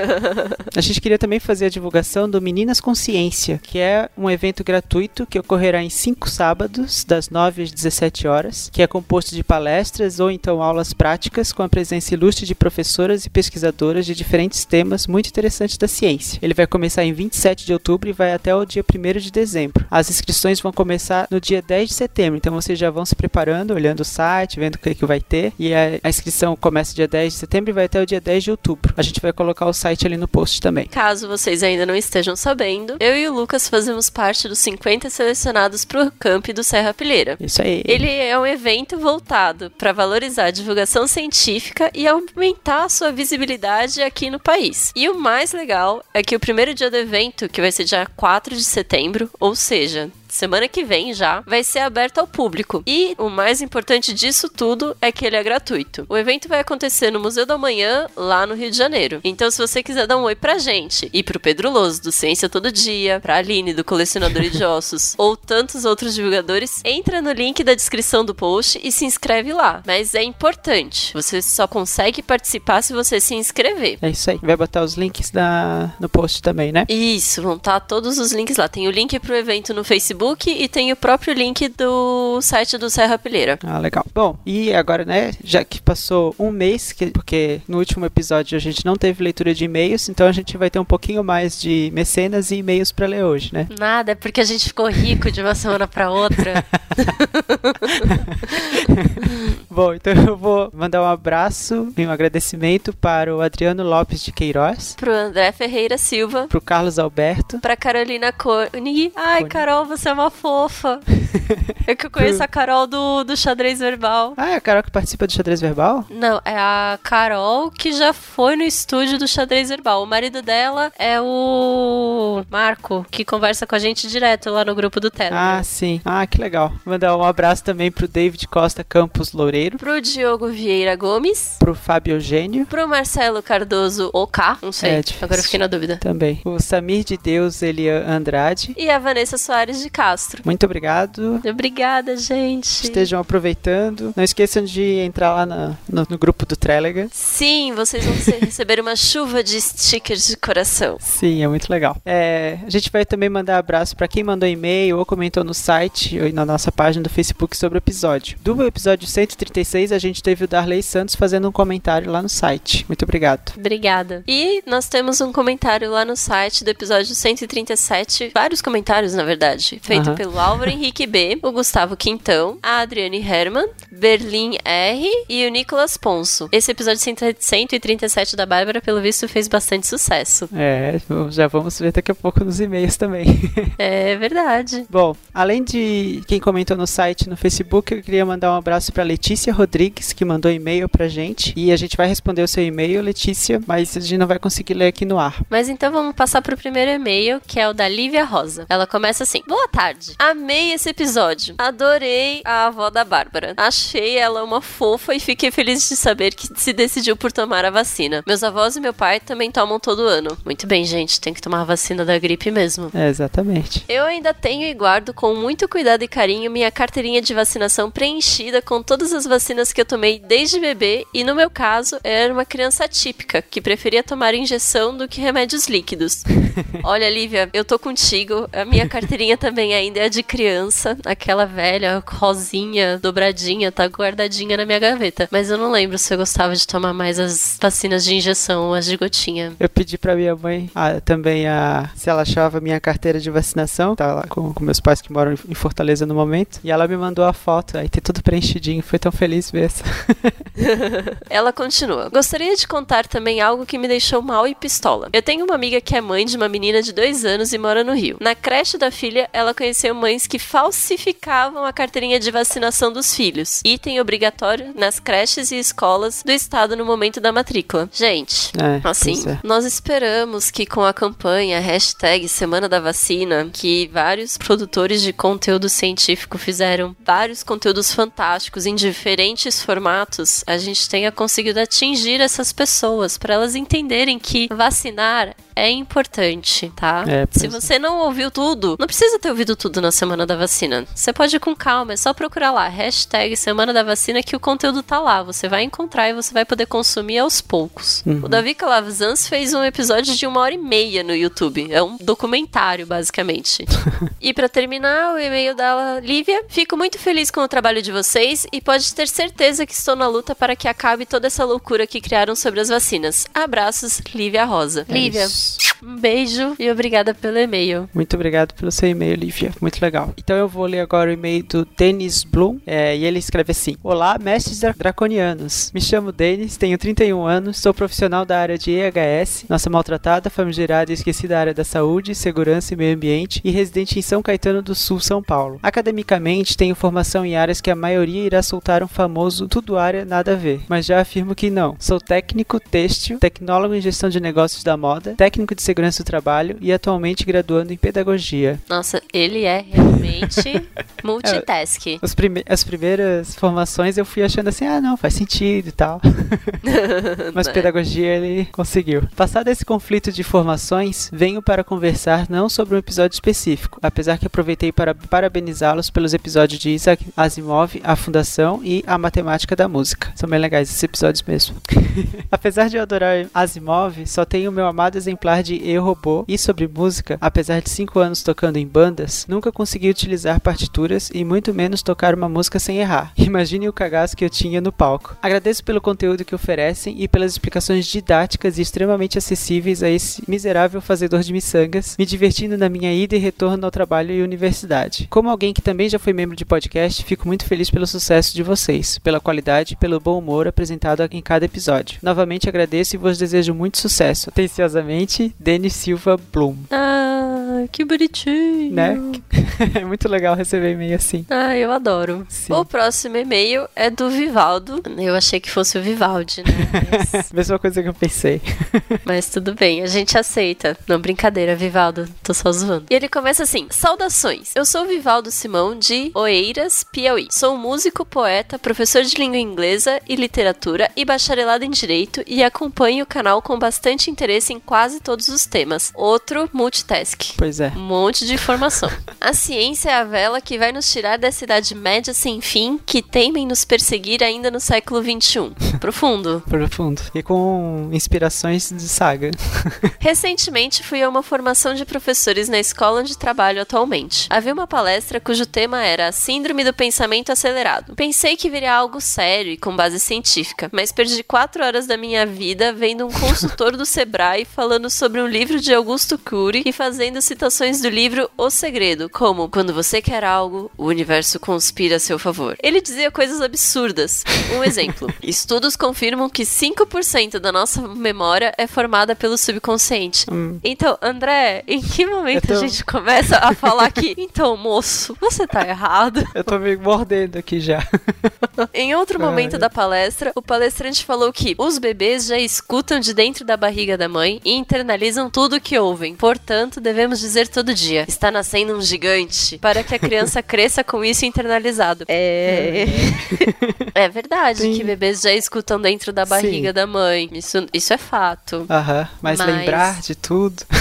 [laughs] a gente queria também fazer a divulgação do Meninas Consciência, que é um evento gratuito que ocorrerá em cinco sábados, das 9 às 17 horas, que é composto de palestras ou então aulas práticas com a presença ilustre de professoras e pesquisadoras de diferentes temas muito interessantes da ciência. Ele vai começar em 27 de outubro e vai até o dia 1 de dezembro. As inscrições vão começar no dia 10 de setembro, então vocês já vão se preparando, olhando o site, vendo o que, que vai ter. E a, inscrição começa dia 10 de setembro e vai até o dia 10 de outubro. A gente vai colocar o site ali no post também. Caso vocês ainda não estejam sabendo, eu e o Lucas fazemos parte dos 50 selecionados pro Camp do Serra Pilheira. Isso aí. Ele é um evento voltado para valorizar a divulgação científica e aumentar a sua visibilidade aqui no país. E o mais legal é que o primeiro dia do evento, que vai ser dia 4 de setembro, ou seja, semana que vem já, vai ser aberto ao público. E o mais importante disso tudo é que ele é gratuito. O evento vai acontecer no Museu da Manhã, lá no Rio de Janeiro. Então, se você quiser dar um oi pra gente e pro Pedro Loso, do Ciência Todo Dia, pra Aline, do Colecionador de [laughs] Ossos, ou tantos outros divulgadores, entra no link da descrição do post e se inscreve lá. Mas é importante, você só consegue participar se você se inscrever. É isso aí. Vai botar os links da, no post também, né? Isso, vão estar todos os links lá. Tem o link pro evento no Facebook e tem o próprio link do site do Serra Pilheira. Ah, legal. Bom, e agora, né, já que passou um mês, que, porque no último episódio a gente não teve leitura de e-mails, então a gente vai ter um pouquinho mais de mecenas e e-mails pra ler hoje, né? Nada, é porque a gente ficou rico de uma semana pra outra. [laughs] Bom, então eu vou mandar um abraço e um agradecimento para o Adriano Lopes de Queiroz, Pro André Ferreira Silva. pro Carlos Alberto, Pra Carolina Koenig. Ai, Koenig. Carol, você é uma fofa. É que eu conheço [laughs] a Carol do, do xadrez verbal. Ah, é a Carol que participa do xadrez verbal? Não, é a Carol que já foi no estúdio do xadrez verbal. O marido dela é o Marco, que conversa com a gente direto lá no grupo do Telegram. Ah, sim. Ah, que legal. Mandar um abraço também pro David Costa Campos Loureiro, Pro Diogo Vieira Gomes. pro Fábio Eugênio Pro Marcelo Cardoso OK, não sei. É. Agora eu fiquei na dúvida. também, o Samir de Deus Elian Andrade. E a Vanessa Soares de Castro. Muito obrigado. Obrigada, gente. Estejam aproveitando. Não esqueçam de entrar lá na- no, no grupo do Telegram. Sim, vocês vão [laughs] receber uma chuva de stickers de coração. Sim, é muito legal. É, a gente vai também mandar abraço para quem mandou e-mail ou comentou no site ou na nossa página do Facebook sobre o episódio. Do episódio 136, a gente teve o Darley Santos fazendo um comentário lá no site. Muito obrigado. Obrigada. E nós temos um comentário lá no site do episódio 137, vários comentários, na verdade, feito Aham. pelo Álvaro Henrique B, o Gustavo Quintão, a Adriane Herman, Berlim R e o Nicolas Ponço. Esse episódio 137 da Bárbara, pelo visto, fez bastante sucesso. É, já vamos ver daqui a pouco nos e-mails também. [laughs] É verdade. Bom, além de quem comentou no site no Facebook, eu queria mandar um abraço para Letícia Rodrigues, que mandou e-mail pra gente. E a gente vai responder o seu e-mail, Letícia, mas a gente não vai conseguir ler aqui no ar. Mas então vamos passar pro primeiro e-mail, que é o da Lívia Rosa. Ela começa assim: Boa tarde. Amei esse episódio. Adorei a avó da Bárbara. Achei ela uma fofa e fiquei feliz de saber que se decidiu por tomar a vacina. Meus avós e meu pai também tomam todo ano. Muito bem, gente, tem que tomar a vacina da gripe mesmo. É, exatamente. Eu ainda tenho e guardo com muito cuidado e carinho minha carteirinha de vacinação preenchida com todas as vacinas que eu tomei desde bebê e no meu caso era uma criança atípica que preferia tomar injeção do que remédios líquidos. [laughs] Olha, Lívia, eu tô contigo. A minha carteirinha também ainda é de criança, aquela velha rosinha dobradinha, tá guardadinha na minha gaveta. Mas eu não lembro se eu gostava de tomar mais as vacinas de injeção ou as de gotinha. Eu pedi pra minha mãe ah, também a, se ela achava minha carteira de vacinação. Tá lá com, com meus pais que moram em Fortaleza no momento. E ela me mandou a foto. Aí tem tudo preenchidinho. Foi tão feliz ver essa. [laughs] Ela continua. Gostaria de contar também algo que me deixou mal e pistola. Eu tenho uma amiga que é mãe de uma menina de dois anos e mora no Rio. Na creche da filha, ela conheceu mães que falsificavam a carteirinha de vacinação dos filhos. Item obrigatório nas creches e escolas do estado no momento da matrícula. Gente, É, Assim, é. nós esperamos que com a campanha hashtag Semana da Vacina, que vários produtores de conteúdo científico fizeram vários conteúdos fantásticos em diferentes formatos, a gente tenha conseguido atingir essas pessoas para elas entenderem que vacinar é importante, tá? É, Se é. você não ouviu tudo, não precisa ter ouvido tudo na Semana da Vacina. Você pode ir com calma, é só procurar lá, hashtag Semana da Vacina, que o conteúdo tá lá. Você vai encontrar e você vai poder consumir aos poucos. Uhum. O Davi Calavzans fez um episódio de uma hora e meia no YouTube. É um documentário, basicamente. [laughs] e pra terminar, o e-mail da Lívia. Fico muito feliz com o trabalho de vocês e pode ter certeza que estou na luta para que acabe toda essa loucura que criaram sobre as vacinas. Abraços, Lívia Rosa. É Lívia, isso. um beijo e obrigada pelo e-mail. Muito obrigado pelo seu e-mail, Lívia. Muito legal. Então eu vou ler agora o e-mail do Denis Bloom. é, e ele escreve assim: Olá, mestres dra- draconianos. Me chamo Denis, tenho 31 anos, sou profissional da área de EHS, nossa maltratada, famigerada e esquecida área da saúde, segurança e meio ambiente, e residente em São Caetano do Sul, São Paulo. Academicamente, tenho formação em áreas que a maioria irá soltar um famoso tudo área nada a ver, mas já afirmo que não. Sou técnico têxtil, tecnólogo em gestão de negócios da moda, técnico de segurança do trabalho e atualmente graduando em pedagogia. Nossa, ele é Realmente, [laughs] multitask. Os prime as primeiras formações eu fui achando assim, ah, não, faz sentido e tal. [laughs] Mas Né? pedagogia ele conseguiu. Passado esse conflito de formações, venho para conversar não sobre um episódio específico, apesar que aproveitei para parabenizá-los pelos episódios de Isaac Asimov, A Fundação e A Matemática da Música. São bem legais esses episódios mesmo. [laughs] apesar de eu adorar Asimov, só tenho o meu amado exemplar de Eu Robô e sobre música, apesar de 5 anos tocando em bandas, nunca consegui utilizar partituras e muito menos tocar uma música sem errar. [laughs] Imagine o cagaço que eu tinha no palco. Agradeço pelo conteúdo que oferecem e pelas explicações didáticas e extremamente acessíveis a esse miserável fazedor de miçangas, me divertindo na minha ida e retorno ao trabalho e universidade. Como alguém que também já foi membro de podcast, fico muito feliz pelo sucesso de vocês, pela qualidade e pelo bom humor apresentado em cada episódio. Novamente agradeço e vos desejo muito sucesso. Atenciosamente, Denis Silva Bloom. Ah, que bonitinho. Né? [laughs] é muito legal receber e-mail assim. Ah, eu adoro. Sim. O próximo e-mail é do Vivaldo. Eu achei que fosse o Vivaldi, né? Mas, [laughs] Mesma coisa que eu pensei. [laughs] mas tudo bem, a gente aceita. Não, brincadeira, Vivaldo. Tô só zoando. E ele começa assim: Saudações. Eu sou o Vivaldo Simão de Oeiras, Piauí. Sou músico, poeta, professor de língua inglesa e literatura e bacharelado em direito e acompanho o canal com bastante interesse em quase todos os temas. Outro multitask. Pois é. Um monte de informação. A ciência é a vela que vai nos tirar dessa idade média sem fim que temem nos perseguir ainda no século XXI. Profundo. Profundo. E com inspirações de saga. [laughs] Recentemente fui a uma formação de professores na escola onde trabalho atualmente. Havia uma palestra cujo tema era a Síndrome do Pensamento Acelerado. Pensei que viria algo sério e com base científica, mas perdi quatro horas da minha vida vendo um consultor do Sebrae falando sobre um livro de Augusto Cury e fazendo citações do livro O Segredo, como quando você quer algo, o universo conspira a seu favor. Ele dizia coisas absurdas. Um exemplo: [laughs] estudos confirmam que 5% da nossa memória é formada pelo subconsciente. Então, André, em que momento tô- a gente começa a falar que, [laughs] então, moço, você tá errado? Eu tô me mordendo aqui já. [laughs] Em outro momento da palestra, o palestrante falou que os bebês já escutam de dentro da barriga da mãe e internalizam tudo o que ouvem. Portanto, devemos dizer todo dia: está nascendo um gigante, para que a criança cresça com isso internalizado. É. [laughs] É verdade Sim. que bebês já escutam dentro da barriga Sim. da mãe. Isso, isso é fato. Aham. Mas, Mas- lembrar de tudo. [laughs]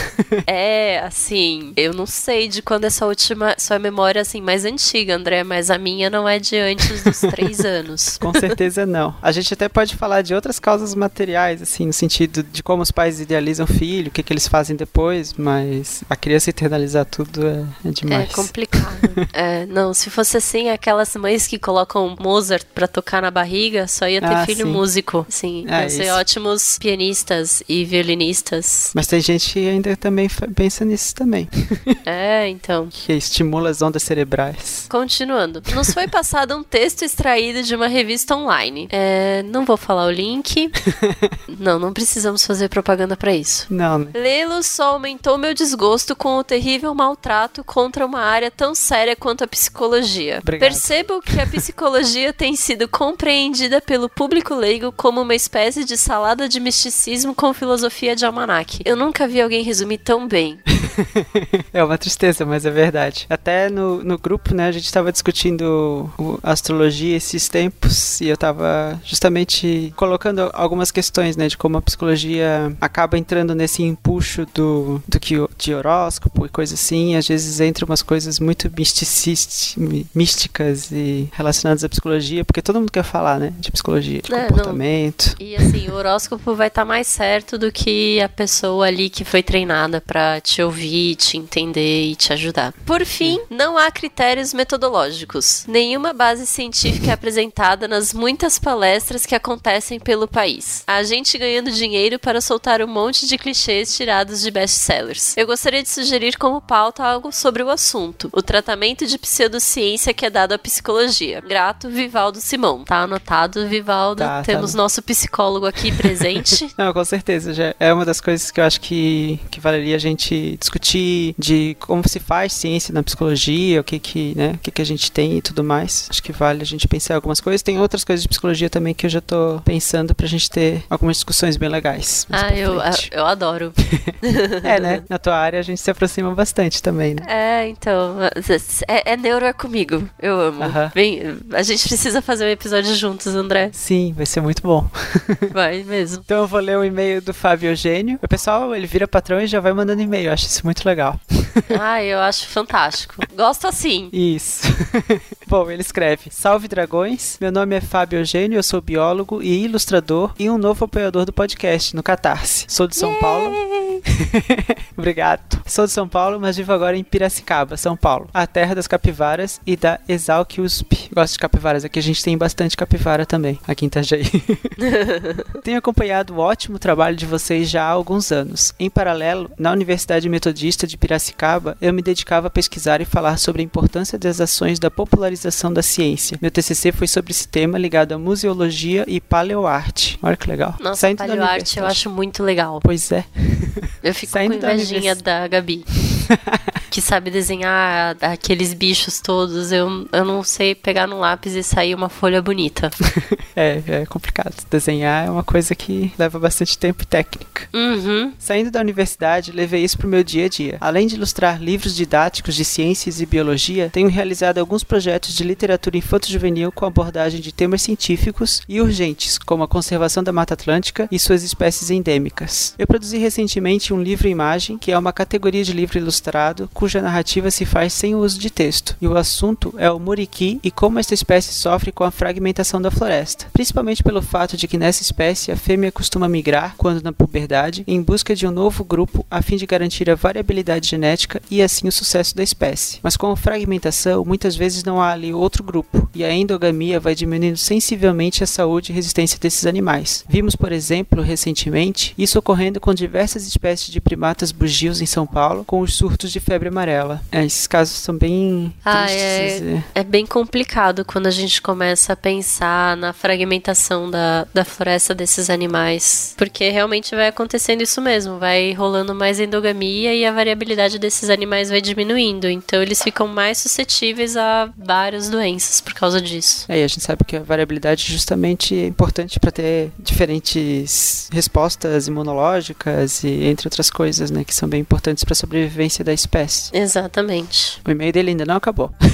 É, assim, eu não sei de quando é sua última, sua memória assim mais antiga, André, mas a minha não é de antes dos três [laughs] anos. Com certeza não. A gente até pode falar de outras causas materiais, assim, no sentido de como os pais idealizam o filho, o que, que eles fazem depois, mas a criança internalizar tudo é, é É demais. complicado. É, não, se fosse assim, aquelas mães que colocam Mozart pra tocar na barriga, só ia ter Ah, filho sim. músico. Sim, iam ser isso. ótimos pianistas e violinistas. Mas tem gente que ainda também pensa nisso também, [laughs] É, então. que estimula as ondas cerebrais. Continuando. Nos foi passado um texto extraído de uma revista online. É, não vou falar o link. [laughs] não, não precisamos fazer propaganda pra isso. Não, né? Lê-lo só aumentou meu desgosto com o terrível maltrato contra uma área tão séria quanto a psicologia. Obrigado. Percebo que a psicologia tem sido compreendida pelo público leigo como uma espécie de salada de misticismo com filosofia de almanaque. Eu nunca vi alguém resumir tão bem. [laughs] É uma tristeza, mas é verdade. Até no, no grupo, né, a gente estava discutindo astrologia esses tempos e eu estava justamente colocando algumas questões, né, de como a psicologia acaba entrando nesse empuxo do, do que de horóscopo e coisa assim, e às vezes entra umas coisas muito místicas e relacionadas à psicologia, porque todo mundo quer falar, né, de psicologia, de É, não. comportamento. E assim, o horóscopo vai estar mais certo do que a pessoa ali que foi treinada pra te ouvir, te entender e te ajudar. Por fim, não há critérios metodológicos. Nenhuma base científica é apresentada nas muitas palestras que acontecem pelo país. Há gente ganhando dinheiro para soltar um monte de clichês tirados de best-sellers. Eu gostaria de sugerir como pauta algo sobre o assunto: o tratamento de pseudociência que é dado à psicologia. Grato, Vivaldo Simão. Tá anotado, Vivaldo. Tá, tá Temos bom. nosso psicólogo aqui presente. [laughs] Não, com certeza. Já é uma das coisas que eu acho que, que valeria a gente discutir de como se faz ciência na psicologia, o que que, né, o que que a gente tem e tudo mais. Acho que vale a gente pensar em algumas coisas. Tem outras coisas de psicologia também que eu já tô pensando pra gente ter algumas discussões bem legais. ah, eu, eu adoro. [laughs] É, né? [laughs] Na tua área a gente se aproxima bastante também, né? É, então, É, é neuro é comigo. Eu amo. Vem, a gente precisa fazer um episódio juntos, André. Sim, vai ser muito bom. [laughs] Vai mesmo. Então eu vou ler o e-mail do Fábio Eugênio. O pessoal, ele vira patrão e já vai mandando e-mail. Eu acho isso muito legal. [laughs] Ah, eu acho fantástico. Gosto assim. Isso. [laughs] Bom, ele escreve: Salve dragões, meu nome é Fábio Eugênio, eu sou biólogo e ilustrador e um novo apoiador do podcast no Catarse. Sou de São Paulo. Obrigado. Sou de São Paulo, mas vivo agora em Piracicaba, São Paulo, a terra das capivaras e da Exalc USP. Gosto de capivaras, aqui a gente tem bastante capivara também, aqui em Itajaí. [laughs] Tenho acompanhado o ótimo trabalho de vocês já há alguns anos. Em paralelo, na Universidade Metodista de Piracicaba, eu me dedicava a pesquisar e falar sobre a importância das ações da popularização da ciência. Meu TCC foi sobre esse tema ligado à museologia e paleoarte. Olha que legal. Nossa, Saindo da paleoarte eu acho muito legal. Pois é. Eu fico Saindo com da invejinha univers- da Gabi. [laughs] que sabe desenhar aqueles bichos todos. Eu, eu não sei pegar no lápis e sair uma folha bonita. [laughs] É, é complicado. Desenhar é uma coisa que leva bastante tempo e técnica. Uhum. Saindo da universidade, levei isso pro meu dia a dia. Além de ilustrar livros didáticos de ciências e biologia, tenho realizado alguns projetos de literatura infanto-juvenil com abordagem de temas científicos e urgentes, como a conservação da Mata Atlântica e suas espécies endêmicas. Eu produzi recentemente um livro-imagem, que é uma categoria de livro ilustrado cuja narrativa se faz sem o uso de texto, e o assunto é o muriqui e como esta espécie sofre com a fragmentação da floresta, principalmente pelo fato de que nessa espécie a fêmea costuma migrar, quando na puberdade, em busca de um novo grupo a fim de garantir a variabilidade genética e assim o sucesso da espécie. Mas com a fragmentação, muitas vezes não há ali outro grupo, e a endogamia vai diminuindo sensivelmente a saúde e resistência desses animais. Vimos, por exemplo, recentemente, isso ocorrendo com diversas espécies de primatas bugios em São Paulo, com os surtos de febre amarela. É, esses casos são bem Ah, tristes. é-. É bem complicado quando a gente começa a pensar na fragmentação da, da floresta desses animais. Porque realmente vai acontecendo isso mesmo. Vai rolando mais endogamia e a variabilidade desses animais vai diminuindo. Então eles ficam mais suscetíveis a várias doenças por causa disso. É, e a gente sabe que a variabilidade justamente é importante para ter diferentes respostas imunológicas e entre outras coisas, né, que são bem importantes para a sobrevivência da espécie. Exatamente. O e-mail dele ainda não acabou. [laughs]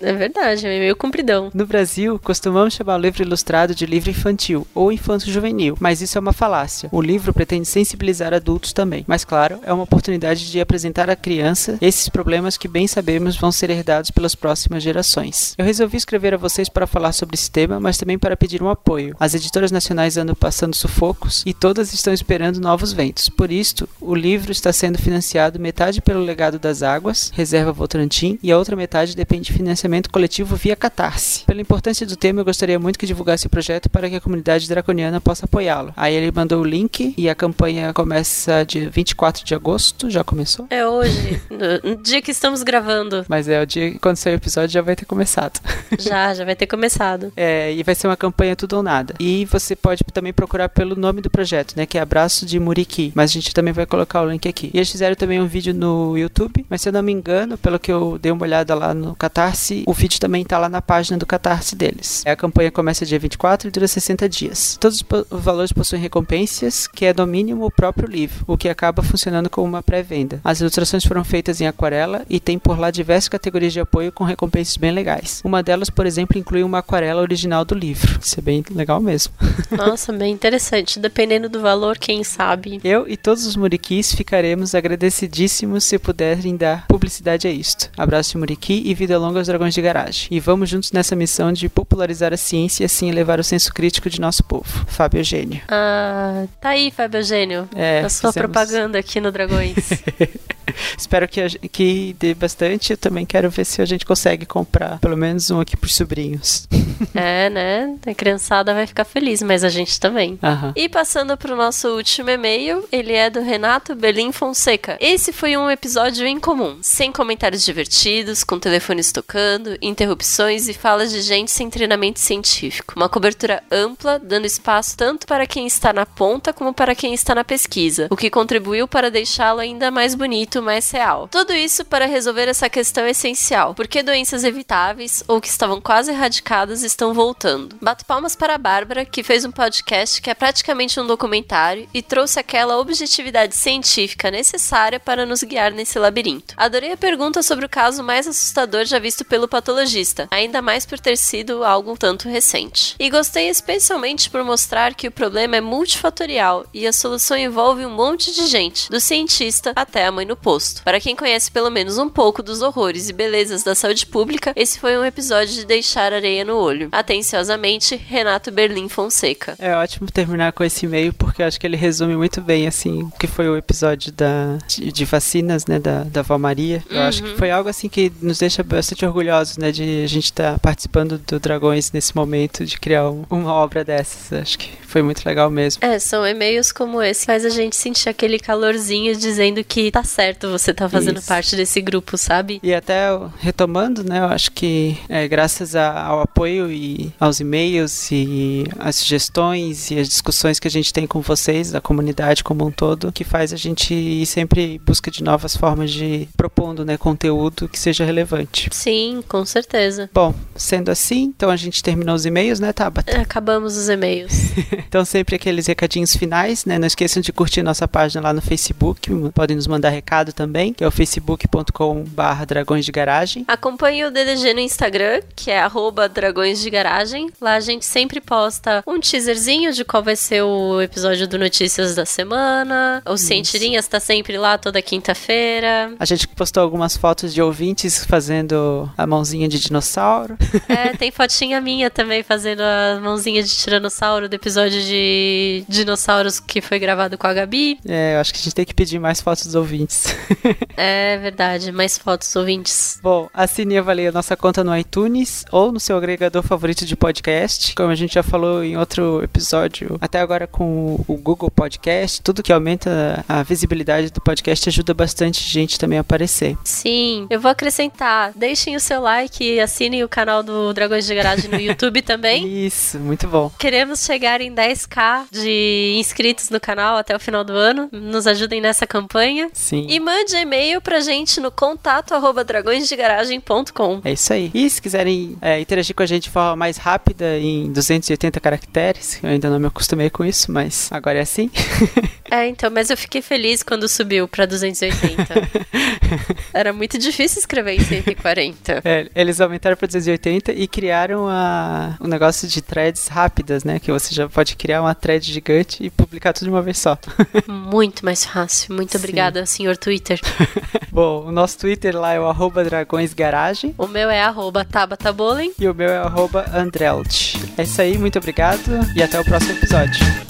É verdade, é meio compridão. No Brasil, costumamos chamar o livro ilustrado de livro infantil ou infanto-juvenil, mas isso é uma falácia. O livro pretende sensibilizar adultos também, mas claro, é uma oportunidade de apresentar à criança esses problemas que bem sabemos vão ser herdados pelas próximas gerações. Eu resolvi escrever a vocês para falar sobre esse tema, mas também para pedir um apoio. As editoras nacionais andam passando sufocos e todas estão esperando novos ventos. Por isto, o livro está sendo financiado metade pelo legado das águas, Reserva Votorantim, e a outra metade depende de financiamento coletivo via Catarse. Pela importância do tema, eu gostaria muito que divulgasse o projeto para que a comunidade draconiana possa apoiá-lo. Aí ele mandou o link e a campanha começa dia 24 de agosto, já começou? É hoje, no, dia que estamos gravando. Mas é o dia que quando sair o episódio já vai ter começado. [laughs] Já, já vai ter começado. É, e vai ser uma campanha tudo ou nada. E você pode também procurar pelo nome do projeto, né? Que é Abraço de Muriqui. Mas a gente também vai colocar o link aqui. E eles fizeram também um vídeo no YouTube, mas se eu não me engano, pelo que eu dei uma olhada lá no Catarse, o vídeo também tá lá na página do Catarse deles. A campanha começa dia 24 e dura 60 dias. Todos os valores possuem recompensas, que é no mínimo o próprio livro, o que acaba funcionando como uma pré-venda. As ilustrações foram feitas em aquarela e tem por lá diversas categorias de apoio com recompensas bem legais. Uma delas, por exemplo, inclui uma aquarela original do livro. Isso é bem legal mesmo. [laughs] Nossa, bem interessante. Dependendo do valor, quem sabe. Eu e todos os muriquis ficaremos agradecidíssimos se puderem dar publicidade a isto. Abraço de muriqui e vida longa aos dragões de garagem. E vamos juntos nessa missão de popularizar a ciência e assim elevar o senso crítico de nosso povo. Fábio Eugênio. Ah, tá aí, Fábio Eugênio. É, a sua fizemos- propaganda aqui no Dragões. [laughs] Espero que, a que dê bastante. Eu também quero ver se a gente consegue comprar pelo menos um aqui pros sobrinhos. [laughs] é, né? A criançada vai ficar feliz, mas a gente também. Aham. E passando pro nosso último e-mail, ele é do Renato Belim Fonseca. Esse foi um episódio incomum, sem comentários divertidos, com telefones tocando, interrupções e falas de gente sem treinamento científico. Uma cobertura ampla, dando espaço tanto para quem está na ponta como para quem está na pesquisa, o que contribuiu para deixá-lo ainda mais bonito, mais real. Tudo isso para resolver essa questão essencial: por que doenças evitáveis ou que estavam quase erradicadas estão voltando? Bato palmas para a Bárbara, que fez um podcast que é praticamente um documentário e trouxe aquela objetividade científica necessária para nos guiar nesse labirinto. Adorei a pergunta sobre o caso mais assustador já visto pelo patologista, ainda mais por ter sido algo tanto recente. E gostei especialmente por mostrar que o problema é multifatorial e a solução envolve um monte de gente, do cientista até a mãe no posto. Para quem conhece pelo menos um pouco dos horrores e belezas da saúde pública, esse foi um episódio de deixar areia no olho. Atenciosamente, Renato Berlim Fonseca. É ótimo terminar com esse e-mail porque eu acho que ele resume muito bem assim o que foi o episódio da, de, de vacinas, né, da, da Val Maria. Eu acho que foi algo assim que nos deixa bastante orgulhosos, né, de a gente estar tá participando do Dragões nesse momento de criar um, uma obra dessas. Acho que foi muito legal mesmo. É, são e-mails como esse que faz a gente sentir aquele calorzinho dizendo que tá certo você tá fazendo Isso. parte desse grupo, sabe? E até retomando, né, eu acho que é, graças a- ao apoio e aos e-mails e as sugestões e as discussões que a gente tem com vocês, da comunidade como um todo, que faz a gente ir sempre em busca de novas formas de propondo, né, conteúdo que seja relevante. Sim, com certeza. Bom, sendo assim, então a gente terminou os e-mails, né, Tabata? Acabamos os e-mails. [laughs] Então sempre aqueles recadinhos finais, né? Não esqueçam de curtir nossa página lá no Facebook, podem nos mandar recado também, que é o facebook.com barra dragões de garagem. Acompanhe o DDG no Instagram, que é arroba dragões de garagem. Lá a gente sempre posta um teaserzinho de qual vai ser o episódio do Notícias da Semana. O Cientirinhas tá sempre lá toda quinta-feira. A gente postou algumas fotos de ouvintes fazendo a mãozinha de dinossauro. [laughs] É, tem fotinha minha também fazendo a mãozinha de tiranossauro do episódio de dinossauros que foi gravado com a Gabi. É, eu acho que a gente tem que pedir mais fotos dos ouvintes. [laughs] É verdade, mais fotos ouvintes. Bom, assine e avalie a nossa conta no iTunes ou no seu agregador favorito de podcast. Como a gente já falou em outro episódio, até agora com o Google Podcast, tudo que aumenta a visibilidade do podcast ajuda bastante gente também aparecer. Sim, eu vou acrescentar. Deixem o seu like e assinem o canal do Dragões de Garagem no [laughs] YouTube também. Isso, muito bom. Queremos chegar em 10k de inscritos no canal até o final do ano. Nos ajudem nessa campanha. Sim. E mande e-mail pra gente no contato arroba dragõesdegaragem.com. É isso aí. E se quiserem é, interagir com a gente de forma mais rápida, em 280 caracteres, eu ainda não me acostumei com isso, mas agora é assim. [laughs] É, então, mas eu fiquei feliz quando subiu pra 280. [laughs] Era muito difícil escrever em 140. É, eles aumentaram para 280 e criaram a, um negócio de threads rápidas, né? Que você já pode criar uma thread gigante e publicar tudo de uma vez só. Muito mais fácil. Muito Sim. obrigada, senhor Twitter. [laughs] Bom, o nosso Twitter lá é o arroba dragõesgaragem O meu é arroba Tabata Bowling. e o meu é arroba Andrelt. É isso aí, muito obrigado e até o próximo episódio.